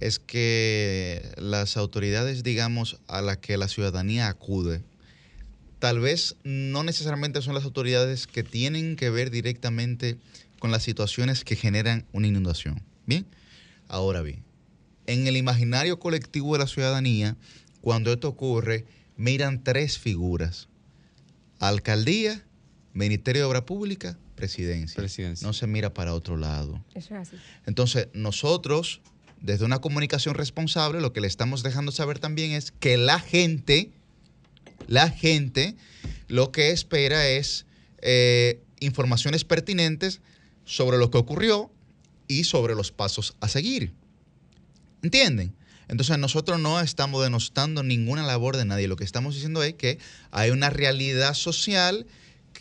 es que las autoridades, digamos, a las que la ciudadanía acude, tal vez no necesariamente son las autoridades que tienen que ver directamente con las situaciones que generan una inundación. Bien, ahora bien, en el imaginario colectivo de la ciudadanía, cuando esto ocurre, miran tres figuras. Alcaldía, Ministerio de Obra Pública, Presidencia. Presidencia. No se mira para otro lado. Eso es así. Entonces, nosotros, desde una comunicación responsable, lo que le estamos dejando saber también es que la gente, la gente, lo que espera es eh, informaciones pertinentes sobre lo que ocurrió y sobre los pasos a seguir. ¿Entienden? Entonces nosotros no estamos denostando ninguna labor de nadie. Lo que estamos diciendo es que hay una realidad social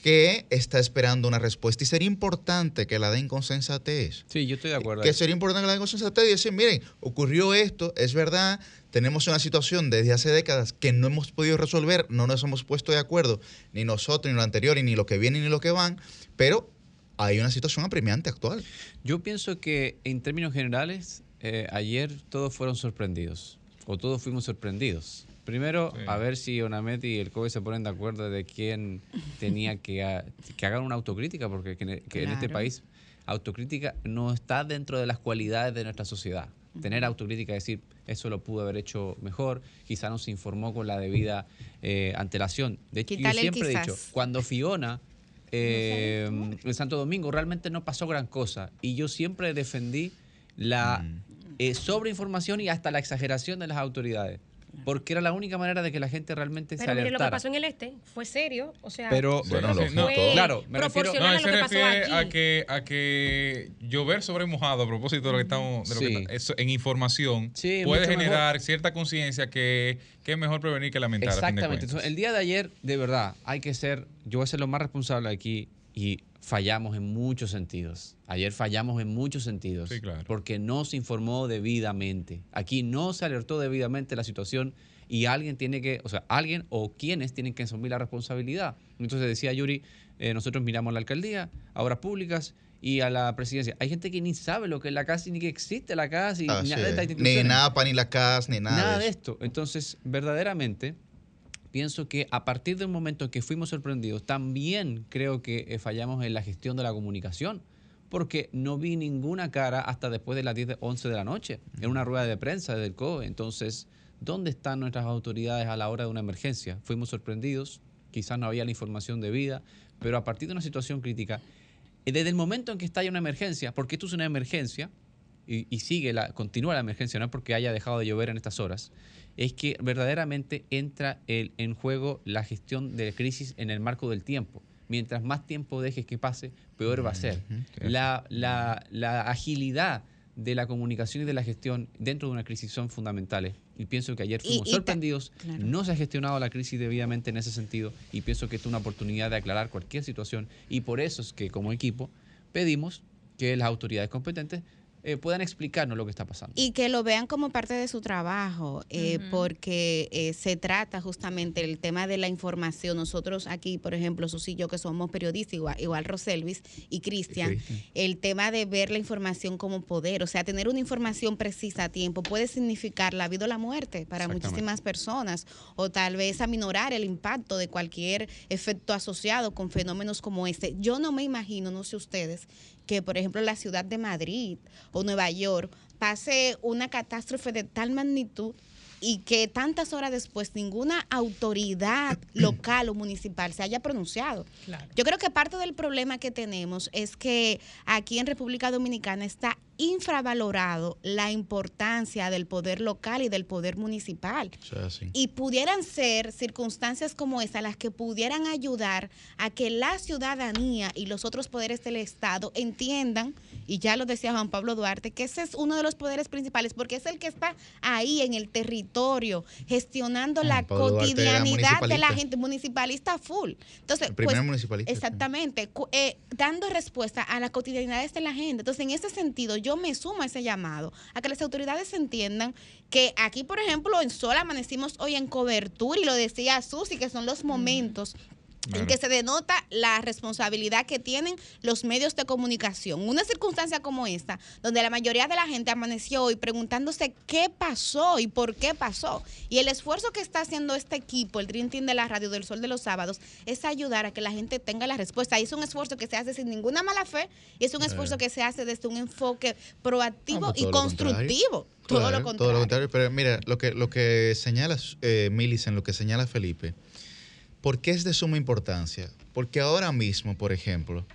que está esperando una respuesta y sería importante que la den con sensatez. Sí, yo estoy de acuerdo. Que sería importante que la den con sensatez y decir, miren, ocurrió esto, es verdad, tenemos una situación desde hace décadas que no hemos podido resolver, no nos hemos puesto de acuerdo, ni nosotros, ni lo anterior, ni lo que viene, ni lo que van, pero hay una situación apremiante actual. Yo pienso que en términos generales, eh, ayer todos fueron sorprendidos, o todos fuimos sorprendidos. Primero, Sí. a ver si Onamet y el COE se ponen de acuerdo de quién tenía que, ha- que hagan una autocrítica, porque que, en- este país autocrítica no está dentro de las cualidades de nuestra sociedad. Tener autocrítica, decir, eso lo pudo haber hecho mejor, quizá no se informó con la debida eh, antelación. De hecho, yo siempre he dicho, cuando Fiona eh, en Santo Domingo realmente no pasó gran cosa. Y yo siempre defendí la eh, sobreinformación y hasta la exageración de las autoridades porque era la única manera de que la gente realmente se Pero mire, lo que alertara. pasó en el este fue serio. O sea, Pero- Bueno, Sí, lo sí, fue no, todo. Claro, me refiero- proporcional No, a él lo se que pasó refiere aquí. a que, a que llover sobre mojado a propósito de lo que estamos de lo que Sí. está- eso, en información Sí, puede generar cierta conciencia que, que es mejor prevenir que lamentar. a fin de Exactamente. Entonces, el día de ayer, de verdad, hay que ser, yo voy a ser lo más responsable aquí y fallamos en muchos sentidos. Ayer fallamos en muchos sentidos. Sí, claro. Porque no se informó debidamente. Aquí no se alertó debidamente la situación y alguien tiene que, o sea, alguien o quienes tienen que asumir la responsabilidad. Entonces decía Yuri, eh, nosotros miramos a la alcaldía, a obras públicas y a la presidencia. Hay gente que ni sabe lo que es la casa y ni que existe la casa y Así nada de estas es. Ni. NAPA, ni la CAS, ni nada, Nada de esto. Entonces, verdaderamente, pienso que a partir del momento en que fuimos sorprendidos, también creo que eh, fallamos en la gestión de la comunicación, porque no vi ninguna cara hasta después de las 10, de- 11 de la noche, en una rueda de prensa del COE. Entonces, ¿dónde están nuestras autoridades a la hora de una emergencia? Fuimos sorprendidos, quizás no había la información debida, pero a partir de una situación crítica, eh, desde el momento en que estalla una emergencia, porque esto es una emergencia, y, y sigue la, continúa la emergencia, no es porque haya dejado de llover en estas horas, es que verdaderamente entra el- en juego la gestión de crisis en el marco del tiempo. Mientras más tiempo dejes que pase, peor va a ser. La, la- la agilidad de la comunicación y de la gestión dentro de una crisis son fundamentales. Y pienso que ayer fuimos y sorprendidos, claro. no se ha gestionado la crisis debidamente en ese sentido y pienso que esta es una oportunidad de aclarar cualquier situación y por eso es que como equipo pedimos que las autoridades competentes eh, puedan explicarnos lo que está pasando. Y que lo vean como parte de su trabajo, eh, porque eh, se trata justamente el tema de la información. Nosotros aquí, por ejemplo, Susi y yo que somos periodistas, igual, igual Roselvis y Cristian, el tema de ver la información como poder, o sea, tener una información precisa a tiempo puede significar la vida o la muerte para muchísimas personas, o tal vez aminorar el impacto de cualquier efecto asociado con fenómenos como este. Yo no me imagino, no sé ustedes, que por ejemplo la ciudad de Madrid o Nueva York pase una catástrofe de tal magnitud y que tantas horas después ninguna autoridad local o municipal se haya pronunciado. Yo creo que parte del problema que tenemos es que aquí en República Dominicana está infravalorado la importancia del poder local y del poder municipal. O sea, sí. Y pudieran ser circunstancias como esta las que pudieran ayudar a que la ciudadanía y los otros poderes del Estado entiendan, y ya lo decía Juan Pablo Duarte, que ese es uno de los poderes principales, porque es el que está ahí en el territorio, gestionando la Pablo cotidianidad de la municipalista. gente municipalista full. Entonces, El primer pues, municipalista, sí. Exactamente, eh, dando respuesta a las cotidianidades de la gente. Entonces, en ese sentido, yo me sumo a ese llamado, a que las autoridades entiendan que aquí, por ejemplo, en Sol amanecimos hoy en cobertura, y lo decía Susi, que son los momentos en Claro. que se denota la responsabilidad que tienen los medios de comunicación. Una circunstancia como esta, donde la mayoría de la gente amaneció hoy preguntándose qué pasó y por qué pasó. Y el esfuerzo que está haciendo este equipo, el Dream Team de la Radio del Sol de los Sábados, es ayudar a que la gente tenga la respuesta. Y es un esfuerzo que se hace sin ninguna mala fe y es un esfuerzo Eh. que se hace desde un enfoque proactivo Ah, pues y constructivo. Todo Claro, lo contrario. Todo lo contrario. Pero mira, lo que, lo que señala eh, Millicent, lo que señala Felipe, ¿por qué es de suma importancia? Porque ahora mismo, por ejemplo,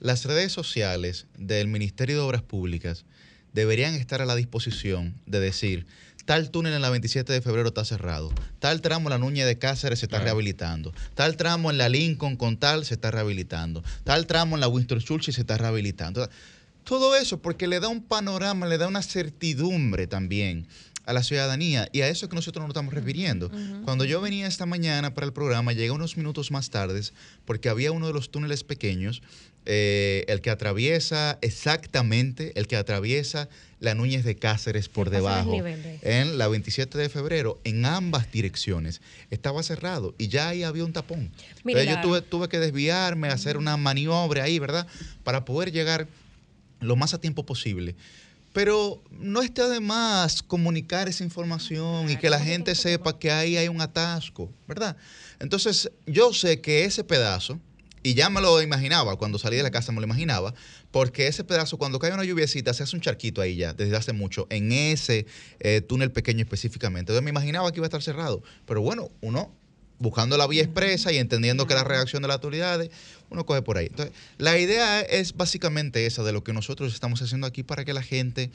las redes sociales del Ministerio de Obras Públicas deberían estar a la disposición de decir, tal túnel en la 27 de febrero está cerrado, tal tramo en la Nuñez de Cáceres se está rehabilitando, tal tramo en la Lincoln con tal se está rehabilitando, tal tramo en la Winston Churchill se está rehabilitando. Todo eso porque le da un panorama, le da una certidumbre también a la ciudadanía y a eso es que nosotros nos estamos refiriendo. Cuando yo venía esta mañana para el programa, llegué unos minutos más tarde porque había uno de los túneles pequeños, eh, el que atraviesa exactamente, el que atraviesa la Núñez de Cáceres por debajo, en la 27 de febrero, en ambas direcciones. Estaba cerrado y ya ahí había un tapón. Mira, Entonces yo tuve, tuve que desviarme, hacer una maniobra ahí, ¿verdad? Para poder llegar lo más a tiempo posible. Pero no está de más comunicar esa información y que la gente sepa que ahí hay un atasco, ¿verdad? Entonces, yo sé que ese pedazo, y ya me lo imaginaba, cuando salí de la casa me lo imaginaba, porque ese pedazo, cuando cae una lluviecita, se hace un charquito ahí ya, desde hace mucho, en ese eh, túnel pequeño específicamente. Entonces me imaginaba que iba a estar cerrado. Pero bueno, uno buscando la vía expresa y entendiendo que la reacción de las autoridades, uno coge por ahí. Entonces, la idea es básicamente esa de lo que nosotros estamos haciendo aquí para que la gente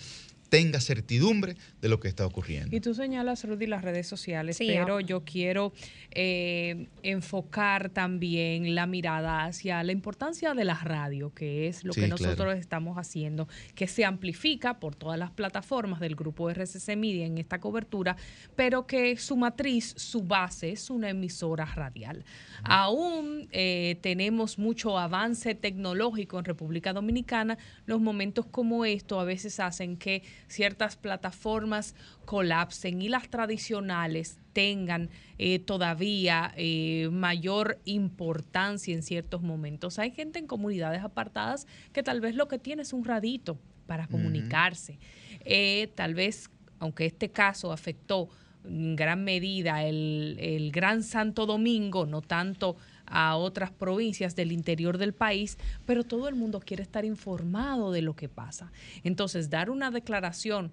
tenga certidumbre de lo que está ocurriendo. Y tú señalas, Rudy, las redes sociales, Sí, pero ah. yo quiero eh, enfocar también la mirada hacia la importancia de la radio, que es lo Sí, que claro. nosotros estamos haciendo, que se amplifica por todas las plataformas del grupo RCC Media en esta cobertura, pero que su matriz, su base es una emisora radial. Aún eh, tenemos mucho avance tecnológico en República Dominicana, los momentos como esto a veces hacen que ciertas plataformas colapsen y las tradicionales tengan eh, todavía eh, mayor importancia en ciertos momentos. Hay gente en comunidades apartadas que tal vez lo que tiene es un radito para comunicarse. Eh, tal vez, aunque este caso afectó en gran medida el, el Gran Santo Domingo, no tanto a otras provincias del interior del país, pero todo el mundo quiere estar informado de lo que pasa. Entonces, dar una declaración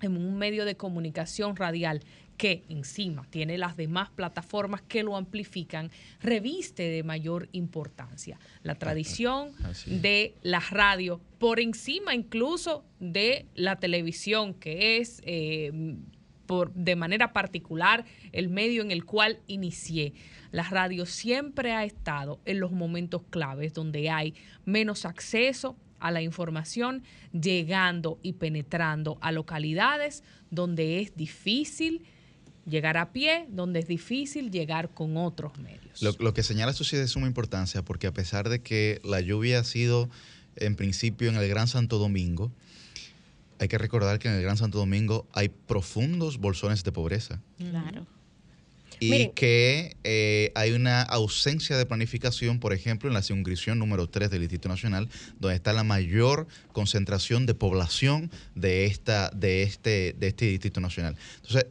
en un medio de comunicación radial que encima tiene las demás plataformas que lo amplifican, reviste de mayor importancia. La tradición de la radio por encima incluso de la televisión, que es eh, por, de manera particular el medio en el cual inicié. La radio siempre ha estado en los momentos claves donde hay menos acceso a la información, llegando y penetrando a localidades donde es difícil llegar a pie, donde es difícil llegar con otros medios. Lo, que señala esto sí es de suma importancia, porque a pesar de que la lluvia ha sido en principio en el Gran Santo Domingo, hay que recordar que en el Gran Santo Domingo hay profundos bolsones de pobreza. Claro. Y Miren. que eh, hay una ausencia de planificación, por ejemplo, en la circunscripción número 3 del Instituto Nacional, donde está la mayor concentración de población de, esta, de, este, de este Distrito Nacional. Entonces,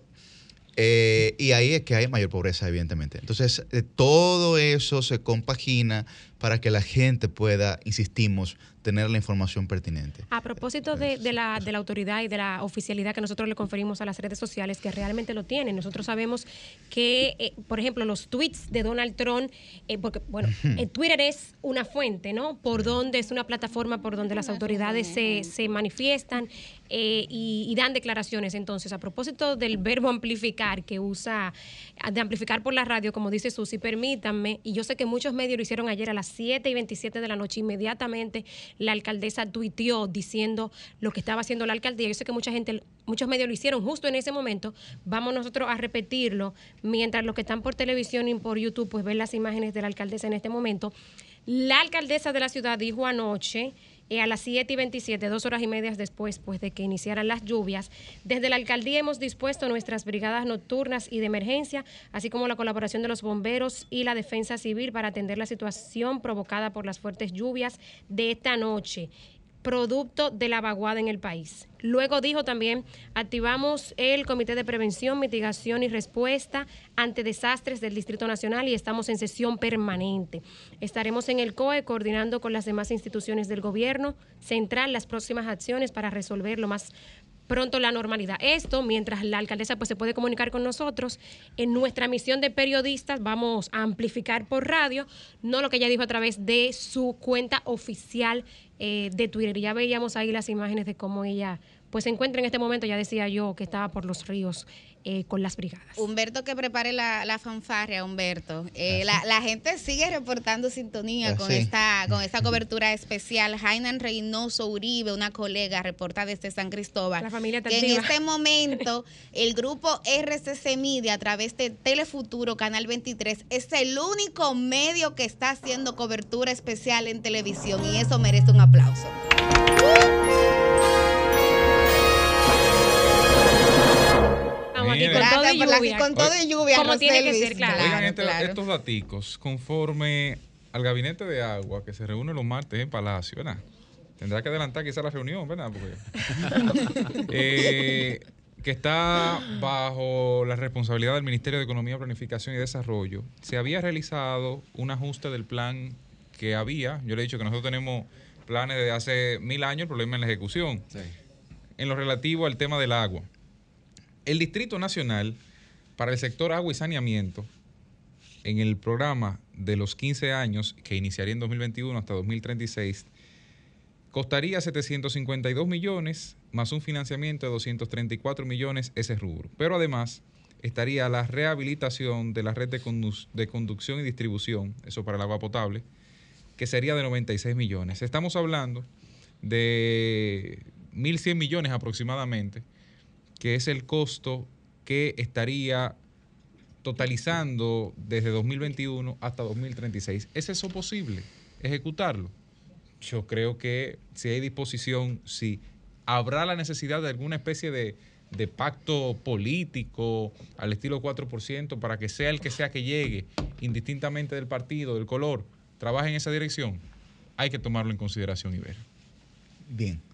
eh, y ahí es que hay mayor pobreza, evidentemente. Entonces, eh, todo eso se compagina para que la gente pueda, insistimos, tener la información pertinente. A propósito de, de la, de la autoridad y de la oficialidad que nosotros le conferimos a las redes sociales, que realmente lo tienen. Nosotros sabemos que, eh, por ejemplo, los tweets de Donald Trump, eh, porque, bueno, eh, Twitter es una fuente, ¿no? Por donde es una plataforma por donde las autoridades se, se manifiestan eh, y, y dan declaraciones. Entonces, a propósito del verbo amplificar que usa, de amplificar por la radio, como dice Susi, permítanme, y yo sé que muchos medios lo hicieron ayer a las 7 y 27 de la noche, inmediatamente la alcaldesa tuiteó diciendo lo que estaba haciendo la alcaldía. Yo sé que mucha gente, muchos medios lo hicieron justo en ese momento. Vamos nosotros a repetirlo, mientras los que están por televisión y por YouTube, pues ven las imágenes de la alcaldesa en este momento. La alcaldesa de la ciudad dijo anoche, eh, a las 7 y 27, dos horas y media después pues, de que iniciaran las lluvias, desde la alcaldía hemos dispuesto nuestras brigadas nocturnas y de emergencia, así como la colaboración de los bomberos y la defensa civil para atender la situación provocada por las fuertes lluvias de esta noche producto de la vaguada en el país. Luego dijo también, activamos el Comité de Prevención, Mitigación y Respuesta ante Desastres del Distrito Nacional y estamos en sesión permanente. Estaremos en el COE coordinando con las demás instituciones del gobierno central las próximas acciones para resolver lo más pronto la normalidad. Esto mientras la alcaldesa pues se puede comunicar con nosotros. En nuestra misión de periodistas vamos a amplificar por radio, no lo que ella dijo a través de su cuenta oficial eh, de Twitter. Ya veíamos ahí las imágenes de cómo ella pues se encuentra en este momento, ya decía yo, que estaba por los ríos eh, con las brigadas. Humberto que prepare la, la fanfarria, Humberto. Eh, la, la gente sigue reportando sintonía con Así. esta con esta cobertura especial. Jainan Reynoso Uribe, una colega, reporta desde San Cristóbal. La familia que en este momento el grupo RCC Media a través de Telefuturo, Canal 23, es el único medio que está haciendo cobertura especial en televisión y eso merece un aplauso. Con todo y lluvia. con todo y lluvia, Como tiene que ser, claro. Oigan este- claro. estos daticos, conforme al gabinete de agua que se reúne los martes en Palacio, ¿verdad? Tendrá que adelantar quizá la reunión, ¿verdad? Porque, eh, que está bajo la responsabilidad del Ministerio de Economía, Planificación y Desarrollo, se había realizado un ajuste del plan que había. Yo le he dicho que nosotros tenemos planes de hace mil años, el problema es la ejecución. En lo relativo al tema del agua. El Distrito Nacional, para el sector agua y saneamiento, en el programa de los 15 años que iniciaría en 2021 hasta 2036, costaría 752 millones más un financiamiento de 234 millones ese rubro. Pero además estaría la rehabilitación de la red de, condu- de conducción y distribución, eso para el agua potable, que sería de 96 millones. Estamos hablando de 1.100 millones aproximadamente, que es el costo que estaría totalizando desde 2021 hasta 2036. ¿Es eso posible? ¿Ejecutarlo? Yo creo que si hay disposición, sí. ¿Habrá la necesidad de alguna especie de, de pacto político al estilo 4% para que sea el que sea que llegue, indistintamente del partido, del color, trabaje en esa dirección? Hay que tomarlo en consideración y ver. Bien.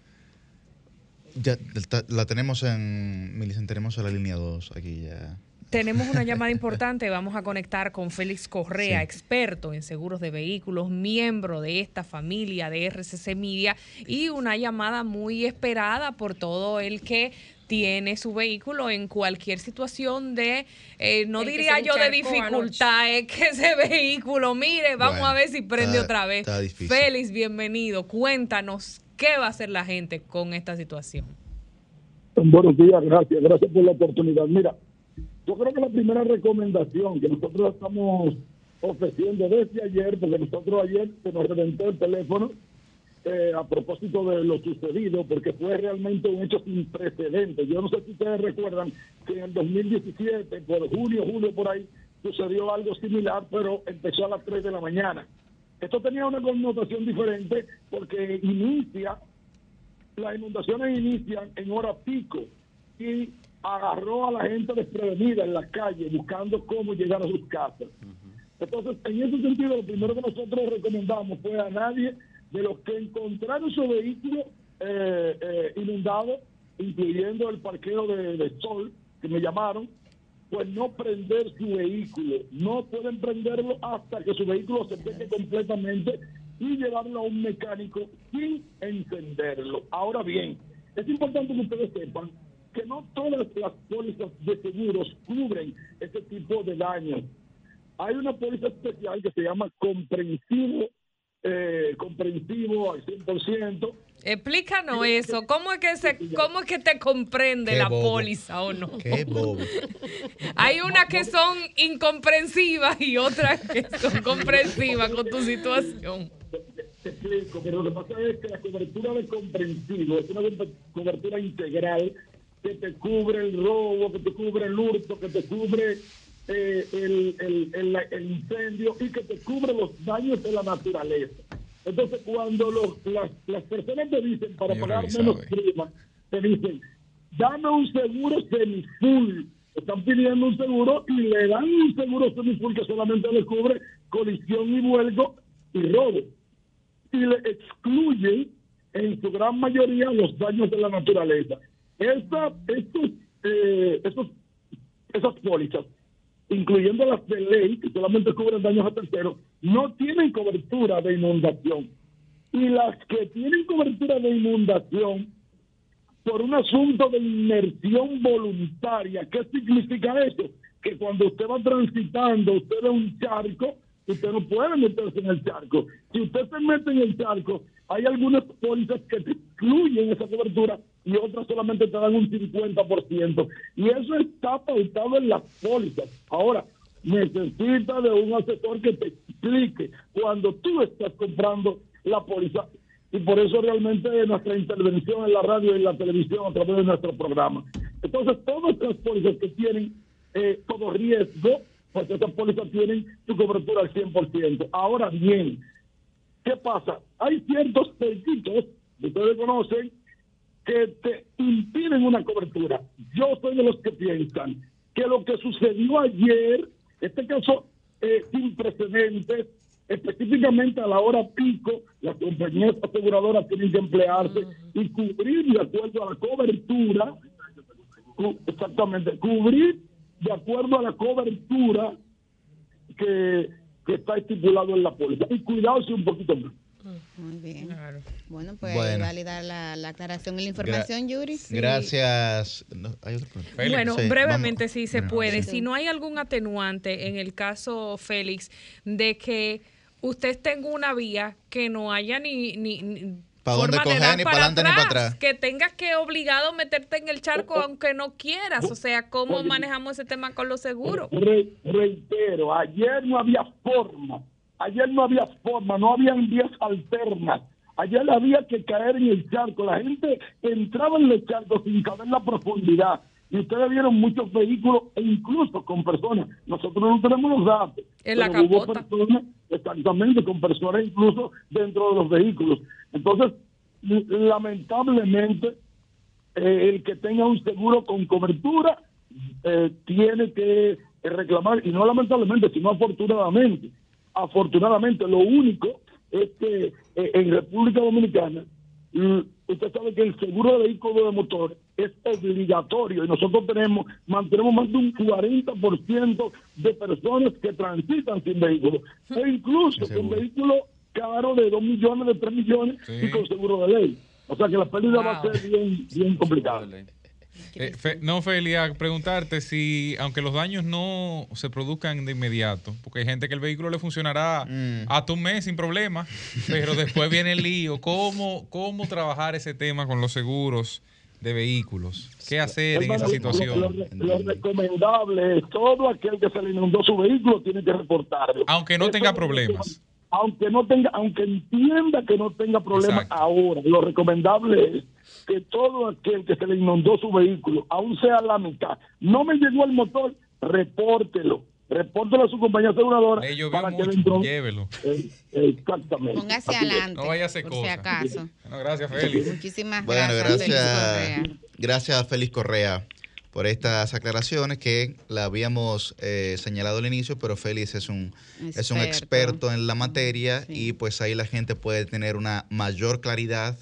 Ya la tenemos en. Milicen, tenemos a la línea 2 aquí ya. Tenemos una llamada importante, vamos a conectar con Félix Correa, Sí. experto en seguros de vehículos, miembro de esta familia de RCC Media y una llamada muy esperada por todo el que tiene su vehículo en cualquier situación de, eh, no El diría yo de dificultad, es que ese vehículo, mire, vamos Bueno, a ver si prende está- otra vez. está difícil. Félix, bienvenido, cuéntanos qué va a hacer la gente con esta situación. Buenos días, gracias, gracias por la oportunidad. Mira, yo creo que la primera recomendación que nosotros estamos ofreciendo desde ayer, porque nosotros ayer se nos reventó el teléfono eh, a propósito de lo sucedido, porque fue realmente un hecho sin precedentes. Yo no sé si ustedes recuerdan que en el 2017, por junio, julio, por ahí, sucedió algo similar, pero empezó a las 3 de la mañana. Esto tenía una connotación diferente porque inicia las inundaciones inician en hora pico y agarró a la gente desprevenida en la calle buscando cómo llegar a sus casas. Entonces, en ese sentido, lo primero que nosotros recomendamos fue a nadie de los que encontraron su vehículo eh, eh, inundado, incluyendo el parqueo de, de Sol, que me llamaron, pues no prender su vehículo. No pueden prenderlo hasta que su vehículo se seque completamente y llevarlo a un mecánico sin encenderlo. Ahora bien, es importante que ustedes sepan que no todas las pólizas de seguros cubren ese tipo de daños. Hay una póliza especial que se llama comprensivo, eh, comprensivo al 100%. Explícanos eso. ¿Cómo es que se, cómo es que te comprende Qué la bobo. póliza o no? Qué bobo. Hay unas que son incomprensivas y otras que son comprensivas con tu situación. Te explico, pero lo que pasa es que la cobertura de comprensivo es una co- cobertura integral que te cubre el robo, que te cubre el hurto, que te cubre eh, el, el- el- el incendio y que te cubre los daños de la naturaleza. Entonces, cuando los- las, las personas te dicen para Yo pagar menos prima, te dicen, dame un seguro semifull. Están pidiendo un seguro y le dan un seguro semifull que solamente le cubre colisión y vuelco y robo y le excluyen en su gran mayoría los daños de la naturaleza. Esa, estos, eh, esos, esas pólizas, incluyendo las de ley, que solamente cubren daños a terceros, no tienen cobertura de inundación. Y las que tienen cobertura de inundación, por un asunto de inmersión voluntaria, ¿qué significa eso? Que cuando usted va transitando, usted ve un charco, usted no puede meterse en el charco. Si usted se mete en el charco, hay algunas pólizas que te excluyen esa cobertura y otras solamente te dan un 50%. Y eso está pautado en las pólizas. Ahora, necesita de un asesor que te explique cuando tú estás comprando la póliza. Y por eso realmente nuestra intervención en la radio y en la televisión a través de nuestro programa. Entonces, todas las pólizas que tienen eh, todo riesgo, pues esas pólizas tienen su cobertura al 100%. Ahora bien, ¿qué pasa? Hay ciertos que ustedes conocen, que te impiden una cobertura. Yo soy de los que piensan que lo que sucedió ayer, este caso eh, sin precedentes, específicamente a la hora pico, las compañías aseguradoras tienen que emplearse y cubrir de acuerdo a la cobertura, cu- exactamente, cubrir de acuerdo a la cobertura que, que está estipulado en la póliza. Y cuidarse un poquito más. Muy bien. Bueno, pues Bueno. válida la, la aclaración y la información, Yuri. Gracias. No, hay. Bueno, Sí, brevemente, vamos. si se puede. sí. Si no hay algún atenuante en el caso, Félix, de que usted en una vía que no haya ni, ni, ni ¿Pa' dónde forma de coger, dar ni para adelante, ni para atrás? que tengas que obligado meterte en el charco aunque no quieras. O sea, ¿cómo manejamos ese tema con los seguros? Re- reitero, ayer no había forma, ayer no había forma, no habían vías alternas. Ayer había que caer en el charco. La gente entraba en los charcos sin saber la profundidad. Y ustedes vieron muchos vehículos, e incluso con personas. Nosotros no tenemos los datos. En la pero hubo personas, exactamente, con personas incluso dentro de los vehículos. Entonces, lamentablemente, eh, el que tenga un seguro con cobertura eh, tiene que reclamar, y no lamentablemente, sino afortunadamente. Afortunadamente, lo único es que eh, en República Dominicana, usted sabe que el seguro de vehículo de motor es obligatorio y nosotros tenemos, mantenemos más de un 40% de personas que transitan sin vehículo, e incluso con vehículo caro de 2 millones, de 3 millones y con seguro de ley. O sea que la pérdida va a ser bien, bien complicada. Eh, Fe- no, Felia, preguntarte si, aunque los daños no se produzcan de inmediato, porque hay gente que el vehículo le funcionará Mm. hasta un mes sin problema, pero después viene el lío. ¿Cómo, ¿Cómo trabajar ese tema con los seguros de vehículos? ¿Qué hacer en esa situación? Lo, lo- lo recomendable es todo aquel que se le inundó su vehículo tiene que reportarlo. Aunque no Eso tenga problemas. que- Aunque no tenga, aunque entienda que no tenga problemas Exacto. ahora, lo recomendable es que todo aquel que se le inundó su vehículo, aún sea la mitad, no me llegó el motor, repórtelo. repórtelo a su compañía aseguradora Le llovió para que mucho, intro- llévelo. Eh, exactamente. Póngase Así que- adelante. No vaya a hacer por si acaso. Gracias, Félix. Muchísimas Bueno, gracias. Félix gracias, Correa. gracias a Félix Correa por estas aclaraciones que la habíamos eh, señalado al inicio, pero Félix es un, es un Experto. experto en la materia y pues ahí la gente puede tener una mayor claridad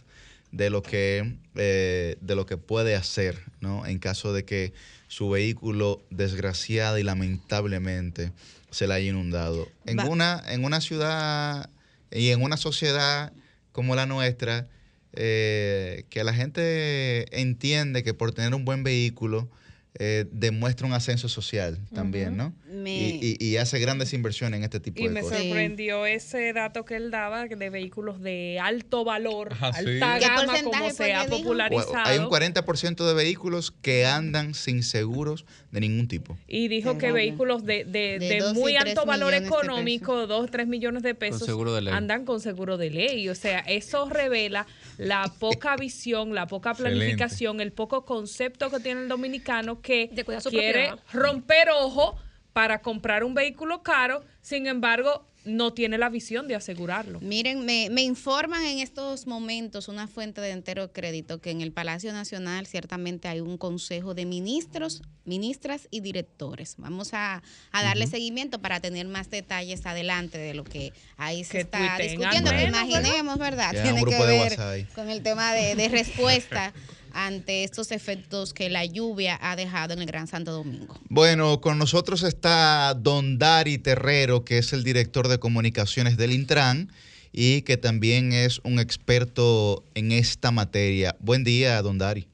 de lo que, eh, de lo que puede hacer, ¿no? En caso de que su vehículo desgraciada y lamentablemente se le haya inundado. En Va- una, en una ciudad y en una sociedad como la nuestra, eh, que la gente entiende que por tener un buen vehículo eh, demuestra un ascenso social también, ¿no? Me- Y, y- y hace grandes inversiones en este tipo Y de me cosas. sorprendió ese dato que él daba de vehículos de alto valor, Ajá, sí. alta ¿Qué gama, como se ha popularizado. Hay un 40% de vehículos que andan sin seguros de ningún tipo. Y dijo que vehículos de, de, De de dos y muy alto valor económico, 2, 3 millones de pesos, seguro de ley. andan con seguro de ley. O sea, eso revela la poca visión, la poca Excelente. planificación, el poco concepto que tiene el dominicano que quiere propiedad. romper ojo para comprar un vehículo caro, sin embargo, no tiene la visión de asegurarlo. Miren, me, me informan en estos momentos una fuente de entero crédito que en el Palacio Nacional ciertamente hay un consejo de ministros, ministras y directores. Vamos a, a darle seguimiento para tener más detalles adelante de lo que ahí se Que está discutiendo. Que menos, imaginemos, ¿verdad? Tiene que grupo de ver con el tema de, de respuesta ante estos efectos que la lluvia ha dejado en el Gran Santo Domingo. Bueno, con nosotros está Don Dari Terrero, que es el director de comunicaciones del Intran y que también es un experto en esta materia. Buen día, Don Dari.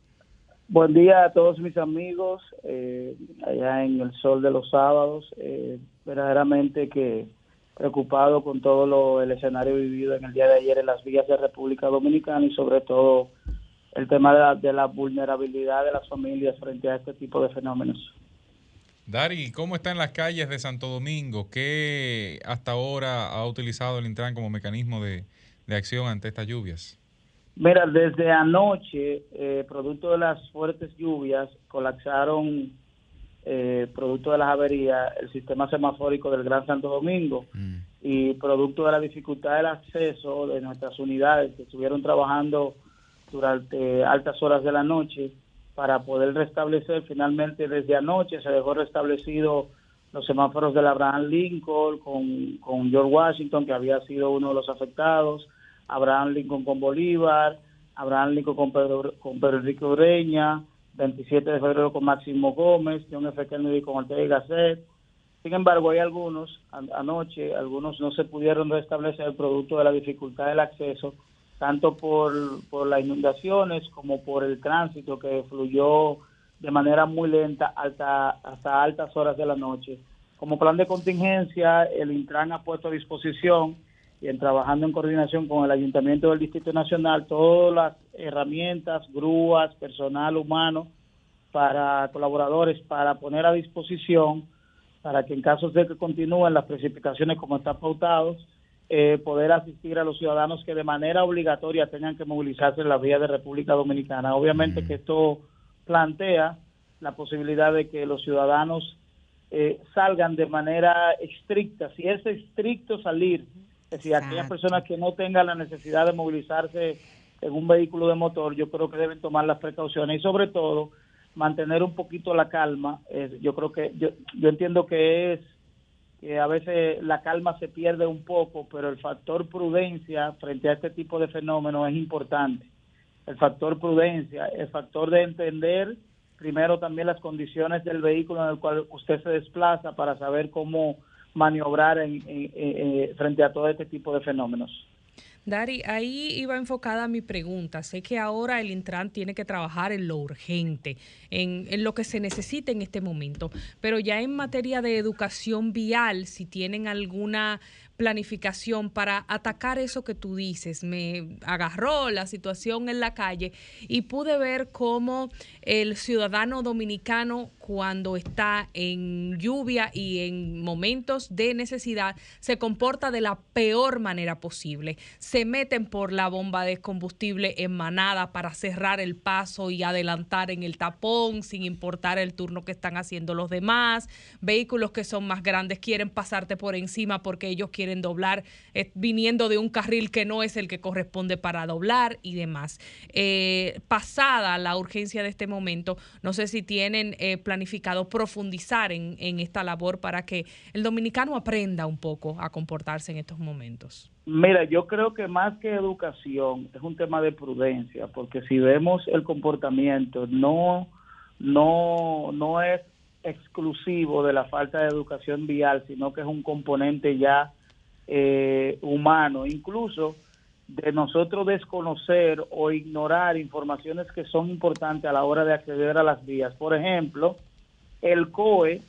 Buen día a todos mis amigos eh, allá en el sol de los sábados. Eh, verdaderamente que preocupado con todo lo, el escenario vivido en el día de ayer en las vías de República Dominicana y sobre todo el tema de la, de la vulnerabilidad de las familias frente a este tipo de fenómenos. Dari, ¿cómo está en las calles de Santo Domingo? ¿Qué hasta ahora ha utilizado el Intran como mecanismo de, de acción ante estas lluvias? Mira, desde anoche, eh, producto de las fuertes lluvias, colapsaron, eh, producto de las averías, el sistema semafórico del Gran Santo Domingo y producto de la dificultad del acceso de nuestras unidades que estuvieron trabajando durante altas horas de la noche para poder restablecer finalmente desde anoche se dejó restablecido los semáforos del Abraham Lincoln con, con George Washington que había sido uno de los afectados Abraham Lincoln con Bolívar, Abraham Lincoln con Pedro, con Pedro Enrique Ureña, 27 de febrero con Máximo Gómez, John F. Kennedy con Ortega y Gasset. Sin embargo, hay algunos, an- anoche, algunos no se pudieron restablecer producto de la dificultad del acceso, tanto por, por las inundaciones como por el tránsito que fluyó de manera muy lenta hasta, hasta altas horas de la noche. Como plan de contingencia, el Intran ha puesto a disposición y en trabajando en coordinación con el Ayuntamiento del Distrito Nacional todas las herramientas, grúas, personal humano para colaboradores para poner a disposición para que en caso de que continúen las precipitaciones como está pautado, eh, poder asistir a los ciudadanos que de manera obligatoria tengan que movilizarse en la vía de República Dominicana. Obviamente que esto plantea la posibilidad de que los ciudadanos eh, salgan de manera estricta. Si es estricto salir, es decir, aquellas personas que no tengan la necesidad de movilizarse en un vehículo de motor, yo creo que deben tomar las precauciones y sobre todo mantener un poquito la calma. Eh, yo creo que, yo, yo entiendo que es que a veces la calma se pierde un poco, pero el factor prudencia frente a este tipo de fenómenos es importante. El factor prudencia, el factor de entender primero también las condiciones del vehículo en el cual usted se desplaza para saber cómo maniobrar en, en- en- frente a todo este tipo de fenómenos. Dari, ahí iba enfocada mi pregunta. Sé que ahora el Intran tiene que trabajar en lo urgente, en, en lo que se necesita en este momento, pero ya en materia de educación vial, si tienen alguna planificación para atacar eso que tú dices. Me agarró la situación en la calle y pude ver cómo el ciudadano dominicano cuando está en lluvia y en momentos de necesidad se comporta de la peor manera posible. Se meten por la bomba de combustible en manada para cerrar el paso y adelantar en el tapón sin importar el turno que están haciendo los demás. Vehículos que son más grandes quieren pasarte por encima porque ellos quieren doblar eh, viniendo de un carril que no es el que corresponde para doblar y demás. Eh, pasada la urgencia de este momento, no sé si tienen eh, planificado profundizar en, en esta labor para que el dominicano aprenda un poco a comportarse en estos momentos. Mira, yo creo que más que educación es un tema de prudencia, porque si vemos el comportamiento, no, no, no es exclusivo de la falta de educación vial, sino que es un componente ya eh, humano, incluso de nosotros desconocer o ignorar informaciones que son importantes a la hora de acceder a las vías. Por ejemplo, el COE,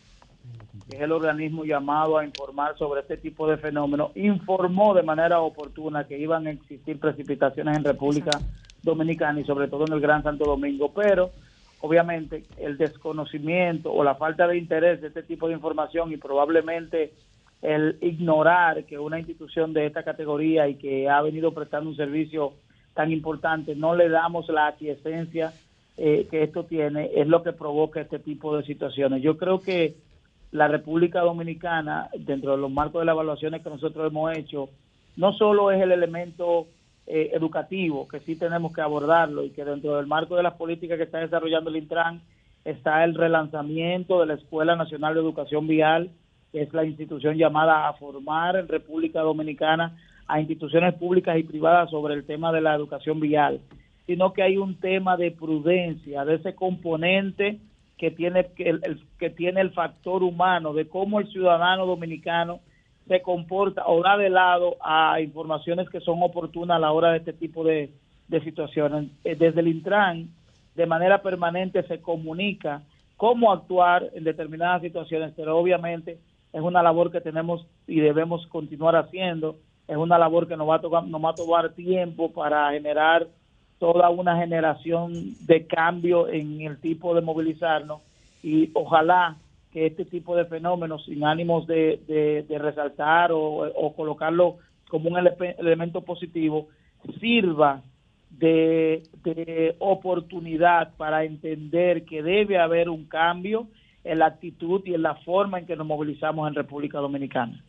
que es el organismo llamado a informar sobre este tipo de fenómenos, informó de manera oportuna que iban a existir precipitaciones en República Dominicana y sobre todo en el Gran Santo Domingo, pero obviamente el desconocimiento o la falta de interés de este tipo de información y probablemente el ignorar que una institución de esta categoría y que ha venido prestando un servicio tan importante no le damos la aquiescencia eh, que esto tiene es lo que provoca este tipo de situaciones. Yo creo que la República Dominicana, dentro de los marcos de las evaluaciones que nosotros hemos hecho, no solo es el elemento eh, educativo, que sí tenemos que abordarlo y que dentro del marco de las políticas que está desarrollando el Intran está el relanzamiento de la Escuela Nacional de Educación Vial, que es la institución llamada a formar en República Dominicana a instituciones públicas y privadas sobre el tema de la educación vial, sino que hay un tema de prudencia, de ese componente que tiene que el, que tiene el factor humano, de cómo el ciudadano dominicano se comporta o da de lado a informaciones que son oportunas a la hora de este tipo de, de situaciones. Eh, Desde el Intran, de manera permanente se comunica cómo actuar en determinadas situaciones, pero obviamente es una labor que tenemos y debemos continuar haciendo. Es una labor que nos va a, tocar, nos va a tomar tiempo para generar toda una generación de cambio en el tipo de movilizarnos y ojalá que este tipo de fenómenos sin ánimos de, resaltar o, colocarlo como un ele- elemento positivo sirva de, de oportunidad para entender que debe haber un cambio en la actitud y en la forma en que nos movilizamos en República Dominicana.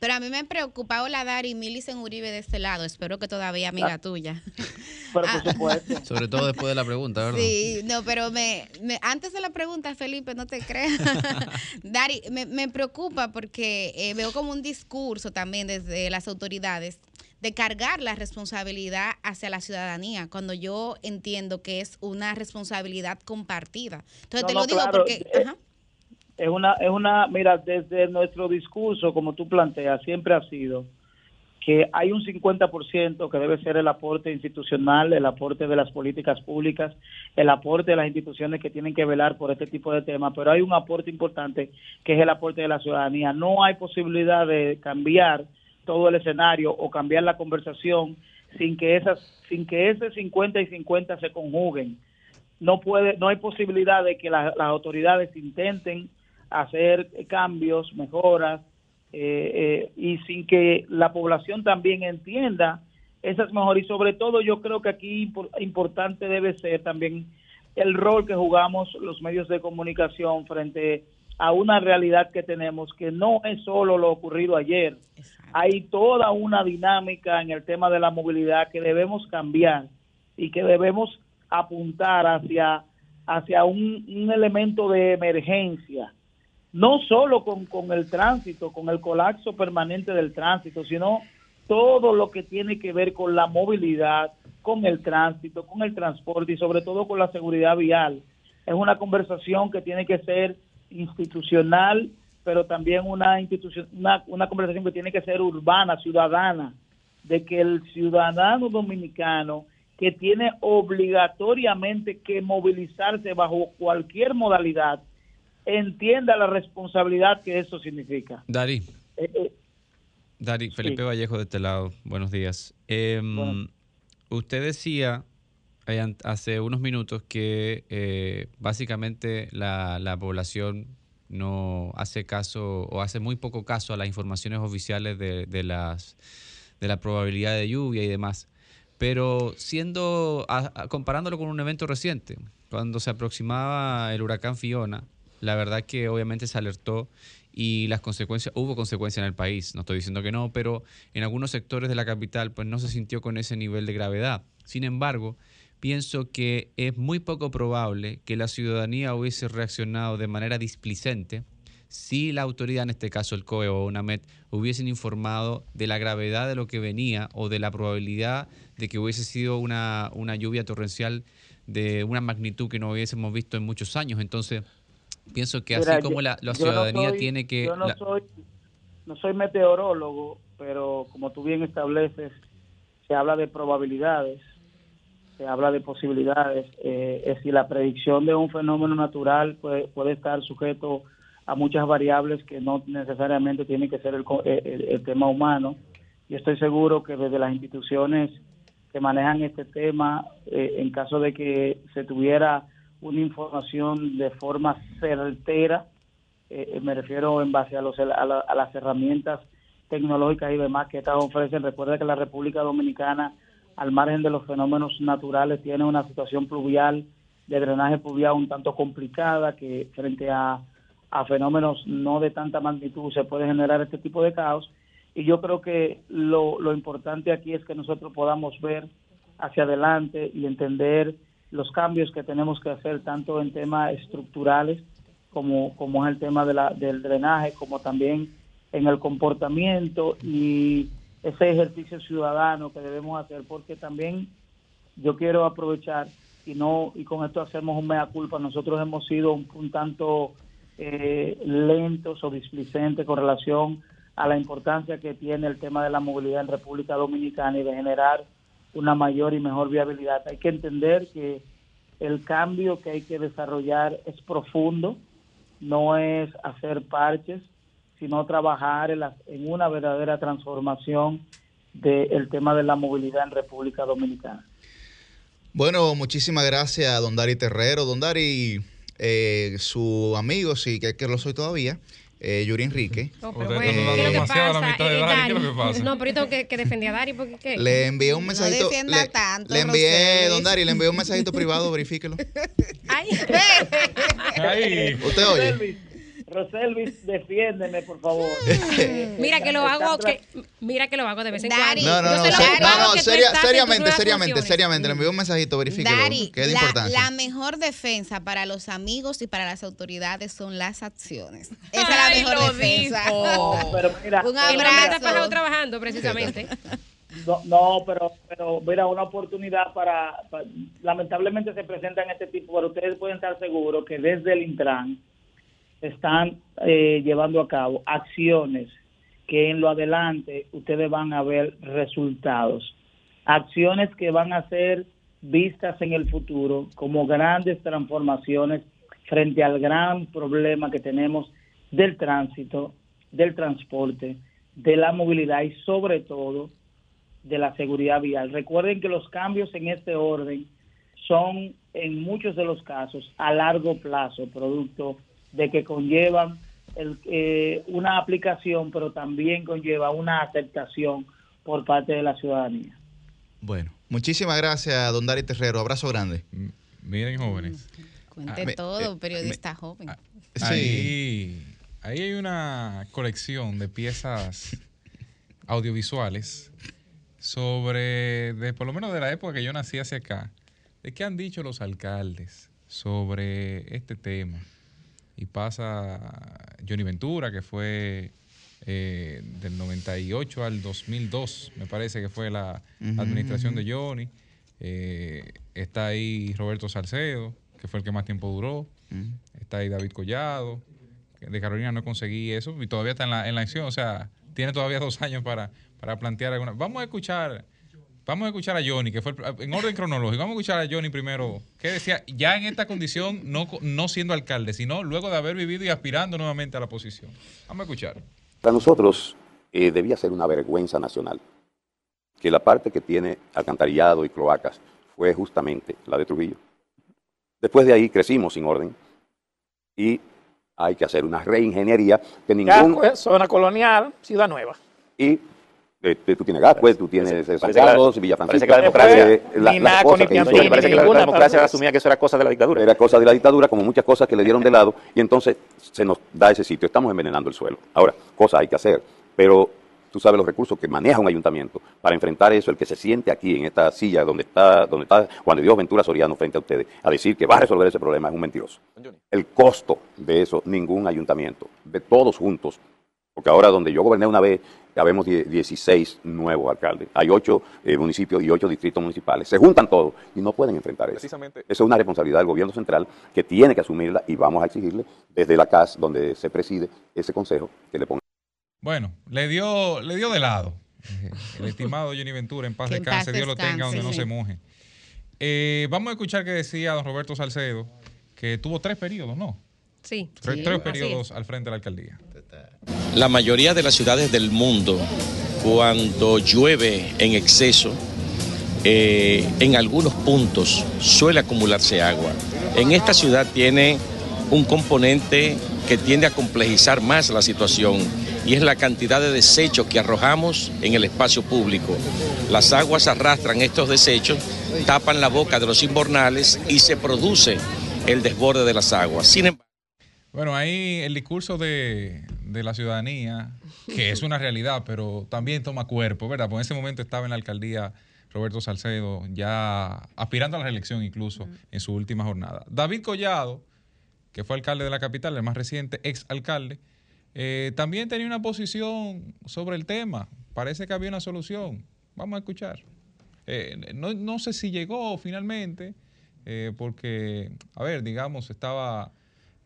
Pero a mí me preocupa, hola Dari, Milicen Uribe de este lado, espero que todavía amiga Ah. tuya. Pero por supuesto. Sobre todo después de la pregunta, ¿verdad? Sí, no, pero me, me- antes de la pregunta, Felipe, no te creas. Dari, me, me preocupa porque eh, veo como un discurso también desde las autoridades de cargar la responsabilidad hacia la ciudadanía, cuando yo entiendo que es una responsabilidad compartida. Entonces No, te no, lo digo claro, porque... eh, ajá. Es una, es una, mira, desde nuestro discurso, como tú planteas, siempre ha sido que hay un 50% que debe ser el aporte institucional, el aporte de las políticas públicas, el aporte de las instituciones que tienen que velar por este tipo de temas, pero hay un aporte importante que es el aporte de la ciudadanía. No hay posibilidad de cambiar todo el escenario o cambiar la conversación sin que esas sin que ese 50 y 50 se conjuguen. No puede no hay posibilidad de que la- las autoridades intenten hacer cambios, mejoras, eh, eh, y sin que la población también entienda esas mejoras. Y sobre todo yo creo que aquí impor- importante debe ser también el rol que jugamos los medios de comunicación frente a una realidad que tenemos que no es solo lo ocurrido ayer. Hay toda una dinámica en el tema de la movilidad que debemos cambiar y que debemos apuntar hacia, hacia un, un elemento de emergencia no solo con, con el tránsito, con el colapso permanente del tránsito, sino todo lo que tiene que ver con la movilidad, con el tránsito, con el transporte y sobre todo con la seguridad vial. Es una conversación que tiene que ser institucional, pero también una, una, una conversación que tiene que ser urbana, ciudadana, de que el ciudadano dominicano que tiene obligatoriamente que movilizarse bajo cualquier modalidad, entienda la responsabilidad que eso significa. Dari, Eh, eh, Dari, Felipe Sí. Vallejo de este lado, buenos días. Em, Bueno. Usted decía eh, hace unos minutos que básicamente la, la población no hace caso o hace muy poco caso a las informaciones oficiales de, de las, de la probabilidad de lluvia y demás. Pero siendo, a- a- comparándolo con un evento reciente, cuando se aproximaba el huracán Fiona, la verdad que obviamente se alertó y las consecuencias, hubo consecuencias en el país, no estoy diciendo que no, pero en algunos sectores de la capital pues no se sintió con ese nivel de gravedad. Sin embargo, pienso que es muy poco probable que la ciudadanía hubiese reaccionado de manera displicente si la autoridad, en este caso el COE o UNAMED, hubiesen informado de la gravedad de lo que venía o de la probabilidad de que hubiese sido una, una lluvia torrencial de una magnitud que no hubiésemos visto en muchos años. Entonces, pienso que así como yo- la, la yo no ciudadanía soy- tiene que... Yo no la- soy, no soy meteorólogo, pero como tú bien estableces, se habla de probabilidades, se habla de posibilidades. Eh, es decir, la predicción de un fenómeno natural puede, puede estar sujeto a muchas variables que no necesariamente tiene que ser el, co- el- el- el tema humano. Yo estoy seguro que desde las instituciones que manejan este tema, eh, en caso de que se tuviera una información de forma certera, eh, eh, me refiero en base a, los, a, la- las herramientas tecnológicas y demás que estas ofrecen. Recuerda que la República Dominicana, al margen de los fenómenos naturales, tiene una situación pluvial, de drenaje pluvial un tanto complicada, que frente a, a fenómenos no de tanta magnitud se puede generar este tipo de caos. Y yo creo que lo, lo importante aquí es que nosotros podamos ver hacia adelante y entender los cambios que tenemos que hacer tanto en temas estructurales como, como es el tema de la, del drenaje, como también en el comportamiento y ese ejercicio ciudadano que debemos hacer, porque también yo quiero aprovechar y no y con esto hacemos un mea culpa. Nosotros hemos sido un, un tanto eh, lentos o displicentes con relación a la importancia que tiene el tema de la movilidad en República Dominicana y de generar una mayor y mejor viabilidad. Hay que entender que el cambio que hay que desarrollar es profundo, no es hacer parches, sino trabajar en, la- en una verdadera transformación del tema de la movilidad en República Dominicana. Bueno, muchísimas gracias a Don Dari Terrero. Don Dari, eh, su amigo, sí, que, que lo soy todavía, eh, Yuri Enrique. No, pero bueno, ¿qué es lo que demasiado a la mitad de Eh, Dari, ¿qué es lo que pasa? No, pero yo tengo que, que defender a Dari porque ¿qué? Le envié un mensajito. defienda le, tanto, le envié. Don Dari, le envié un mensajito privado, verifíquelo. Ay. Usted oye. Roselvis, defiéndeme, por favor. Mira que lo hago, que, mira que lo hago de vez en Dari. cuando. No, no, no, se lo se- hago no, no, tú seria- seriamente, seriamente, seriamente. Le envié un mensajito, verifíquelo. Dari, que es la, la mejor defensa para los amigos y para las autoridades son las acciones. Esa Ay, es la mejor lo defensa. Pero mira, Un abrazo. trabajando precisamente. No, no, pero, pero mira, una oportunidad para, pa- lamentablemente se presentan este tipo, pero ustedes pueden estar seguros que desde el Intran están eh, llevando a cabo acciones que en lo adelante ustedes van a ver resultados, acciones que van a ser vistas en el futuro como grandes transformaciones frente al gran problema que tenemos del tránsito, del transporte, de la movilidad y sobre todo de la seguridad vial. Recuerden que los cambios en este orden son en muchos de los casos a largo plazo, producto de que conllevan el, eh, una aplicación, pero también conlleva una aceptación por parte de la ciudadanía. Bueno, muchísimas gracias, Don Dari Terrero. Abrazo grande. Miren, jóvenes. Cuente Ah, todo, eh, periodista joven. Ahí, ahí hay una colección de piezas audiovisuales sobre, de, por lo menos de la época que yo nací hacia acá, de qué han dicho los alcaldes sobre este tema. Y pasa Johnny Ventura, que fue eh, del 98 al 2002, me parece que fue la administración de Johnny. Eh, está ahí Roberto Salcedo, que fue el que más tiempo duró. Está ahí David Collado. De Carolina no conseguí eso y todavía está en la, en la acción. O sea, tiene todavía dos años para, para plantear alguna. Vamos a escuchar. Vamos a escuchar a Johnny, que fue el- en orden cronológico. Vamos a escuchar a Johnny primero. ¿Qué decía? Ya en esta condición, no, no siendo alcalde, sino luego de haber vivido y aspirando nuevamente a la posición. Vamos a escuchar. Para nosotros, eh, debía ser una vergüenza nacional. Que la parte que tiene alcantarillado y cloacas fue justamente la de Trujillo. Después de ahí crecimos sin orden y hay que hacer una reingeniería que ningún... Gascue, zona colonial, Ciudad Nueva. Y este, tú tienes Gascue, tú tienes eh, San Carlos, Villa parece que la democracia- eh, la- ni las naco, cosas ni que hizo- piantini, Parece que la ninguna, democracia asumía que eso era cosa de la dictadura. Era cosa de la dictadura, como muchas cosas que le dieron de lado, y entonces se nos da ese sitio. Estamos envenenando el suelo. Ahora, cosas hay que hacer, pero tú sabes los recursos que maneja un ayuntamiento para enfrentar eso. El que se siente aquí en esta silla donde está, donde está Juan de Dios Ventura Soriano frente a ustedes a decir que va a resolver ese problema es un mentiroso. El costo de eso, ningún ayuntamiento, de todos juntos, porque ahora donde yo goberné una vez, habemos die- 16 nuevos alcaldes. Hay 8 municipios y 8 distritos municipales. Se juntan todos y no pueden enfrentar eso. Precisamente. Eso es una responsabilidad del gobierno central que tiene que asumirla y vamos a exigirle desde la CAS, donde se preside ese consejo, que le ponga. Bueno, le dio, le dio de lado. Eh, El estimado Johnny Ventura, en paz en descanse, Dios lo tenga donde no se moje. Eh, vamos a escuchar que decía don Roberto Salcedo, que tuvo tres periodos, ¿no? Sí. Tres, Sí, tres periodos al frente de la alcaldía. La mayoría de las ciudades del mundo, cuando llueve en exceso, eh, en algunos puntos suele acumularse agua. En esta ciudad tiene un componente que tiende a complejizar más la situación y es la cantidad de desechos que arrojamos en el espacio público. Las aguas arrastran estos desechos, tapan la boca de los invernales y se produce el desborde de las aguas. Sin embargo, Bueno, ahí el discurso de, de la ciudadanía, que es una realidad, pero también toma cuerpo, ¿verdad? Porque en ese momento estaba en la alcaldía Roberto Salcedo, ya aspirando a la reelección incluso en su última jornada. David Collado, que fue alcalde de la capital, el más reciente ex alcalde, eh, también tenía una posición sobre el tema. Parece que había una solución. Vamos a escuchar. Eh, no, no sé si llegó finalmente, eh, porque, a ver, digamos, estaba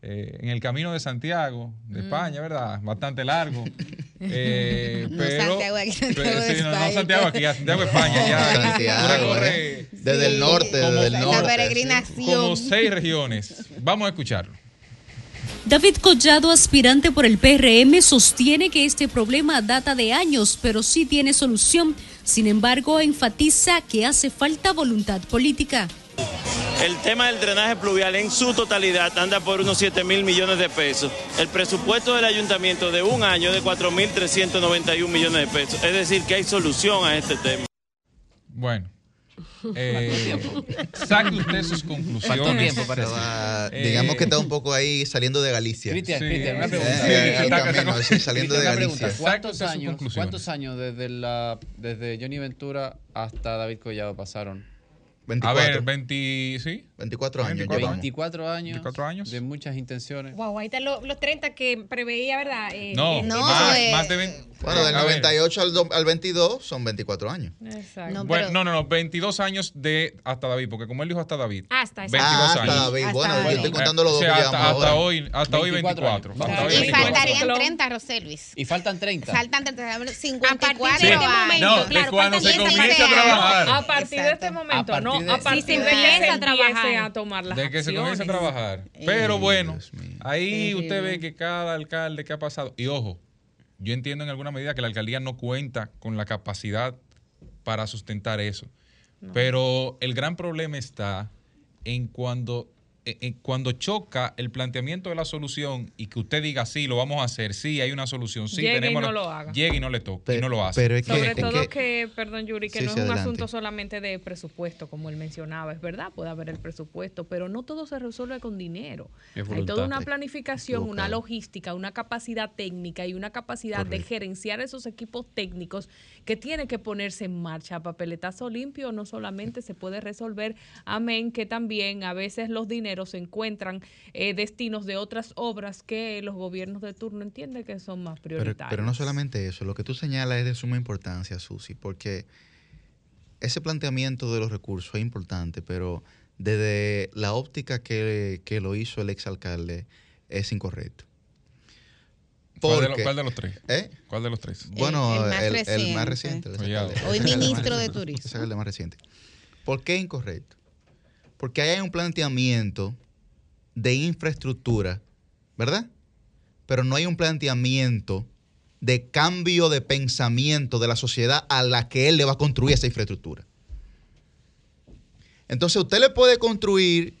eh, en el camino de Santiago, de Mm. España, ¿verdad? Bastante largo. Eh, No pero, Santiago aquí, Santiago pero- de sí, no. Santiago aquí, a Santiago de España. Ya, Santiago, corre- ¿eh? Desde el norte, como- desde el norte. peregrinación. Como seis regiones. Vamos a escucharlo. David Collado, aspirante por el PRM, sostiene que este problema data de años, pero sí tiene solución. Sin embargo, enfatiza que hace falta voluntad política. El tema del drenaje pluvial en su totalidad anda por unos 7 mil millones de pesos. El presupuesto del ayuntamiento de un año es de 4 mil 391 millones de pesos. Es decir, que hay solución a este tema. Bueno. Eh, saque usted sus conclusiones. Tiempo para eso. Eh, digamos que está un poco ahí saliendo de Galicia. Cristian, Sí, Cristian, una pregunta. sí, Eh, sí, el saca- camino, saca- sí, saliendo de Cristian, Galicia. pregunta. ¿Cuántos años. ¿Cuántos años desde, la, desde Johnny Ventura hasta David Collado pasaron? A ver, 20, ¿sí? 24 años 24, llevamos. 24 años. 24 años. De muchas intenciones. Wow, ahí están los, los 30 que preveía, ¿verdad? Eh, No, eh, más, eh, más de 20. Bueno, del A ver. 98 al, do- al 22 son 24 años. Exacto. bueno, no, no, no, 22 años de hasta David, porque como él dijo hasta David. Hasta, 22 Ah, hasta años. David. Bueno, yo estoy Eh, contando los o dos sea, que hasta, hasta hoy, hasta hoy 24 24. años. Hasta hoy Y 24. faltarían 30, Roselvis. Y faltan 30. Faltan 30, 54 A partir de este momento, No, claro, cuando se 16 comience a años. trabajar. A partir de este momento, A no, partir de- a partir Si se de que empieza a tomar las de que se comience a trabajar. Pero bueno, ahí usted ve que cada alcalde que ha pasado, y ojo, yo entiendo en alguna medida que la alcaldía no cuenta con la capacidad para sustentar eso. Pero el gran problema está en cuando, en- en cuando choca el planteamiento de la solución y que usted diga, sí, lo vamos a hacer, sí, hay una solución, sí, Llegue y tenemos... no la-". lo haga. Llegue y no le toca, y no lo hace. pero es que- Sobre es todo que- que, perdón Yuri, que Sí, no es un adelante. asunto solamente de presupuesto, como él mencionaba, es verdad, puede haber el presupuesto, pero no todo se resuelve con dinero. Hay toda una planificación, una logística, una capacidad técnica y una capacidad de gerenciar esos equipos técnicos que tiene que ponerse en marcha. A papeletazo limpio no solamente se puede resolver, amén, que también a veces los dineros se encuentran eh, destinos de otras obras que los gobiernos de turno entienden que son más Pero, prioritarias. pero no solamente eso, lo que tú señalas es de suma importancia, Susi, porque ese planteamiento de los recursos es importante, pero desde la óptica que, que lo hizo el exalcalde es incorrecto. ¿Cuál de, los, Porque- cuál de los tres? ¿Eh? ¿Cuál de los tres? Bueno, el más el, el más reciente. el. Hoy ministro de. Turismo. Ese es el más reciente. ¿Por qué incorrecto? Porque ahí hay un planteamiento de infraestructura, ¿verdad? Pero no hay un planteamiento de cambio de pensamiento de la sociedad a la que él le va a construir esa infraestructura. Entonces usted le puede construir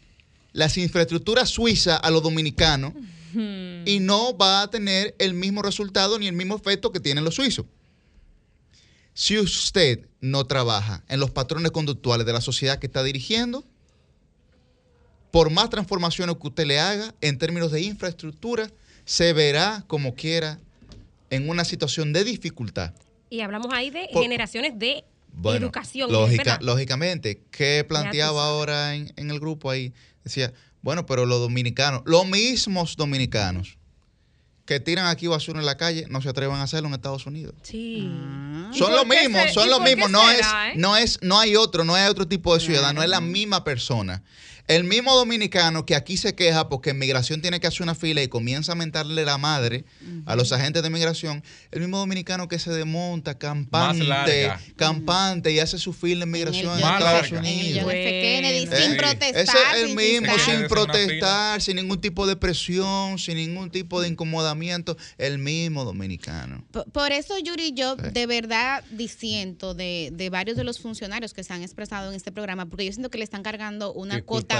las infraestructuras suizas a los dominicanos y no va a tener el mismo resultado ni el mismo efecto que tienen los suizos. Si usted no trabaja en los patrones conductuales de la sociedad que está dirigiendo, por más transformaciones que usted le haga en términos de infraestructura, se verá como quiera en una situación de dificultad. Y hablamos ahí de Por- generaciones de Bueno, educación. lógica- lógicamente, ¿qué planteaba ahora en, en el grupo ahí? Decía, bueno, pero los dominicanos, los mismos dominicanos que tiran aquí basura en la calle, no se atrevan a hacerlo en Estados Unidos. Sí. Son los mismos, son los mismos, no es, eh? no es, no hay otro, no hay otro tipo de ciudadano, es la misma persona. El mismo dominicano que aquí se queja porque en migración tiene que hacer una fila y comienza a mentarle la madre a los agentes de migración, el mismo dominicano que se desmonta campante, campante y hace su fila en migración en, Estados larga. Unidos. John F. Kennedy, Eh, sin protestar. Ese es el mismo, sin protestar, sin ningún tipo de presión, sin ningún tipo de incomodamiento, el mismo dominicano. Por, por eso, Yuri, yo de verdad disiento de, de varios de los funcionarios que se han expresado en este programa, porque yo siento que le están cargando una ¿Qué culpa cuota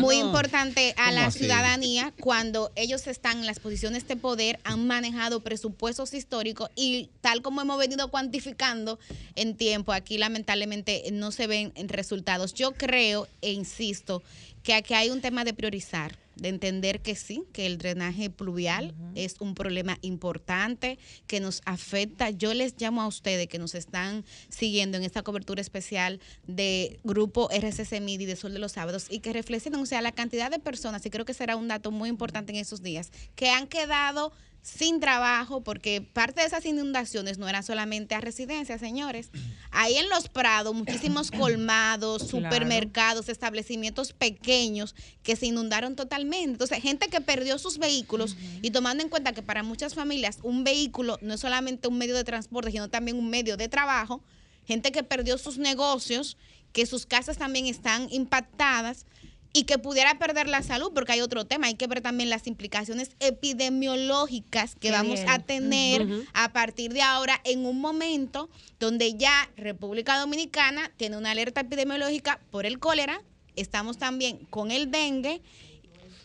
muy importante a ¿Cómo la así? ciudadanía cuando ellos están en las posiciones de poder, han manejado presupuestos históricos y tal como hemos venido cuantificando en tiempo, aquí lamentablemente no se ven resultados. Yo creo e insisto que aquí hay un tema de priorizar, de entender que sí, que el drenaje pluvial es un problema importante que nos afecta. Yo les llamo a ustedes que nos están siguiendo en esta cobertura especial de Grupo RCC MIDI de Sol de los Sábados y que reflexionen, o sea, la cantidad de personas, y creo que será un dato muy importante en esos días, que han quedado sin trabajo porque parte de esas inundaciones no eran solamente a residencias, señores. Ahí en Los Prados, muchísimos colmados, Claro. supermercados, establecimientos pequeños que se inundaron totalmente. Entonces, gente que perdió sus vehículos y tomando en cuenta que para muchas familias un vehículo no es solamente un medio de transporte, sino también un medio de trabajo, gente que perdió sus negocios, que sus casas también están impactadas y que pudiera perder la salud, porque hay otro tema, hay que ver también las implicaciones epidemiológicas que vamos a tener a partir de ahora en un momento donde ya República Dominicana tiene una alerta epidemiológica por el cólera, estamos también con el dengue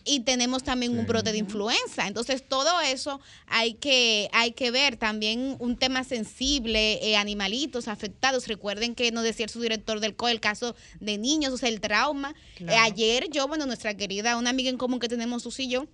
y tenemos también un brote de influenza. Entonces, todo eso hay que, hay que ver. También un tema sensible, eh, animalitos afectados. Recuerden que nos decía su director del COE el caso de niños, o sea, el trauma. Claro. Eh, ayer yo, bueno, nuestra querida, una amiga en común que tenemos, Susi y yo,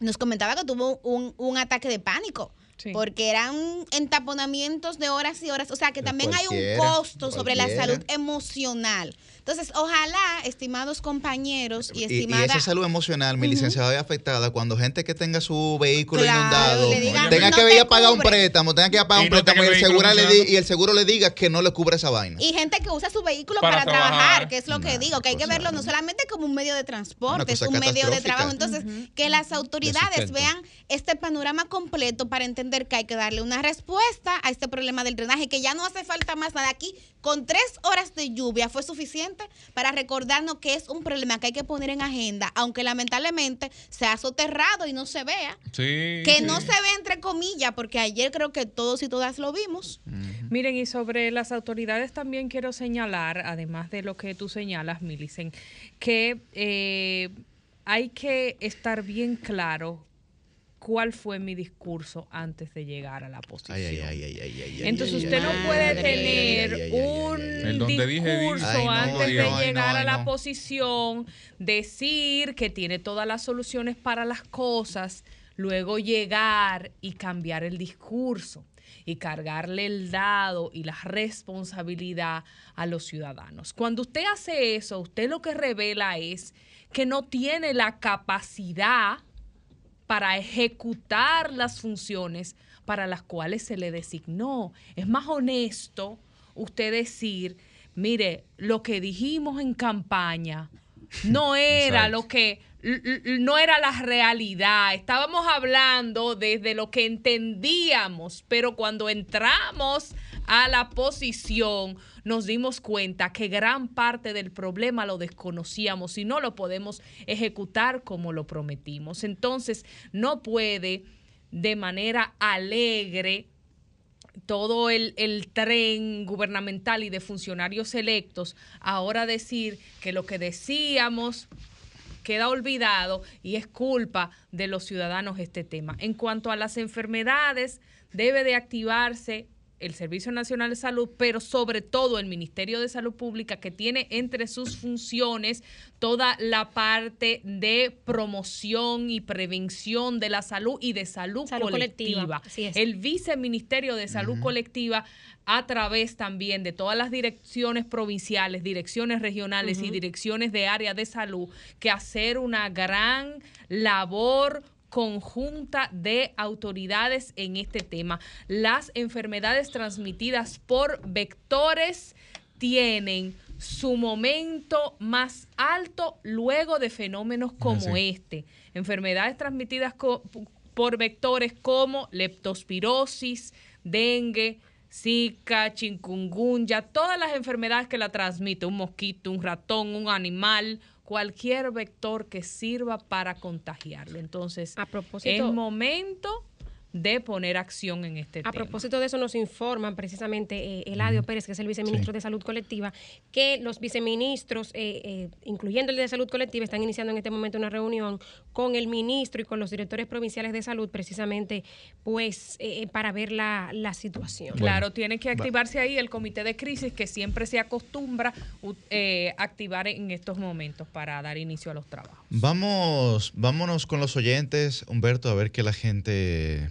nos comentaba que tuvo un, un ataque de pánico. Sí. Porque eran entaponamientos de horas y horas. O sea, que también hay un costo sobre la salud emocional. Entonces, ojalá, estimados compañeros y Y, y estimada... esa salud emocional, mi licenciada, es afectada cuando gente que tenga su vehículo Claro, inundado tenga "No que te ir a pagar un cubre". préstamo, tenga que ir a pagar Y un no préstamo y el, seguro le di- y el seguro le diga que no le cubre esa vaina. Y gente que usa su vehículo Para para, trabajar, trabajar. que es lo que digo, que hay que verlo no solamente como un medio de transporte, es un medio de trabajo. Entonces, que las autoridades vean este panorama completo para entender que hay que darle una respuesta a este problema del drenaje, que ya no hace falta más nada. Aquí, con tres horas de lluvia, fue suficiente para recordarnos que es un problema que hay que poner en agenda, aunque lamentablemente se ha soterrado y no se vea. Sí. Que sí. no se ve entre comillas, porque ayer creo que todos y todas lo vimos. Miren, y sobre las autoridades también quiero señalar, además de lo que tú señalas, Milicen, que eh, hay que estar bien claro cuál fue mi discurso antes de llegar a la posición. Ay, ay, ay, ay, ay, ay, ay, Entonces usted ay, no puede tener ay, ay, ay, ay, un discurso Ay, no, antes ay, de llegar no, a la no. posición, decir que tiene todas las soluciones para las cosas, luego llegar y cambiar el discurso y cargarle el dado y la responsabilidad a los ciudadanos. Cuando usted hace eso, usted lo que revela es que no tiene la capacidad para ejecutar las funciones para las cuales se le designó. Es más honesto usted decir, mire, lo que dijimos en campaña no era Exacto. lo que no era la realidad. Estábamos hablando desde lo que entendíamos, pero cuando entramos a la posición nos dimos cuenta que gran parte del problema lo desconocíamos y no lo podemos ejecutar como lo prometimos. Entonces, no puede de manera alegre todo el, el tren gubernamental y de funcionarios electos, ahora decir que lo que decíamos queda olvidado y es culpa de los ciudadanos este tema. En cuanto a las enfermedades, debe de activarse el Servicio Nacional de Salud, pero sobre todo el Ministerio de Salud Pública, que tiene entre sus funciones toda la parte de promoción y prevención de la salud y de salud, Salud colectiva. El Viceministerio de Salud Colectiva, a través también de todas las direcciones provinciales, direcciones regionales y direcciones de área de salud, que hacer una gran labor conjunta de autoridades en este tema. Las enfermedades transmitidas por vectores tienen su momento más alto luego de fenómenos como Así. este. Enfermedades transmitidas por vectores como leptospirosis, dengue, Zika, chikungunya, todas las enfermedades que la transmite, un mosquito, un ratón, un animal, cualquier vector que sirva para contagiarlo. Entonces, propósito- es momento de poner acción en este A tema. propósito de eso, nos informan precisamente eh, Eladio Pérez, que es el viceministro de Salud Colectiva, que los viceministros, eh, eh, incluyendo el de Salud Colectiva, están iniciando en este momento una reunión con el ministro y con los directores provinciales de salud, precisamente, pues, eh, para ver la, la situación. Claro, tiene que activarse ahí el comité de crisis que siempre se acostumbra eh, activar en estos momentos para dar inicio a los trabajos. Vamos, vámonos con los oyentes, Humberto, a ver que la gente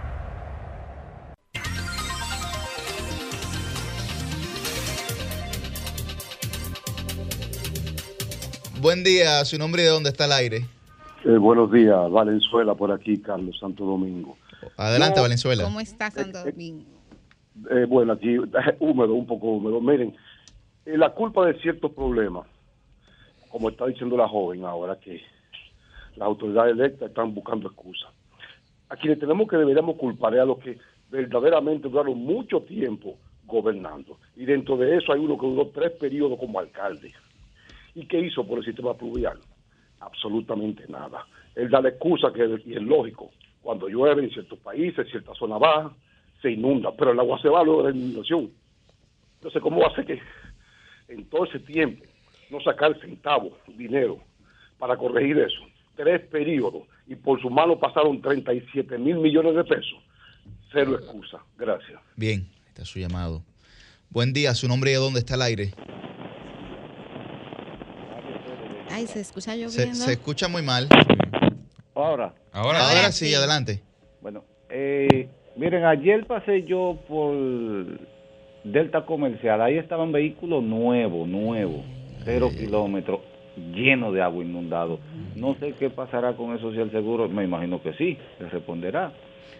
Buen día, su nombre y de dónde está el aire. Eh, buenos días, Valenzuela por aquí, Carlos Santo Domingo. Adelante, No, Valenzuela. ¿Cómo está Santo Domingo? Eh, bueno, aquí húmedo, un poco húmedo. Miren, eh, la culpa de ciertos problemas, como está diciendo la joven ahora, que las autoridades electas están buscando excusas. A quienes tenemos que deberíamos culpar es a los que verdaderamente duraron mucho tiempo gobernando. Y dentro de eso hay uno que duró tres periodos como alcalde. ¿Y qué hizo por el sistema pluvial? Absolutamente nada. Él da la excusa que y es lógico. Cuando llueve en ciertos países, cierta zona baja, se inunda, pero el agua se va luego de la inundación. Entonces, ¿cómo hace que en todo ese tiempo no sacar centavos, dinero, para corregir eso? Tres periodos y por su mano pasaron 37 mil millones de pesos. Cero excusa. Gracias. Bien, está su llamado. Buen día, su nombre y de dónde está el aire. Ay, se escucha lloviendo. se escucha muy mal. Ahora. Ahora, ahora sí, adelante. Bueno, eh, miren, ayer pasé yo por Delta Comercial. Ahí estaban vehículos nuevos, nuevos, cero kilómetros, llenos de agua inundado. No sé qué pasará con eso si el seguro, me imagino que sí, le responderá.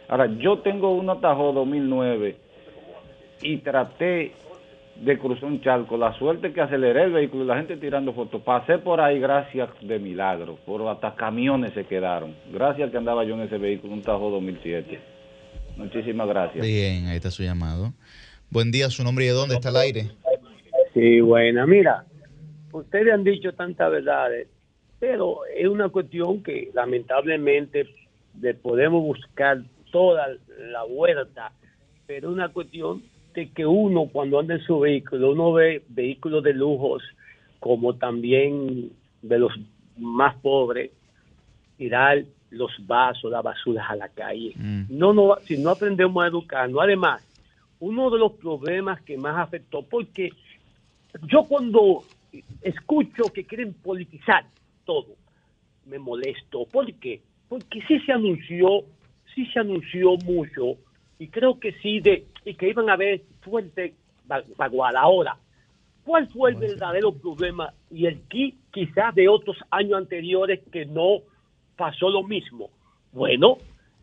Ahora, yo tengo un Atajo 2009 y traté de cruzar un charco. La suerte que aceleré el vehículo y la gente tirando fotos. Pasé por ahí gracias de milagro. Por hasta camiones se quedaron. Gracias que andaba yo en ese vehículo, un Tajo 2007. Muchísimas gracias. Bien, ahí está su llamado. Buen día, su nombre y de dónde está el aire. Sí, buena. Mira, ustedes han dicho tantas verdades, pero es una cuestión que lamentablemente le podemos buscar toda la vuelta, pero es una cuestión de que uno cuando anda en su vehículo, uno ve vehículos de lujos como también de los más pobres, tirar los vasos, las basuras a la calle. No, no, si no aprendemos a educarnos, además, uno de los problemas que más afectó, porque yo cuando escucho que quieren politizar todo, me molesto. ¿Por qué? Porque sí se anunció, sí se anunció mucho, y creo que sí, de, y que iban a haber fuerte vaguada. Ahora, ¿cuál fue el verdadero problema y el qui- quizás de otros años anteriores que no pasó lo mismo? Bueno,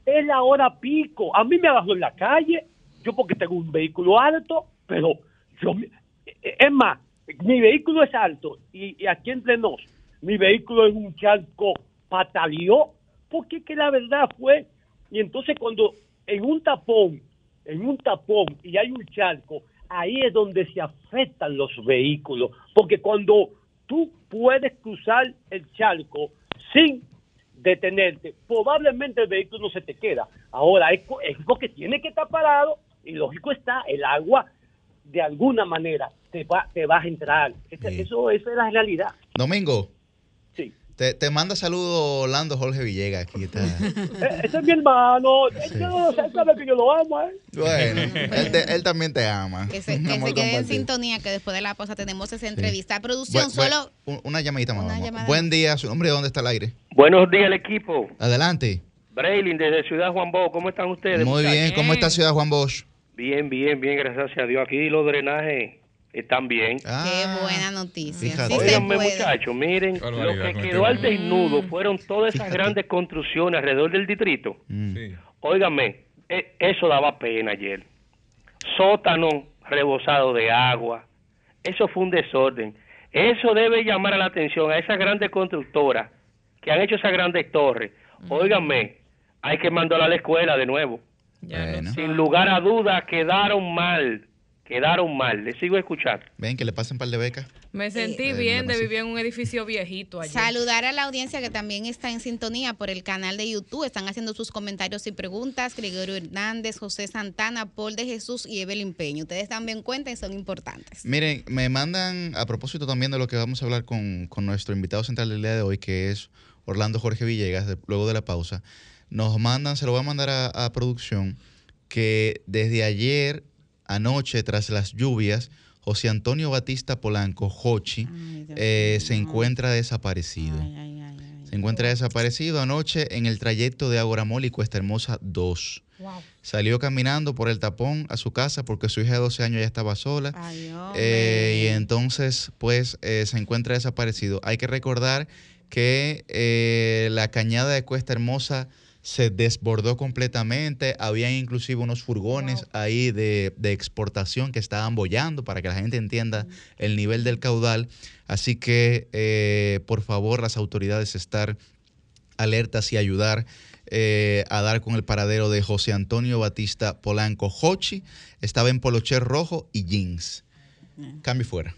es la hora pico. A mí me agarró en la calle, yo porque tengo un vehículo alto, pero yo, eh, es más, mi vehículo es alto y, y aquí entre nos, mi vehículo es un charco pataleó porque que la verdad fue, y entonces cuando en un tapón, en un tapón y hay un charco, ahí es donde se afectan los vehículos, porque cuando tú puedes cruzar el charco sin detenerte, probablemente el vehículo no se te queda. Ahora es, porque tiene que estar parado y lógico está, el agua de alguna manera te va, te va a entrar. Eso, esa es la realidad. Domingo. Sí. Te, te manda saludos Orlando Jorge Villegas. Aquí está. Eh, Ese es mi hermano. Él, yo- él sabe que yo lo amo, ¿eh? Bueno, él, te- él también te ama. Que se, que se quede en sintonía, que después de la pausa tenemos esa entrevista. Producción, Bu- solo un- una llamadita más. Una vamos. llamada Buen día, su nombre, ¿dónde está el aire? Buenos días, el equipo. Adelante. Braylin, desde Ciudad Juan Bo, ¿cómo están ustedes? Muy muchachos? bien, ¿cómo está Ciudad Juan Bosch? Bien, bien, bien, gracias a Dios. Aquí los drenajes están bien. Qué buena noticia. Fíjate. Sí puede. muchachos, miren, lo que quedó este al desnudo fueron todas esas grandes construcciones alrededor del distrito. Óigame, e- eso daba pena ayer. Sótano rebosado de agua. Eso fue un desorden. Eso debe llamar a la atención a esas grandes constructoras que han hecho esas grandes torres. Óigame, hay que mandarla a la escuela de nuevo. Sin lugar a dudas, quedaron mal. Quedaron mal. Les sigo escuchando. Ven, que le pasen un par de becas. Me sentí Eh, bien de vivir en un edificio viejito allá. Saludar a la audiencia que también está en sintonía por el canal de YouTube. Están haciendo sus comentarios y preguntas. Gregorio Hernández, José Santana, Paul de Jesús y Evelyn Peña. Ustedes también cuentan y son importantes. Miren, me mandan, a propósito también de lo que vamos a hablar con, con nuestro invitado central del día de hoy, que es Orlando Jorge Villegas, de- luego de la pausa, nos mandan, se lo voy a mandar a, a producción, que desde ayer anoche, tras las lluvias, José Antonio Batista Polanco, Jochi, eh, se encuentra desaparecido. Se encuentra desaparecido anoche en el trayecto de Agoramol y Cuesta Hermosa 2. Salió caminando por el tapón a su casa porque su hija de 12 años ya estaba sola. Eh, y entonces, pues, eh, se encuentra desaparecido. Hay que recordar que la cañada de Cuesta Hermosa se desbordó completamente. Había inclusive unos furgones ahí de, de exportación que estaban bollando para que la gente entienda el nivel del caudal. Así que, eh, por favor, las autoridades estar alertas y ayudar eh, a dar con el paradero de José Antonio Batista Polanco. Hochi estaba en polocher rojo y jeans. Cambio y fuera.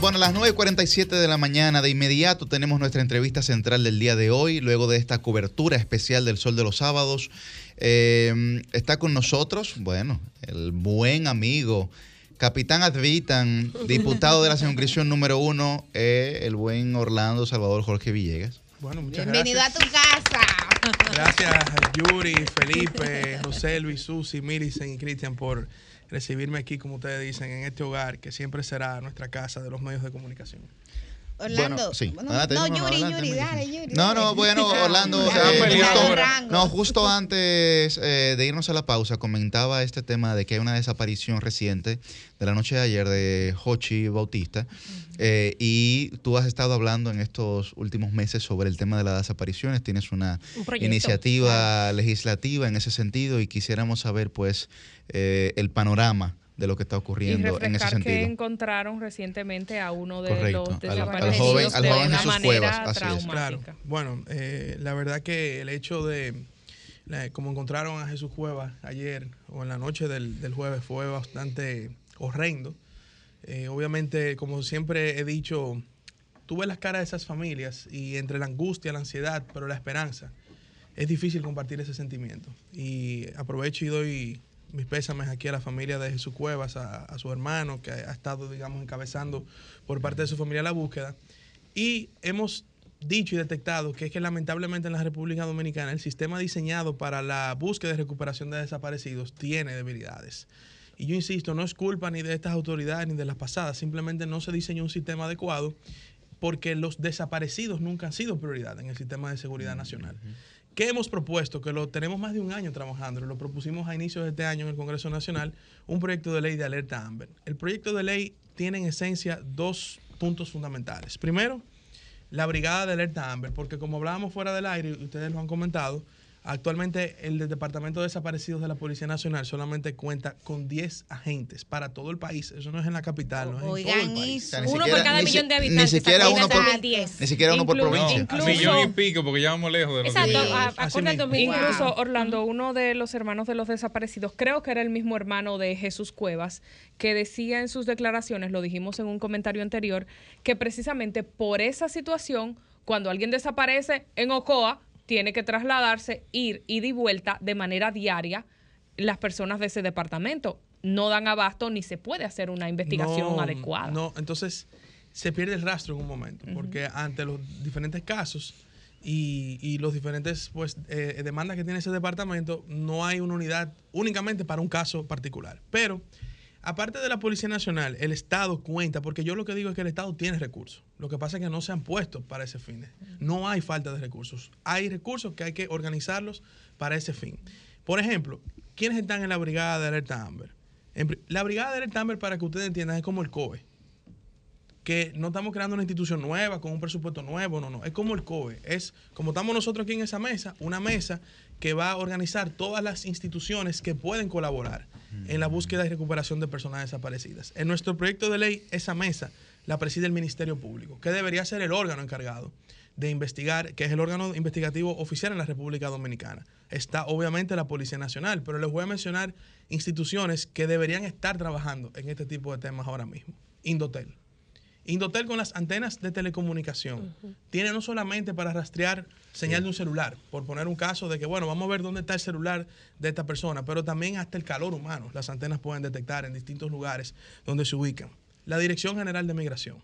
Bueno, a las 9.47 de la mañana, de inmediato tenemos nuestra entrevista central del día de hoy, luego de esta cobertura especial del Sol de los Sábados. Eh, está con nosotros, bueno, el buen amigo, capitán Advitan, diputado de la circunscripción número uno, eh, el buen Orlando Salvador Jorge Villegas. Bueno, muchas Bienvenido a tu casa. Gracias, Yuri, Felipe, José Luis, Susi, Millicent y Cristian por recibirme aquí, como ustedes dicen, en este hogar que siempre será nuestra casa de los medios de comunicación. Orlando. Bueno, sí. Bueno, Adelante, no, Yuri, adelante, Yuri, dale, Yuri. No, no, bueno, Orlando, eh, justo, no, justo antes eh, de irnos a la pausa, comentaba este tema de que hay una desaparición reciente de la noche de ayer de Hochi Bautista. eh, y tú has estado hablando en estos últimos meses sobre el tema de las desapariciones. Tienes una Un iniciativa legislativa en ese sentido y quisiéramos saber, pues, eh, el panorama de lo que está Y ocurriendo en ese refrescar que sentido. encontraron recientemente a uno de Correcto, los al- al desaparecidos joven- al de joven Jesús manera Cuevas, así es. Claro. Bueno, eh, la verdad que el hecho de, la- como encontraron a Jesús Cuevas ayer o en la noche del, del jueves fue bastante horrendo. Eh, obviamente, como siempre he dicho, tú ves las caras de esas familias y entre la angustia, la ansiedad, pero la esperanza, es difícil compartir ese sentimiento. Y aprovecho y doy mis pésames aquí a la familia de Jesús Cuevas, a, su hermano que ha estado, digamos, encabezando por parte de su familia la búsqueda. Y hemos dicho y detectado que es que lamentablemente en la República Dominicana el sistema diseñado para la búsqueda y recuperación de desaparecidos tiene debilidades. Y yo insisto, no es culpa ni de estas autoridades ni de las pasadas, simplemente no se diseñó un sistema adecuado porque los desaparecidos nunca han sido prioridad en el sistema de seguridad nacional. ¿Qué hemos propuesto? Que lo tenemos más de un año trabajando. Lo propusimos a inicios de este año en el Congreso Nacional, un proyecto de ley de alerta AMBER. El proyecto de ley tiene en esencia dos puntos fundamentales. Primero, la brigada de alerta AMBER, porque como hablábamos fuera del aire, ustedes lo han comentado, actualmente el Departamento de Desaparecidos de la Policía Nacional solamente cuenta con 10 agentes para todo el país. Eso no es en la capital, no es en todo el Oigan país. eso. Uno por cada millón de habitantes. Ni siquiera uno por, Imagínate, 10. ni siquiera uno por provincia. incluso- Millón y pico, porque ya vamos lejos de los Exacto, a- acorde al 2000. Incluso. Orlando, uno de los hermanos de los desaparecidos, creo que era el mismo hermano de Jesús Cuevas, que decía en sus declaraciones, lo dijimos en un comentario anterior, que precisamente por esa situación, cuando alguien desaparece en Ocoa, tiene que trasladarse, ir ida y vuelta de manera diaria las personas de ese departamento. No dan abasto ni se puede hacer una investigación No, adecuada. No, entonces se pierde el rastro en un momento, porque ante los diferentes casos y, y los diferentes pues eh, demandas que tiene ese departamento, no hay una unidad únicamente para un caso particular. Pero aparte de la Policía Nacional, el Estado cuenta, porque yo lo que digo es que el Estado tiene recursos. Lo que pasa es que no se han puesto para ese fin. No hay falta de recursos. Hay recursos que hay que organizarlos para ese fin. Por ejemplo, ¿quiénes están en la brigada de alerta Amber? La brigada de alerta Amber, para que ustedes entiendan, es como el COE. Que no estamos creando una institución nueva, con un presupuesto nuevo, no, no. Es como el COE. Es como estamos nosotros aquí en esa mesa, una mesa que va a organizar todas las instituciones que pueden colaborar en la búsqueda y recuperación de personas desaparecidas. En nuestro proyecto de ley, esa mesa la preside el Ministerio Público, que debería ser el órgano encargado de investigar, que es el órgano investigativo oficial en la República Dominicana. Está obviamente la Policía Nacional, pero les voy a mencionar instituciones que deberían estar trabajando en este tipo de temas ahora mismo. Indotel. Indotel con las antenas de telecomunicación tiene no solamente para rastrear señal de un celular, por poner un caso de que, bueno, vamos a ver dónde está el celular de esta persona, pero también hasta el calor humano. Las antenas pueden detectar en distintos lugares donde se ubican. La Dirección General de Migración.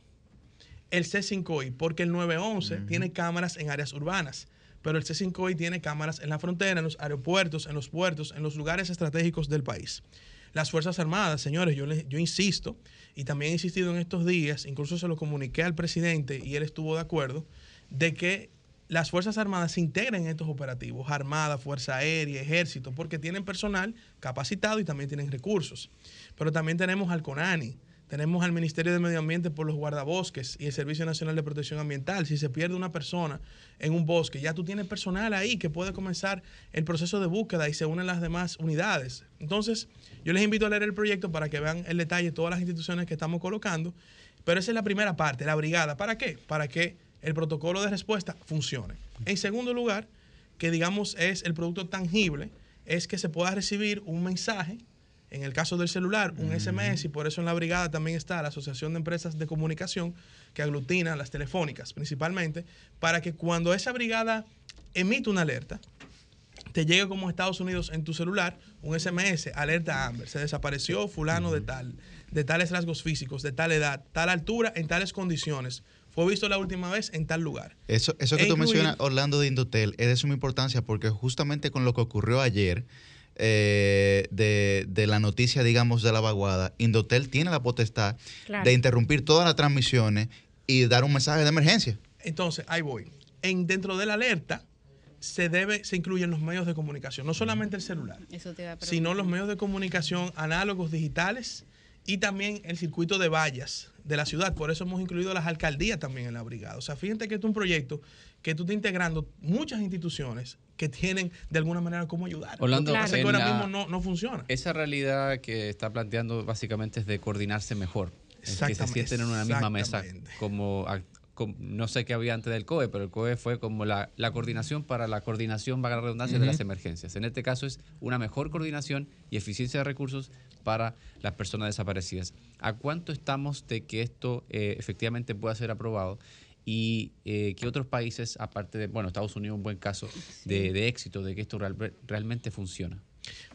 El C5I, porque el 911 tiene cámaras en áreas urbanas, pero el C5I tiene cámaras en la frontera, en los aeropuertos, en los puertos, en los lugares estratégicos del país. Las Fuerzas Armadas, señores, yo, les- yo insisto, y también he insistido en estos días, incluso se lo comuniqué al presidente y él estuvo de acuerdo, de que las Fuerzas Armadas se integren en estos operativos, Armada, Fuerza Aérea, Ejército, porque tienen personal capacitado y también tienen recursos. Pero también tenemos al CONANI, tenemos al Ministerio de Medio Ambiente por los guardabosques y el Servicio Nacional de Protección Ambiental. Si se pierde una persona en un bosque, ya tú tienes personal ahí que puede comenzar el proceso de búsqueda y se unen las demás unidades. Entonces, yo les invito a leer el proyecto para que vean el detalle de todas las instituciones que estamos colocando. Pero esa es la primera parte, la brigada. ¿Para qué? Para que el protocolo de respuesta funcione. En segundo lugar, que digamos es el producto tangible, es que se pueda recibir un mensaje en el caso del celular, un SMS, y por eso en la brigada también está la Asociación de Empresas de Comunicación, que aglutina las telefónicas principalmente, para que cuando esa brigada emite una alerta, te llegue como Estados Unidos en tu celular un SMS, alerta Amber, se desapareció fulano de tal, de tales rasgos físicos, de tal edad, tal altura, en tales condiciones. Fue visto la última vez en tal lugar. Eso, eso que E tú incluir- mencionas, Orlando de Indotel, es de suma importancia porque justamente con lo que ocurrió ayer, eh, de, de la noticia, digamos, de la vaguada, Indotel tiene la potestad Claro. de interrumpir todas las transmisiones y dar un mensaje de emergencia. Entonces, ahí voy. En, dentro de la alerta se debe, se incluyen los medios de comunicación, no solamente el celular, Eso te iba a sino los medios de comunicación análogos digitales y también el circuito de vallas de la ciudad. Por eso hemos incluido las alcaldías también en la brigada. O sea, fíjate que esto es un proyecto que tú estás integrando muchas instituciones que tienen de alguna manera cómo ayudar. Orlando, Lo que ahora mismo no, no funciona. Esa realidad que está planteando básicamente es de coordinarse mejor. Es que se sienten en una misma mesa. Como, ac- com- no sé qué había antes del COE, pero el COE fue como la, la coordinación para la coordinación, valga la redundancia, de las emergencias. En este caso es una mejor coordinación y eficiencia de recursos para las personas desaparecidas. ¿A cuánto estamos de que esto eh, efectivamente pueda ser aprobado? Y eh, que otros países, aparte de, bueno, Estados Unidos un buen caso de, de éxito, de que esto real- realmente funciona.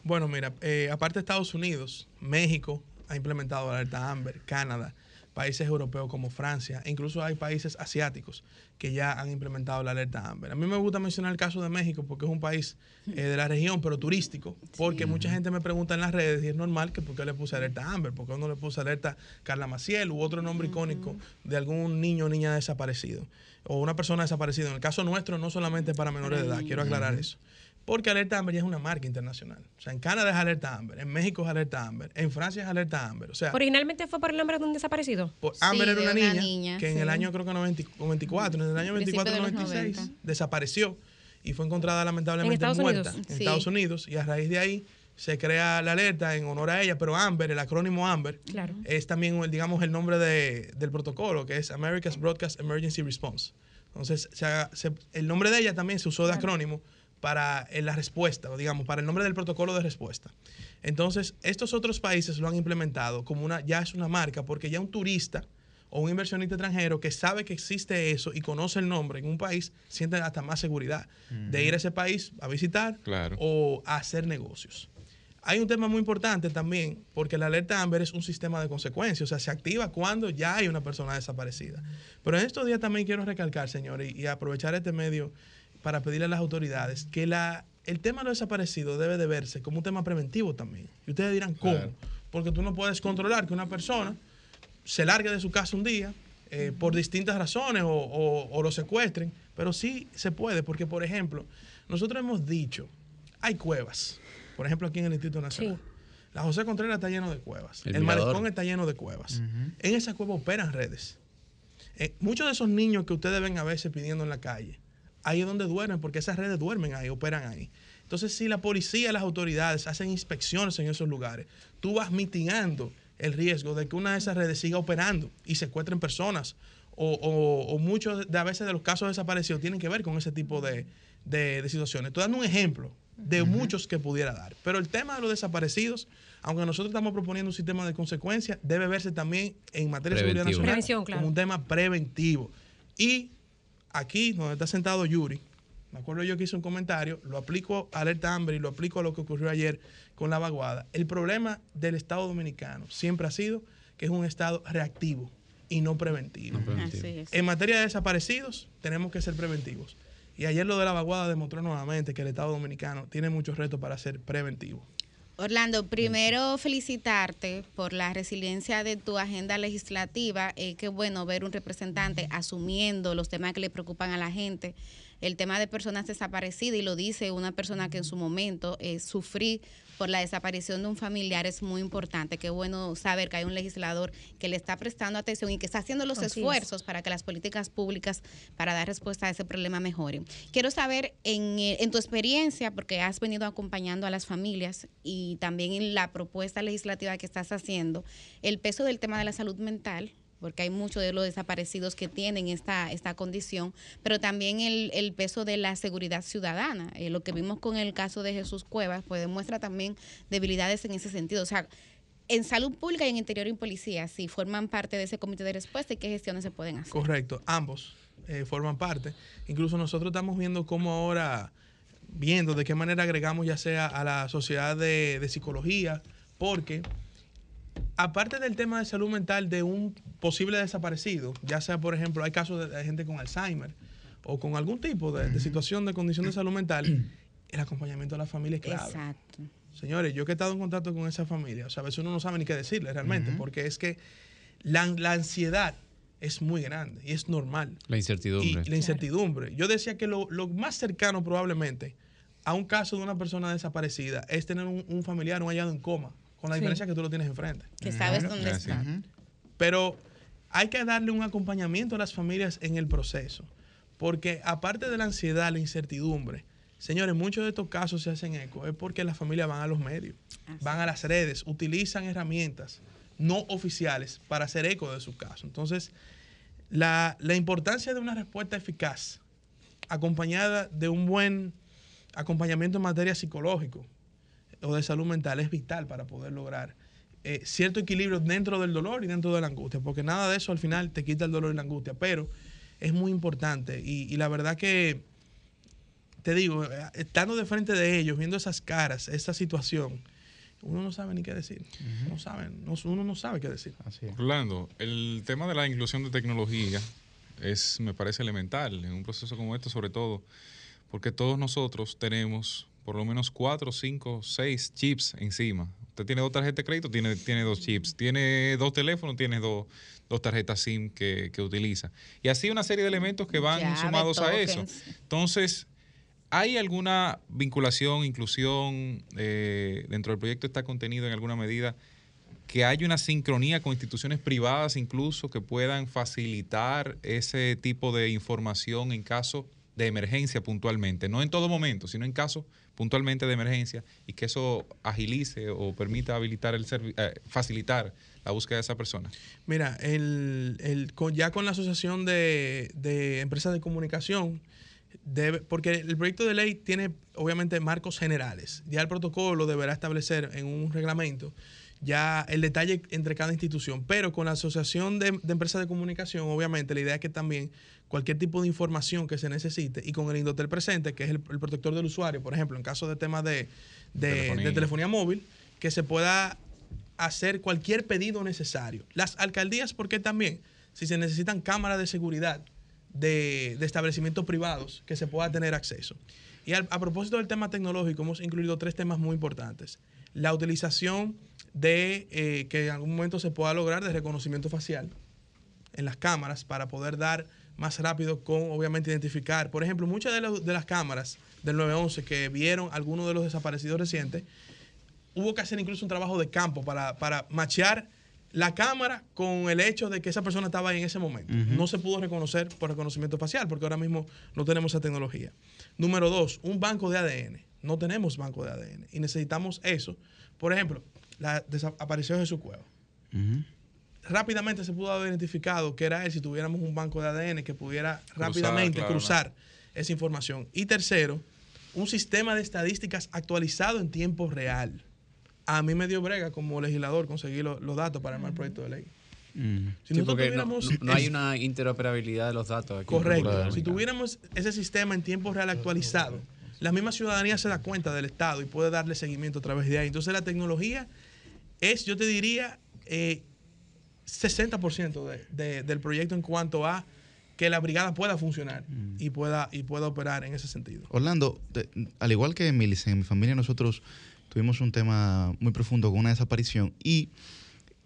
Bueno, mira, eh, aparte de Estados Unidos, México ha implementado la alerta Amber, Canadá, países europeos como Francia, e incluso hay países asiáticos que ya han implementado la alerta Amber. A mí me gusta mencionar el caso de México porque es un país eh, de la región, pero turístico, porque mucha gente me pregunta en las redes y es normal que por qué le puse alerta Amber, porque uno le puse alerta Carla Maciel u otro nombre icónico de algún niño o niña desaparecido o una persona desaparecida. En el caso nuestro no solamente para menores de edad, quiero aclarar eso. Porque Alerta Amber ya es una marca internacional. O sea, en Canadá es Alerta Amber, en México es Alerta Amber, en Francia es Alerta Amber. O sea, Originalmente fue por el nombre de un desaparecido. por- Amber Sí, era una, una niña, niña, que en el año creo que 90 94, en el año Principio de los 24-96 90. desapareció y fue encontrada lamentablemente muerta Unidos. en Sí. Estados Unidos y a raíz de ahí se crea la alerta en honor a ella, pero Amber, el acrónimo Amber, Claro. es también, el, digamos, el nombre de- del protocolo, que es America's Broadcast Emergency Response. Entonces, se haga- se- el nombre de ella también se usó de acrónimo para la respuesta, o digamos, para el nombre del protocolo de respuesta. Entonces, estos otros países lo han implementado como una, ya es una marca, porque ya un turista o un inversionista extranjero que sabe que existe eso y conoce el nombre en un país, siente hasta más seguridad de ir a ese país a visitar Claro. o a hacer negocios. Hay un tema muy importante también, porque la alerta Amber es un sistema de consecuencias, o sea, se activa cuando ya hay una persona desaparecida. Pero en estos días también quiero recalcar, señores, y aprovechar este medio para pedirle a las autoridades que la, el tema de los desaparecidos debe de verse como un tema preventivo también. Y ustedes dirán, ¿cómo? Claro. Porque tú no puedes controlar que una persona se largue de su casa un día eh, por distintas razones o, o- o lo secuestren, pero sí se puede, porque por ejemplo, nosotros hemos dicho, hay cuevas, por ejemplo aquí en el Instituto Nacional. La José Contreras está lleno de cuevas. El El. Malecón está lleno de cuevas. En esa cueva operan redes. Eh, muchos de esos niños que ustedes ven a veces pidiendo en la calle, ahí es donde duermen, porque esas redes duermen ahí, operan ahí. Entonces, si la policía y las autoridades hacen inspecciones en esos lugares, tú vas mitigando el riesgo de que una de esas redes siga operando y secuestren personas. O, o- o muchos de a veces de los casos desaparecidos tienen que ver con ese tipo de, de- de situaciones. Estoy dando un ejemplo de muchos que pudiera dar. Pero el tema de los desaparecidos, aunque nosotros estamos proponiendo un sistema de consecuencias, debe verse también en materia de seguridad nacional Prevención, claro. como un tema preventivo. Y aquí, donde está sentado Yuri, me acuerdo yo que hice un comentario, lo aplico a Alerta Amber y lo aplico a lo que ocurrió ayer con la vaguada. El problema del Estado dominicano siempre ha sido que es un Estado reactivo y no preventivo. Así es. En materia de desaparecidos, tenemos que ser preventivos. Y ayer lo de la vaguada demostró nuevamente que el Estado dominicano tiene muchos retos para ser preventivo. Orlando, primero felicitarte por la resiliencia de tu agenda legislativa. Eh, qué bueno ver un representante asumiendo los temas que le preocupan a la gente. El tema de personas desaparecidas, y lo dice una persona que en su momento eh, sufrí por la desaparición de un familiar, es muy importante. Qué bueno saber que hay un legislador que le está prestando atención y que está haciendo los Así es. esfuerzos para que las políticas públicas para dar respuesta a ese problema mejoren. Quiero saber en, eh, en tu experiencia, porque has venido acompañando a las familias y también en la propuesta legislativa que estás haciendo, el peso del tema de la salud mental porque hay muchos de los desaparecidos que tienen esta, esta condición, pero también el, el peso de la seguridad ciudadana. Eh, lo que vimos con el caso de Jesús Cuevas, pues demuestra también debilidades en ese sentido. O sea, en salud pública y en interior y en policía, si forman parte de ese comité de respuesta y qué gestiones se pueden hacer. Correcto, ambos eh, forman parte. Incluso nosotros estamos viendo cómo ahora, viendo de qué manera agregamos ya sea a la sociedad de, de psicología, porque aparte del tema de salud mental de un posible desaparecido, ya sea por ejemplo, hay casos de, de gente con Alzheimer o con algún tipo de, de situación de condición de salud mental, el acompañamiento de la familia es clave. Exacto. Señores, yo que he estado en contacto con esa familia, o sea, a veces uno no sabe ni qué decirle realmente, porque es que la, la ansiedad es muy grande y es normal. La incertidumbre. Y la incertidumbre. Yo decía que lo, lo más cercano probablemente a un caso de una persona desaparecida es tener un, un familiar, un hallado en coma, con la Sí. diferencia que tú lo tienes enfrente. Que sabes dónde está. Pero hay que darle un acompañamiento a las familias en el proceso, porque aparte de la ansiedad, la incertidumbre, señores, muchos de estos casos se hacen eco, es porque las familias van a los medios, van a las redes, utilizan herramientas no oficiales para hacer eco de sus casos. Entonces, la, la importancia de una respuesta eficaz, acompañada de un buen acompañamiento en materia psicológico o de salud mental, es vital para poder lograr eh, cierto equilibrio dentro del dolor y dentro de la angustia, porque nada de eso al final te quita el dolor y la angustia, pero es muy importante y, y la verdad que, te digo, eh, estando de frente de ellos, viendo esas caras, esa situación, uno no sabe ni qué decir. no saben, no- uno no sabe qué decir. Orlando, el tema de la inclusión de tecnología es, me parece elemental en un proceso como este, sobre todo porque todos nosotros tenemos por lo menos cuatro, cinco, seis chips encima. Usted tiene dos tarjetas de crédito, tiene, tiene dos chips. Tiene dos teléfonos, tiene dos, dos tarjetas SIM que, que utiliza. Y así una serie de elementos que van sumados a eso. Entonces, ¿hay alguna vinculación, inclusión eh, dentro del proyecto está contenido en alguna medida que haya una sincronía con instituciones privadas incluso que puedan facilitar ese tipo de información en caso de emergencia puntualmente, no en todo momento, sino en caso puntualmente de emergencia y que eso agilice o permita habilitar el eh, facilitar la búsqueda de esa persona. Mira, el, el- ya con la Asociación de, de Empresas de Comunicación, debe, porque el proyecto de ley tiene obviamente marcos generales. Ya el protocolo deberá establecer en un reglamento ya el detalle entre cada institución. Pero con la Asociación de, de Empresas de Comunicación, obviamente, la idea es que también cualquier tipo de información que se necesite y con el Indotel presente, que es el, el protector del usuario, por ejemplo, en caso de temas de, de- Telefonía. de telefonía móvil, que se pueda hacer cualquier pedido necesario. Las alcaldías, porque también, si se necesitan cámaras de seguridad de, de establecimientos privados, que se pueda tener acceso. Y al- a, propósito del tema tecnológico, hemos incluido tres temas muy importantes. La utilización de, eh, que en algún momento se pueda lograr, de reconocimiento facial en las cámaras para poder dar más rápido con, obviamente, identificar. Por ejemplo, muchas de, las- de las cámaras del 911 que vieron algunos de los desaparecidos recientes, hubo que hacer incluso un trabajo de campo para, para machear la cámara con el hecho de que esa persona estaba ahí en ese momento. No se pudo reconocer por reconocimiento facial porque ahora mismo no tenemos esa tecnología. Número dos, un banco de ADN. No tenemos banco de ADN y necesitamos eso. Por ejemplo, la desaparición de Jesús Cueva. Rápidamente se pudo haber identificado que era él si tuviéramos un banco de ADN que pudiera rápidamente claro, cruzar esa información. Y tercero, un sistema de estadísticas actualizado en tiempo real. A mí me dio brega como legislador conseguir lo- los datos para armar el proyecto de ley. Si Sí, nosotros no, tuviéramos- no- no hay una interoperabilidad de los datos. aquí Correcto. Si tuviéramos ese sistema en tiempo real actualizado, la misma ciudadanía se da cuenta del Estado y puede darle seguimiento a través de ahí. Entonces la tecnología es, yo te diría, eh, 60% de- de- del proyecto en cuanto a que la brigada pueda funcionar y, pueda, y pueda operar en ese sentido. Orlando, te- al igual que Milice, en mi familia nosotros tuvimos un tema muy profundo con una desaparición y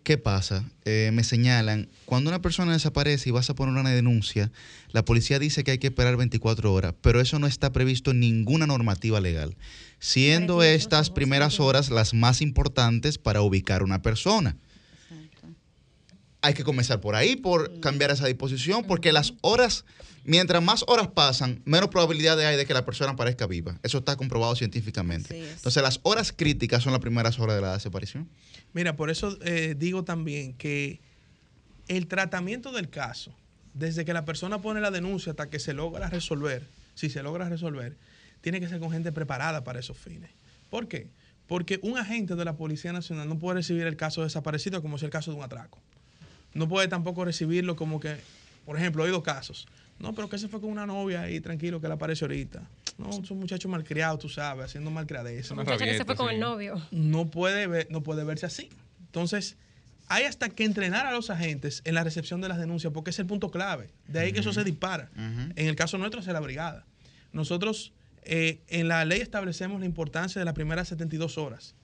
¿qué pasa? Eh, me señalan, cuando una persona desaparece y vas a poner una denuncia, la policía dice que hay que esperar 24 horas, pero eso no está previsto en ninguna normativa legal, siendo estas primeras horas las más importantes para ubicar una persona. Hay que comenzar por ahí, por cambiar esa disposición, porque las horas, mientras más horas pasan, menos probabilidades hay de que la persona aparezca viva. Eso está comprobado científicamente. Entonces, las horas críticas son las primeras horas de la desaparición. Mira, por eso eh, digo también que el tratamiento del caso, desde que la persona pone la denuncia hasta que se logra resolver, si se logra resolver, tiene que ser con gente preparada para esos fines. ¿Por qué? Porque un agente de la Policía Nacional no puede recibir el caso desaparecido como si el caso de un atraco. No puede tampoco recibirlo como que, por ejemplo, he oído casos. No, pero que se fue con una novia ahí, tranquilo, que la aparece ahorita. No, son muchachos malcriados, tú sabes, haciendo malcriadez. La muchacha que se fue con el novio. No puede, ver- no puede verse así. Entonces, hay hasta que entrenar a los agentes en la recepción de las denuncias, porque es el punto clave. De ahí que eso se dispara. En el caso nuestro es la brigada. Nosotros eh, en la ley establecemos la importancia de las primeras 72 horas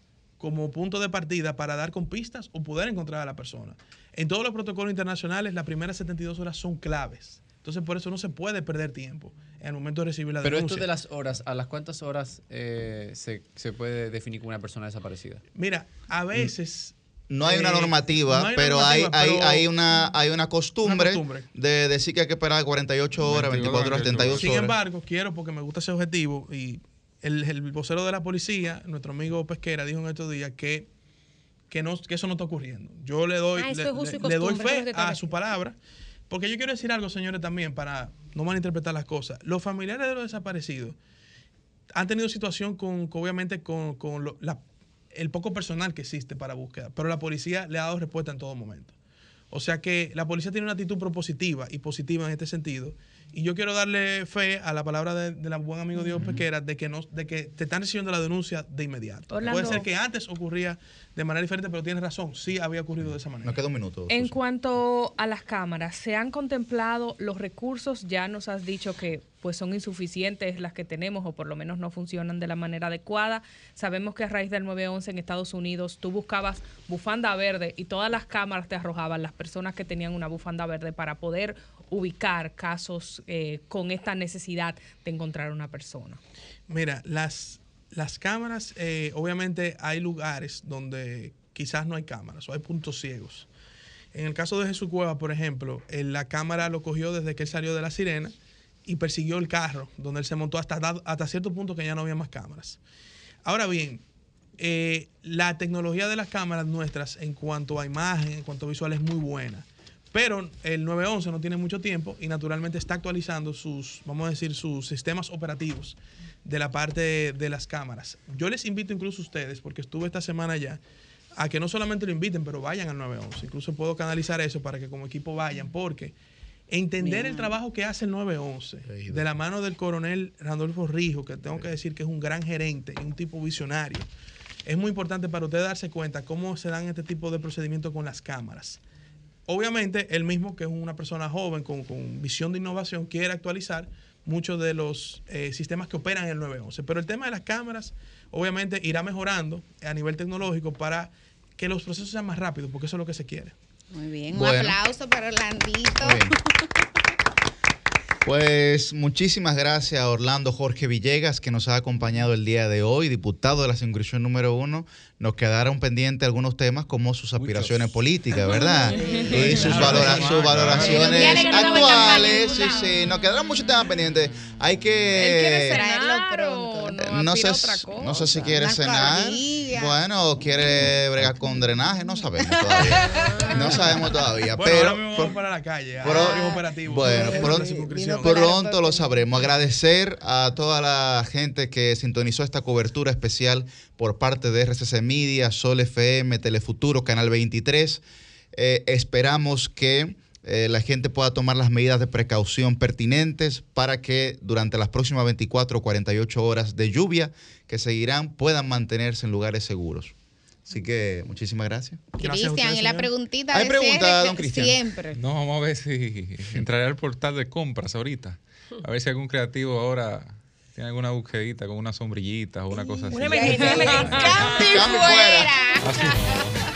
como punto de partida para dar con pistas o poder encontrar a la persona. En todos los protocolos internacionales, las primeras 72 horas son claves. Entonces, por eso no se puede perder tiempo en el momento de recibir la Pero denuncia. esto de las horas, ¿a las cuántas horas eh, se, se puede definir como una persona desaparecida? Mira, a veces... No hay una eh, normativa, no hay pero, hay, normativa, hay, pero- hay una, hay una costumbre, Una costumbre. de decir que hay que esperar 48 horas, 24 horas, 72 Sin horas. embargo, quiero, porque me gusta ese objetivo, y el, el vocero de la policía, nuestro amigo Pesquera, dijo en estos días que, que, no, que eso no está ocurriendo. Yo le doy, Ah, le, doy fe a su palabra, porque yo quiero decir algo, señores, también, para no malinterpretar las cosas. Los familiares de los desaparecidos han tenido situación con, con, obviamente, con, con lo- la- el poco personal que existe para búsqueda, pero la policía le ha dado respuesta en todo momento. O sea que la policía tiene una actitud propositiva y positiva en este sentido Y yo quiero darle fe a la palabra de, de la buen amigo Dios Pequera de que no, de que te están recibiendo la denuncia de inmediato. Orlando. Puede ser que antes ocurría de manera diferente, pero tienes razón, sí había ocurrido de esa manera. Nos queda un minuto. En cuanto a las cámaras, ¿se han contemplado los recursos? Ya nos has dicho que pues son insuficientes las que tenemos o por lo menos no funcionan de la manera adecuada. Sabemos que a raíz del 911 en Estados Unidos tú buscabas bufanda verde y todas las cámaras te arrojaban las personas que tenían una bufanda verde para poder ubicar casos eh, con esta necesidad de encontrar una persona. Mira, las, las cámaras, eh, obviamente hay lugares donde quizás no hay cámaras o hay puntos ciegos. En el caso de Jesús Cueva, por ejemplo, eh, la cámara lo cogió desde que él salió de la sirena y persiguió el carro, donde él se montó hasta, hasta cierto punto que ya no había más cámaras. Ahora bien, eh, la tecnología de las cámaras nuestras en cuanto a imagen, en cuanto a visual es muy buena. Pero el 911 no tiene mucho tiempo y naturalmente está actualizando sus, vamos a decir, sus sistemas operativos de la parte de, las cámaras. Yo les invito incluso a ustedes, porque estuve esta semana ya, a que no solamente lo inviten, pero vayan al 911. Incluso puedo canalizar eso para que como equipo vayan, porque entender el trabajo que hace el 911 de la mano del coronel Randolfo Rijo, que tengo que decir que es un gran gerente y un tipo visionario, es muy importante para usted darse cuenta cómo se dan este tipo de procedimientos con las cámaras. Obviamente, él mismo, que es una persona joven con, con visión de innovación, quiere actualizar muchos de los eh, sistemas que operan en el 911. Pero el tema de las cámaras, obviamente, irá mejorando a nivel tecnológico para que los procesos sean más rápidos, porque eso es lo que se quiere. Muy bien, un aplauso para Orlandito. Pues muchísimas gracias a Orlando Jorge Villegas que nos ha acompañado el día de hoy, diputado de la circunscripción número uno. Nos quedaron pendientes algunos temas como sus aspiraciones políticas, ¿verdad? Sí, y sus, claro, valora- claro, sus claro. valoraciones actuales. Sí, sí, nos quedaron muchos temas pendientes. Hay que... Traerlo pronto. No sé, no sé si quiere Una cenar. cordilla. Bueno, o quiere bregar con drenaje, no sabemos todavía. No sabemos todavía. Bueno, pero ahora mismo vamos para la calle, a Pro- varios operativos. bueno, pronto, pronto lo sabremos. Agradecer a toda la gente que sintonizó esta cobertura especial por parte de RCC Media, Sol FM, Telefuturo, Canal 23. Eh, esperamos que eh, la gente pueda tomar las medidas de precaución pertinentes para que durante las próximas 24 o 48 horas de lluvia que seguirán puedan mantenerse en lugares seguros. Así que muchísimas gracias. Cristian, y la preguntita Hay de pregunta, don Cristian. siempre. No, vamos a ver si entraré al portal de compras ahorita. A ver si algún creativo ahora tiene alguna busquedita con unas sombrillitas o una cosa así. Una emergencia, fuera. Así.